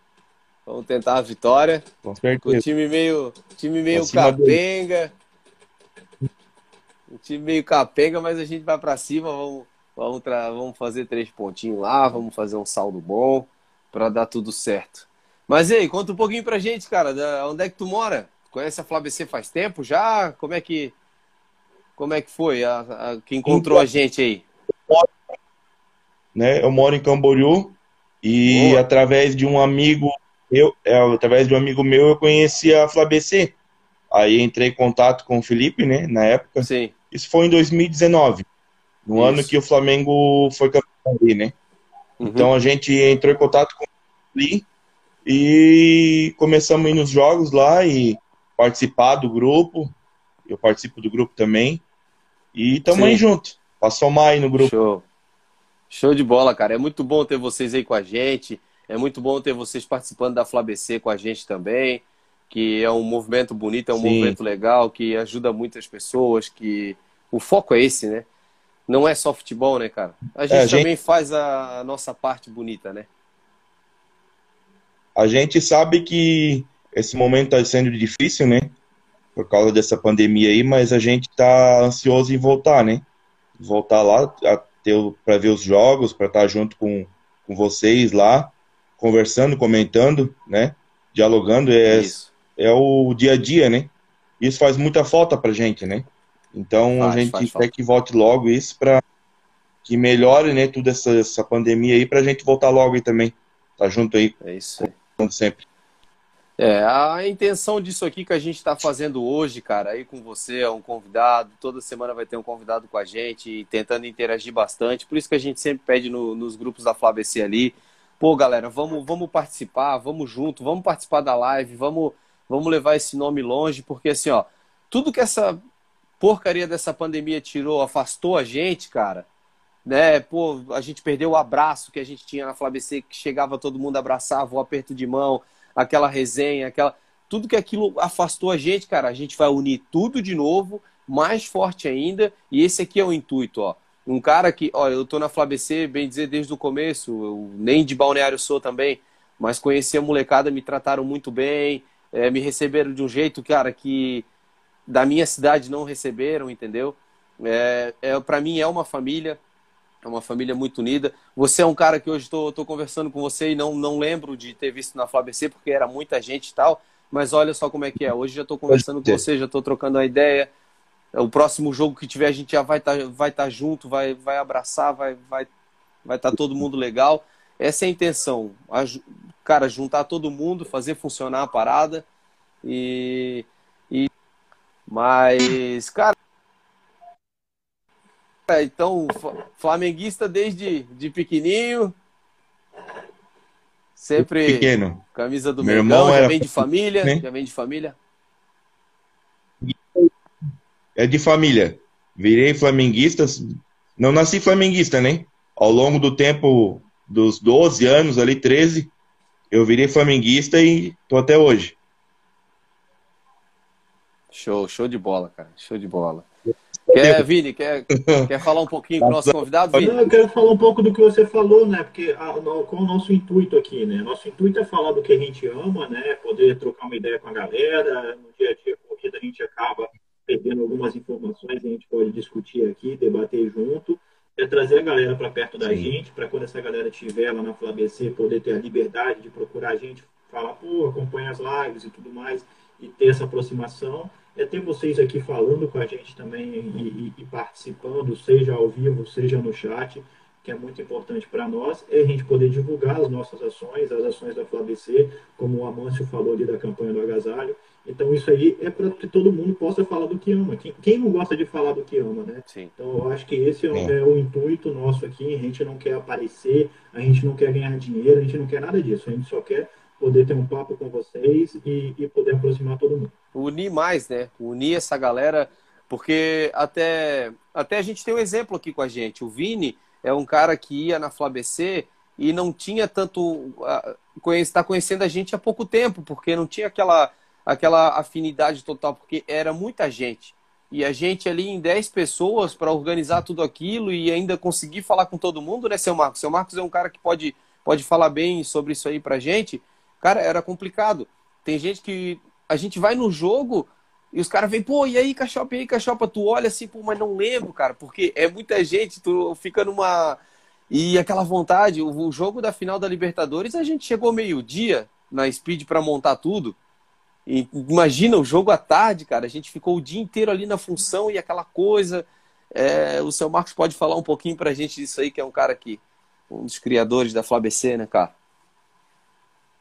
S1: Vamos tentar a vitória. Com certeza. Com o time meio, time meio capenga. Um time meio capenga, mas a gente vai para cima. Vamos, vamos, vamos fazer três pontinhos lá. Vamos fazer um saldo bom para dar tudo certo. Mas aí, conta um pouquinho pra gente, cara. Da, onde é que tu mora? Conhece a FlaBC faz tempo já? Como é que, como é que foi a, a que encontrou então, a gente aí?
S6: Né, eu moro em Camboriú e Boa. através de um amigo eu, é, através de um amigo meu, eu conheci a FlaBC. Aí entrei em contato com o Felipe, né, na época.
S1: Sim.
S6: Isso foi em 2019, no Isso. ano que o Flamengo foi campeão ali, né? Uhum. Então a gente entrou em contato com ele e começamos a ir nos jogos lá e participar do grupo. Eu participo do grupo também. E estamos aí junto, pra somar aí no grupo.
S1: Show. Show de bola, cara. É muito bom ter vocês aí com a gente. É muito bom ter vocês participando da FlaBC com a gente também, que é um movimento bonito, é um Sim. movimento legal, que ajuda muitas pessoas, que o foco é esse, né? Não é só futebol, né, cara? A gente, é, a também faz a nossa parte bonita, né?
S6: A gente sabe que esse momento está sendo difícil, né? Por causa dessa pandemia aí, mas a gente está ansioso em voltar, né? Voltar lá para ver os jogos, para estar tá junto com, com vocês lá conversando, comentando, né? Dialogando é, é o dia a dia, né? Isso faz muita falta pra gente, né? Então faz, a gente quer que volte logo isso para que melhore, né, toda essa, essa pandemia aí pra gente voltar logo aí também. Tá junto aí.
S1: É isso aí.
S6: Sempre.
S1: É, a intenção disso aqui que a gente está fazendo hoje, cara, aí com você, é um convidado, toda semana vai ter um convidado com a gente, tentando interagir bastante, por isso que a gente sempre pede no, nos grupos da FlaBC ali, pô, galera, vamos, vamos participar, vamos junto, vamos participar da live, vamos, vamos levar esse nome longe, porque assim, ó, tudo que essa porcaria dessa pandemia tirou, afastou a gente, cara, né? Pô, a gente perdeu o abraço que a gente tinha na FlaBC, que chegava todo mundo abraçava, o aperto de mão, aquela resenha, aquela tudo que aquilo afastou a gente, cara, a gente vai unir tudo de novo, mais forte ainda, e esse aqui é o intuito, ó. Um cara que, olha, eu tô na FlaBC, bem dizer, desde o começo, eu nem de balneário sou também, mas conheci a molecada, me trataram muito bem, é, me receberam de um jeito, cara, que da minha cidade não receberam, entendeu? É, é, para mim é uma família, é uma família muito unida. Você é um cara que hoje estou conversando com você e não, não lembro de ter visto na FlaBC, porque era muita gente e tal, mas olha só como é que é. Hoje já estou conversando com você, já estou trocando uma ideia, o próximo jogo que tiver a gente já vai estar tá, vai tá junto, vai, vai abraçar, vai vai vai estar tá todo mundo legal. Essa é a intenção, a, cara, juntar todo mundo, fazer funcionar a parada e, e mas cara, então flamenguista desde de pequenininho, sempre
S6: pequeno,
S1: camisa do meu irmão, já vem de família, né? já vem de família
S6: é de família. Virei flamenguista, não nasci flamenguista, né? Ao longo do tempo dos 12 anos, ali 13, eu virei flamenguista e tô até hoje.
S1: Show, show de bola, cara. Show de bola. Quer, Vini, quer, quer falar um pouquinho com o nosso convidado, Vini?
S4: Eu quero falar um pouco do que você falou, né? Porque a, no, é o nosso intuito aqui, né? Nosso intuito é falar do que a gente ama, né? Poder trocar uma ideia com a galera. No dia a dia, corrida, a gente acaba perdendo algumas informações, a gente pode discutir aqui, debater junto, é trazer a galera para perto da Sim. gente, para quando essa galera estiver lá na FlaBC, poder ter a liberdade de procurar a gente, falar, pô, acompanha as lives e tudo mais, e ter essa aproximação. É ter vocês aqui falando com a gente também e, e, e participando, seja ao vivo, seja no chat, que é muito importante para nós, é a gente poder divulgar as nossas ações, as ações da FlaBC, como o Amâncio falou ali da campanha do agasalho, Então isso aí é para que todo mundo possa falar do que ama. Quem, quem, não gosta de falar do que ama, né?
S1: Sim.
S4: Então eu acho que esse é, é, o intuito nosso aqui. A gente não quer aparecer, a gente não quer ganhar dinheiro, a gente não quer nada disso. A gente só quer poder ter um papo com vocês e, e poder aproximar todo mundo.
S1: Unir mais, né? Unir essa galera, porque até, até a gente tem um exemplo aqui com a gente. O Vini é um cara que ia na FlaBC e não tinha tanto. está conhecendo a gente há pouco tempo, porque não tinha aquela aquela afinidade total, porque era muita gente. E a gente ali em 10 pessoas para organizar tudo aquilo e ainda conseguir falar com todo mundo, né, seu Marcos? Seu Marcos é um cara que pode, pode falar bem sobre isso aí pra gente. Cara, era complicado. Tem gente que a gente vai no jogo e os caras vêm, pô, e aí, Cachopa, e aí, Cachopa? Tu olha assim, pô, mas não lembro, cara, porque é muita gente, tu fica numa. E aquela vontade, o jogo da final da Libertadores, a gente chegou meio-dia na Speed para montar tudo. E imagina o jogo à tarde, cara. A gente ficou o dia inteiro ali na função e aquela coisa. É, o seu Marcos pode falar um pouquinho pra gente disso aí, que é um cara que. Um dos criadores da FlaBC, né, cara?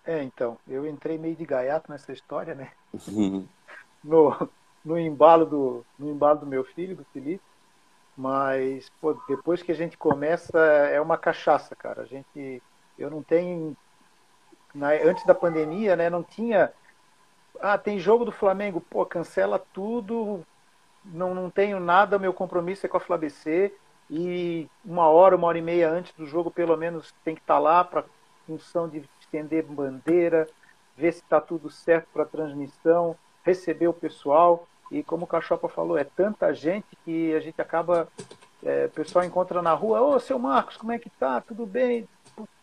S5: É, então. Eu entrei meio de gaiato nessa história, né? Uhum. no, no, embalo do, no embalo do meu filho, do Felipe. Mas, pô, depois que a gente começa, é uma cachaça, cara. A gente. Eu não tenho. Na, antes da pandemia, né, não tinha ah, tem jogo do Flamengo, pô, cancela tudo, não, não tenho nada, meu compromisso é com a FlaBC e uma hora, uma hora e meia antes do jogo, pelo menos, tem que estar tá lá para função de estender bandeira, ver se está tudo certo para transmissão, receber o pessoal. E como o Cachopa falou, é tanta gente que a gente acaba. É, o pessoal encontra na rua, ô seu Marcos, como é que tá? Tudo bem?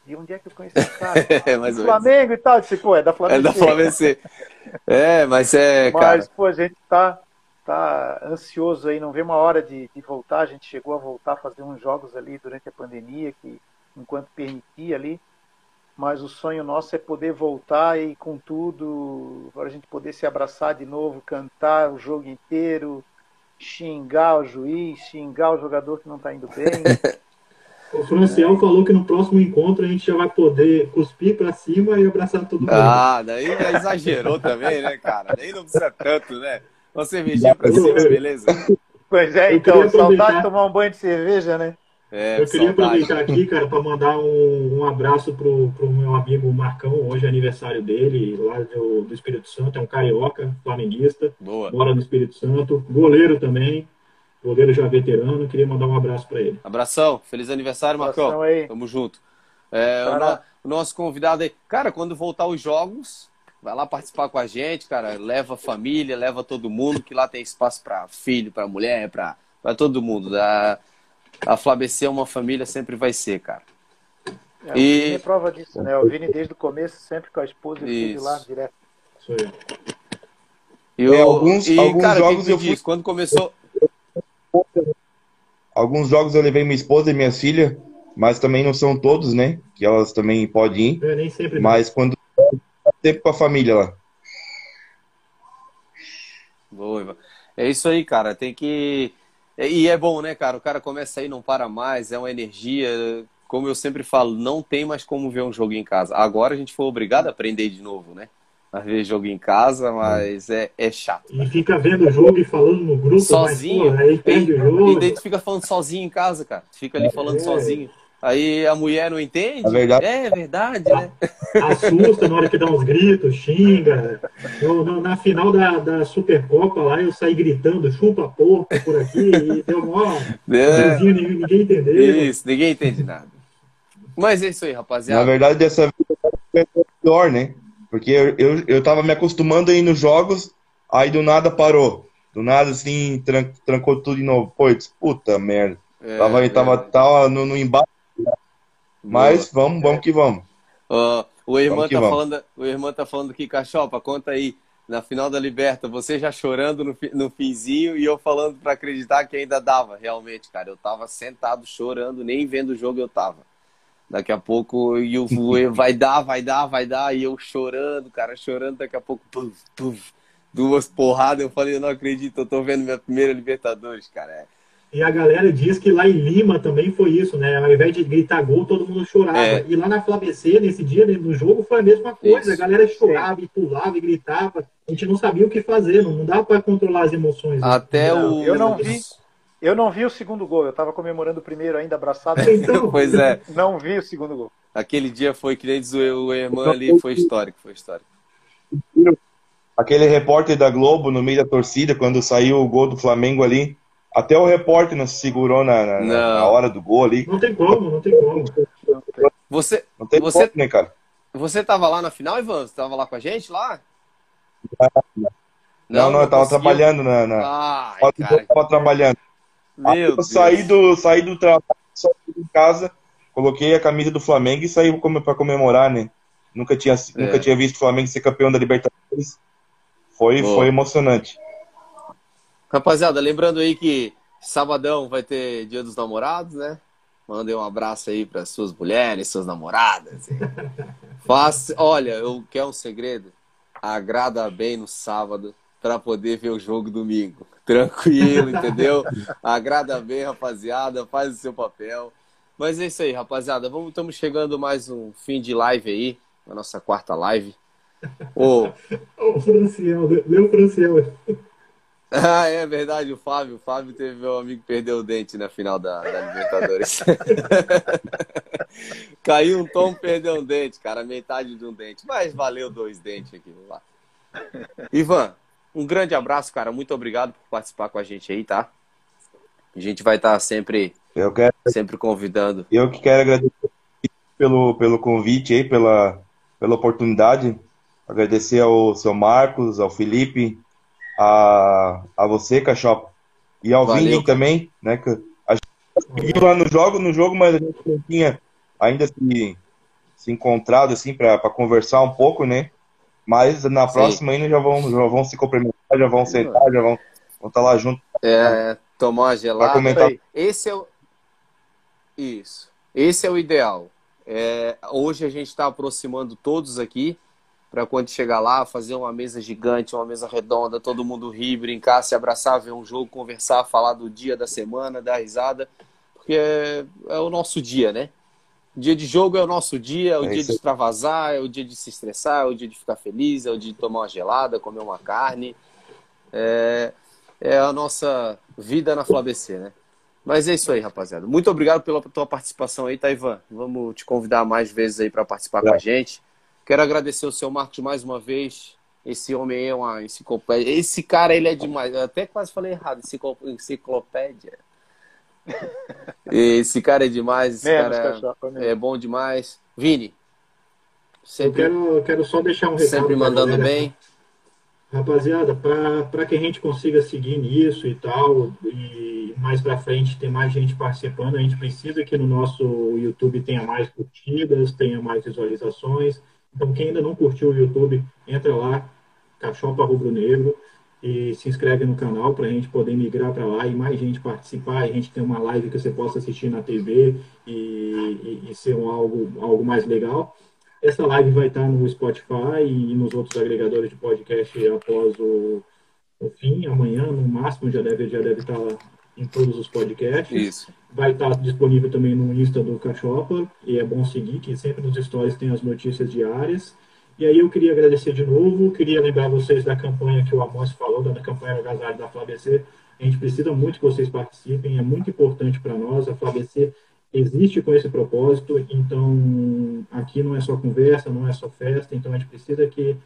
S5: De onde é que eu conheci esse cara? é, mais Flamengo e tal. Disse, pô, é da Flamengo.
S1: É da Flamengo. é, mas é, cara. Mas,
S5: pô, a gente tá, tá ansioso aí, não vê uma hora de, de voltar. A gente chegou a voltar a fazer uns jogos ali durante a pandemia, que enquanto permitia ali. Mas o sonho nosso é poder voltar e com tudo, para a gente poder se abraçar de novo, cantar o jogo inteiro, xingar o juiz, xingar o jogador que não está indo bem.
S4: O Franciel é. falou que no próximo encontro a gente já vai poder cuspir pra cima e abraçar todo mundo.
S1: Ah, daí exagerou também, né, cara? Daí não precisa tanto, né? Uma cervejinha pra cima, beleza?
S5: Pois é, então, saudade de tomar um banho de cerveja, né?
S4: É, eu queria saudade. aproveitar aqui, cara, para mandar um, um abraço pro, pro meu amigo Marcão, hoje é aniversário dele, lá do, do Espírito Santo, é um carioca, flamenguista, Boa. mora no Espírito Santo, goleiro também, goleiro já veterano, queria mandar um abraço para ele.
S1: Abração, feliz aniversário, Marcão. Aí. Tamo junto. É, o, no, o, nosso convidado aí, cara, quando voltar os jogos, vai lá participar com a gente, cara, leva a família, leva todo mundo, que lá tem espaço para filho, para mulher, para todo mundo. Da, a Flabc é uma família, sempre vai ser, cara.
S5: É, e... O Vini é prova disso, né? O Vini desde o começo, sempre com a esposa e filho lá direto. Isso aí.
S1: Eu, é, alguns, e, alguns cara, jogos eu fui... quando começou
S6: Alguns jogos eu levei minha esposa e minha filha, mas também não são todos, né? Que elas também podem ir.
S4: É, nem sempre.
S6: Mas quando sempre com a família lá.
S1: Boa, é isso aí, cara. Tem que. E é bom, né, cara? O cara começa aí, não para mais, é uma energia. Como eu sempre falo, não tem mais como ver um jogo em casa. Agora a gente foi obrigado a aprender de novo, né? A ver jogo em casa, mas é, é chato.
S4: E fica vendo o jogo e falando no grupo,
S1: sozinho.
S4: Mas, pô, aí perde e, o jogo.
S1: E daí tu fica falando sozinho em casa, cara. Fica ali falando é. sozinho. Aí a mulher não entende.
S6: É verdade,
S1: é verdade né?
S4: Assusta na hora que dá uns gritos, xinga. Eu, na final da, da Supercopa lá, eu saí gritando, chupa porca por aqui, e deu mó. É. Ninguém, ninguém entendeu.
S1: Isso, ninguém entende nada. Mas é isso aí, rapaziada.
S6: Na verdade, dessa vez é pior, né? Porque eu, eu, eu tava me acostumando a ir nos jogos, aí do nada parou. Do nada, assim, tran trancou tudo de novo. Pô, disse, puta merda. É, tava, é. tava, tava no, no embate. Mas vamos, vamos que vamos.
S1: Uh, o irmão tá falando, o irmão tá falando aqui, Cachopa, conta aí. Na final da Liberta, você já chorando no, no finzinho e eu falando para acreditar que ainda dava, realmente, cara. Eu tava sentado chorando, nem vendo o jogo eu tava. Daqui a pouco e o vai dar, vai dar, vai dar, e eu chorando, cara, chorando, daqui a pouco, puf, puf, duas porradas, eu falei, eu não acredito, eu tô vendo minha primeira Libertadores, cara. É,
S4: E a galera diz que lá em Lima também foi isso, né? Ao invés de gritar gol, todo mundo chorava. É. E lá na Flavc, nesse dia do jogo, foi a mesma coisa. Isso. A galera chorava e pulava e gritava. A gente não sabia o que fazer, não, não dava para controlar as emoções.
S1: Né? Até o.
S5: Eu não vi. Eu não vi o segundo gol, eu estava comemorando o primeiro ainda abraçado.
S1: Então... pois é.
S5: Não vi o segundo gol.
S1: Aquele dia foi que nem diz o irmão ali, foi histórico, foi histórico.
S6: Aquele repórter da Globo no meio da torcida, quando saiu o gol do Flamengo ali, até o repórter não se segurou na, na, na hora do gol ali.
S4: Não tem como, não tem como.
S1: Você,
S6: não tem
S1: você,
S6: como, né, cara?
S1: Você tava lá na final, Ivan? Você tava lá com a gente lá?
S6: Não, não, não eu tava trabalhando na. na... Ai, eu tava trabalhando. Meu eu saí do, saí do trabalho, saí em casa, coloquei a camisa do Flamengo e saí para comemorar, né? Nunca tinha, é. nunca tinha visto o Flamengo ser campeão da Libertadores. Foi, foi emocionante.
S1: Rapaziada, lembrando aí que sabadão vai ter Dia dos Namorados, né? Mandei um abraço aí para suas mulheres, suas namoradas. Faça, olha, eu quero um segredo. Agrada bem no sábado para poder ver o jogo domingo. Tranquilo, entendeu? Agrada bem, rapaziada, faz o seu papel. Mas é isso aí, rapaziada. Vamos, estamos chegando mais um fim de live aí, a nossa quarta live.
S4: Ô, o Franciel, o Franciel.
S1: Ah, é verdade, o Fábio. O Fábio teve meu amigo que perdeu o dente na final da, da Libertadores. Caiu um tom, perdeu um dente, cara, metade de um dente. Mas valeu dois dentes aqui lá. Ivan, um grande abraço, cara. Muito obrigado por participar com a gente aí, tá? A gente vai estar sempre,
S6: eu quero,
S1: sempre convidando.
S6: Eu que quero agradecer pelo, pelo convite aí, pela, pela oportunidade. Agradecer ao seu Marcos, ao Felipe, a, a você, Cachopa, e ao Valeu. Vini também, né? Que a gente viu lá no jogo, no jogo, mas a gente não tinha ainda se, se encontrado assim para conversar um pouco, né? Mas na Sim. próxima ainda já vão, já vão se cumprimentar, já vão sentar, já vão, vão estar tá lá junto.
S1: É, tomar uma gelada. Comentar... Esse é o. Isso. Esse é o ideal. É, hoje a gente está aproximando todos aqui para quando chegar lá, fazer uma mesa gigante, uma mesa redonda, todo mundo rir, brincar, se abraçar, ver um jogo, conversar, falar do dia da semana, dar risada, porque é, é o nosso dia, né? Dia de jogo é o nosso dia, é o é dia de extravasar, é o dia de se estressar, é o dia de ficar feliz, é o dia de tomar uma gelada, comer uma carne. É, é a nossa vida na FlaBC, né? Mas é isso aí, rapaziada. Muito obrigado pela tua participação aí, Taivan. Vamos te convidar mais vezes aí para participar com a gente. Quero agradecer o seu Marcos mais uma vez. Esse homem é uma enciclopédia. Esse cara, ele é demais. Eu até quase falei errado, enciclopédia. Esse cara é demais, esse Menos cara é bom demais. Vini,
S4: sempre, eu quero, quero só deixar um recado.
S1: Sempre mandando bem.
S4: Rapaziada, para que a gente consiga seguir nisso e tal, e mais para frente ter mais gente participando, a gente precisa que no nosso YouTube tenha mais curtidas, tenha mais visualizações. Então, quem ainda não curtiu o YouTube, entra lá, Cachopa Rubro Negro, e se inscreve no canal para a gente poder migrar para lá e mais gente participar, e a gente ter uma live que você possa assistir na TV e, e, e ser um algo, algo mais legal. Essa live vai estar no Spotify e nos outros agregadores de podcast após o, o fim, amanhã, no máximo, já deve, já deve estar em todos os podcasts.
S1: Isso.
S4: Vai estar disponível também no Insta do Cachopa, e é bom seguir, que sempre nos stories tem as notícias diárias. E aí eu queria agradecer de novo, queria lembrar vocês da campanha que o Amos falou, da campanha Agasalho da FlaBC. A gente precisa muito que vocês participem, é muito importante para nós. A FlaBC existe com esse propósito, então aqui não é só conversa, não é só festa, então a gente precisa que,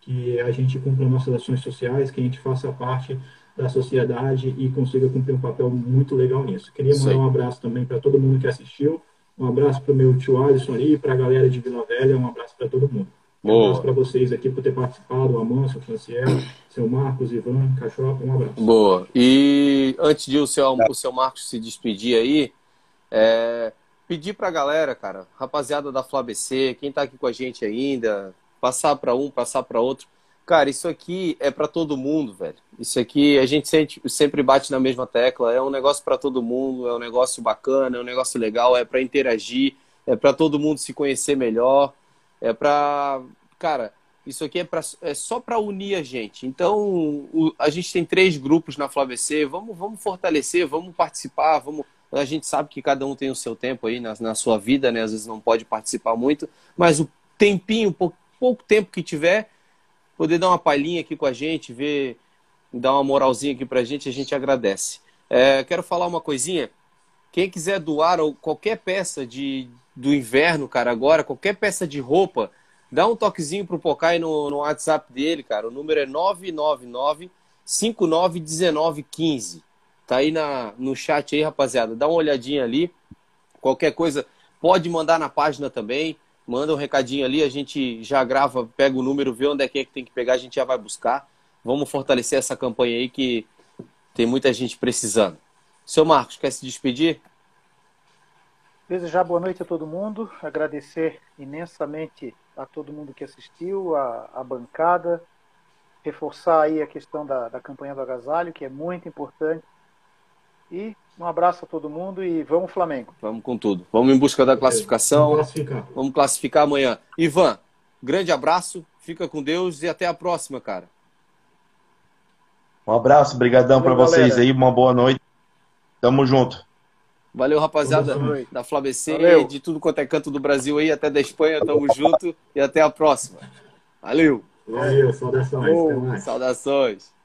S4: que a gente cumpra nossas ações sociais, que a gente faça parte da sociedade e consiga cumprir um papel muito legal nisso. Queria mandar Sim. um abraço também para todo mundo que assistiu, um abraço para o meu tio Alisson aí, para a galera de Vila Velha, um abraço para todo mundo. Um abraço para vocês aqui por ter participado, o Amanso, o Franciel, seu Marcos, Ivan, Cachopa, um abraço.
S1: Boa. E antes de o seu, o seu Marcos se despedir aí, é, pedir para a galera, cara, rapaziada da FlaBC, quem está aqui com a gente ainda, passar para um, passar para outro. Cara, isso aqui é para todo mundo, velho. Isso aqui a gente sempre bate na mesma tecla. É um negócio para todo mundo, é um negócio bacana, é um negócio legal, é para interagir, é para todo mundo se conhecer melhor, é para, cara, Isso aqui é, pra, é só para unir a gente. Então, o, a gente tem três grupos na FlaBC. Vamos, vamos fortalecer, vamos participar, vamos. A gente sabe que cada um tem o seu tempo aí na, na sua vida, né? Às vezes não pode participar muito, mas o tempinho, pouco, pouco tempo que tiver, poder dar uma palhinha aqui com a gente, ver, dar uma moralzinha aqui pra gente, a gente agradece. É, quero falar uma coisinha. Quem quiser doar qualquer peça de, do inverno, cara, agora, qualquer peça de roupa, dá um toquezinho pro Pocai no, no WhatsApp dele, cara. O número é 999 591915. Tá aí na, no chat aí, rapaziada. Dá uma olhadinha ali. Qualquer coisa, pode mandar na página também. Manda um recadinho ali, a gente já grava, pega o número, vê onde é que, é que tem que pegar, a gente já vai buscar. Vamos fortalecer essa campanha aí que tem muita gente precisando. Seu Marcos, quer se despedir?
S5: Desejar boa noite a todo mundo, agradecer imensamente a todo mundo que assistiu, a, a bancada, reforçar aí a questão da, da campanha do agasalho, que é muito importante. E um abraço a todo mundo e vamos Flamengo.
S1: Vamos com tudo. Vamos em busca da classificação. Vamos classificar, vamos classificar amanhã. Ivan, grande abraço, fica com Deus e até a próxima, cara.
S6: Um abraço, brigadão para vocês aí, uma boa noite. Tamo junto.
S1: Valeu, rapaziada da FlaBC, de tudo quanto é canto do Brasil aí, até da Espanha, tamo junto e até a próxima. Valeu!
S4: Valeu, saudações.
S1: Saudações.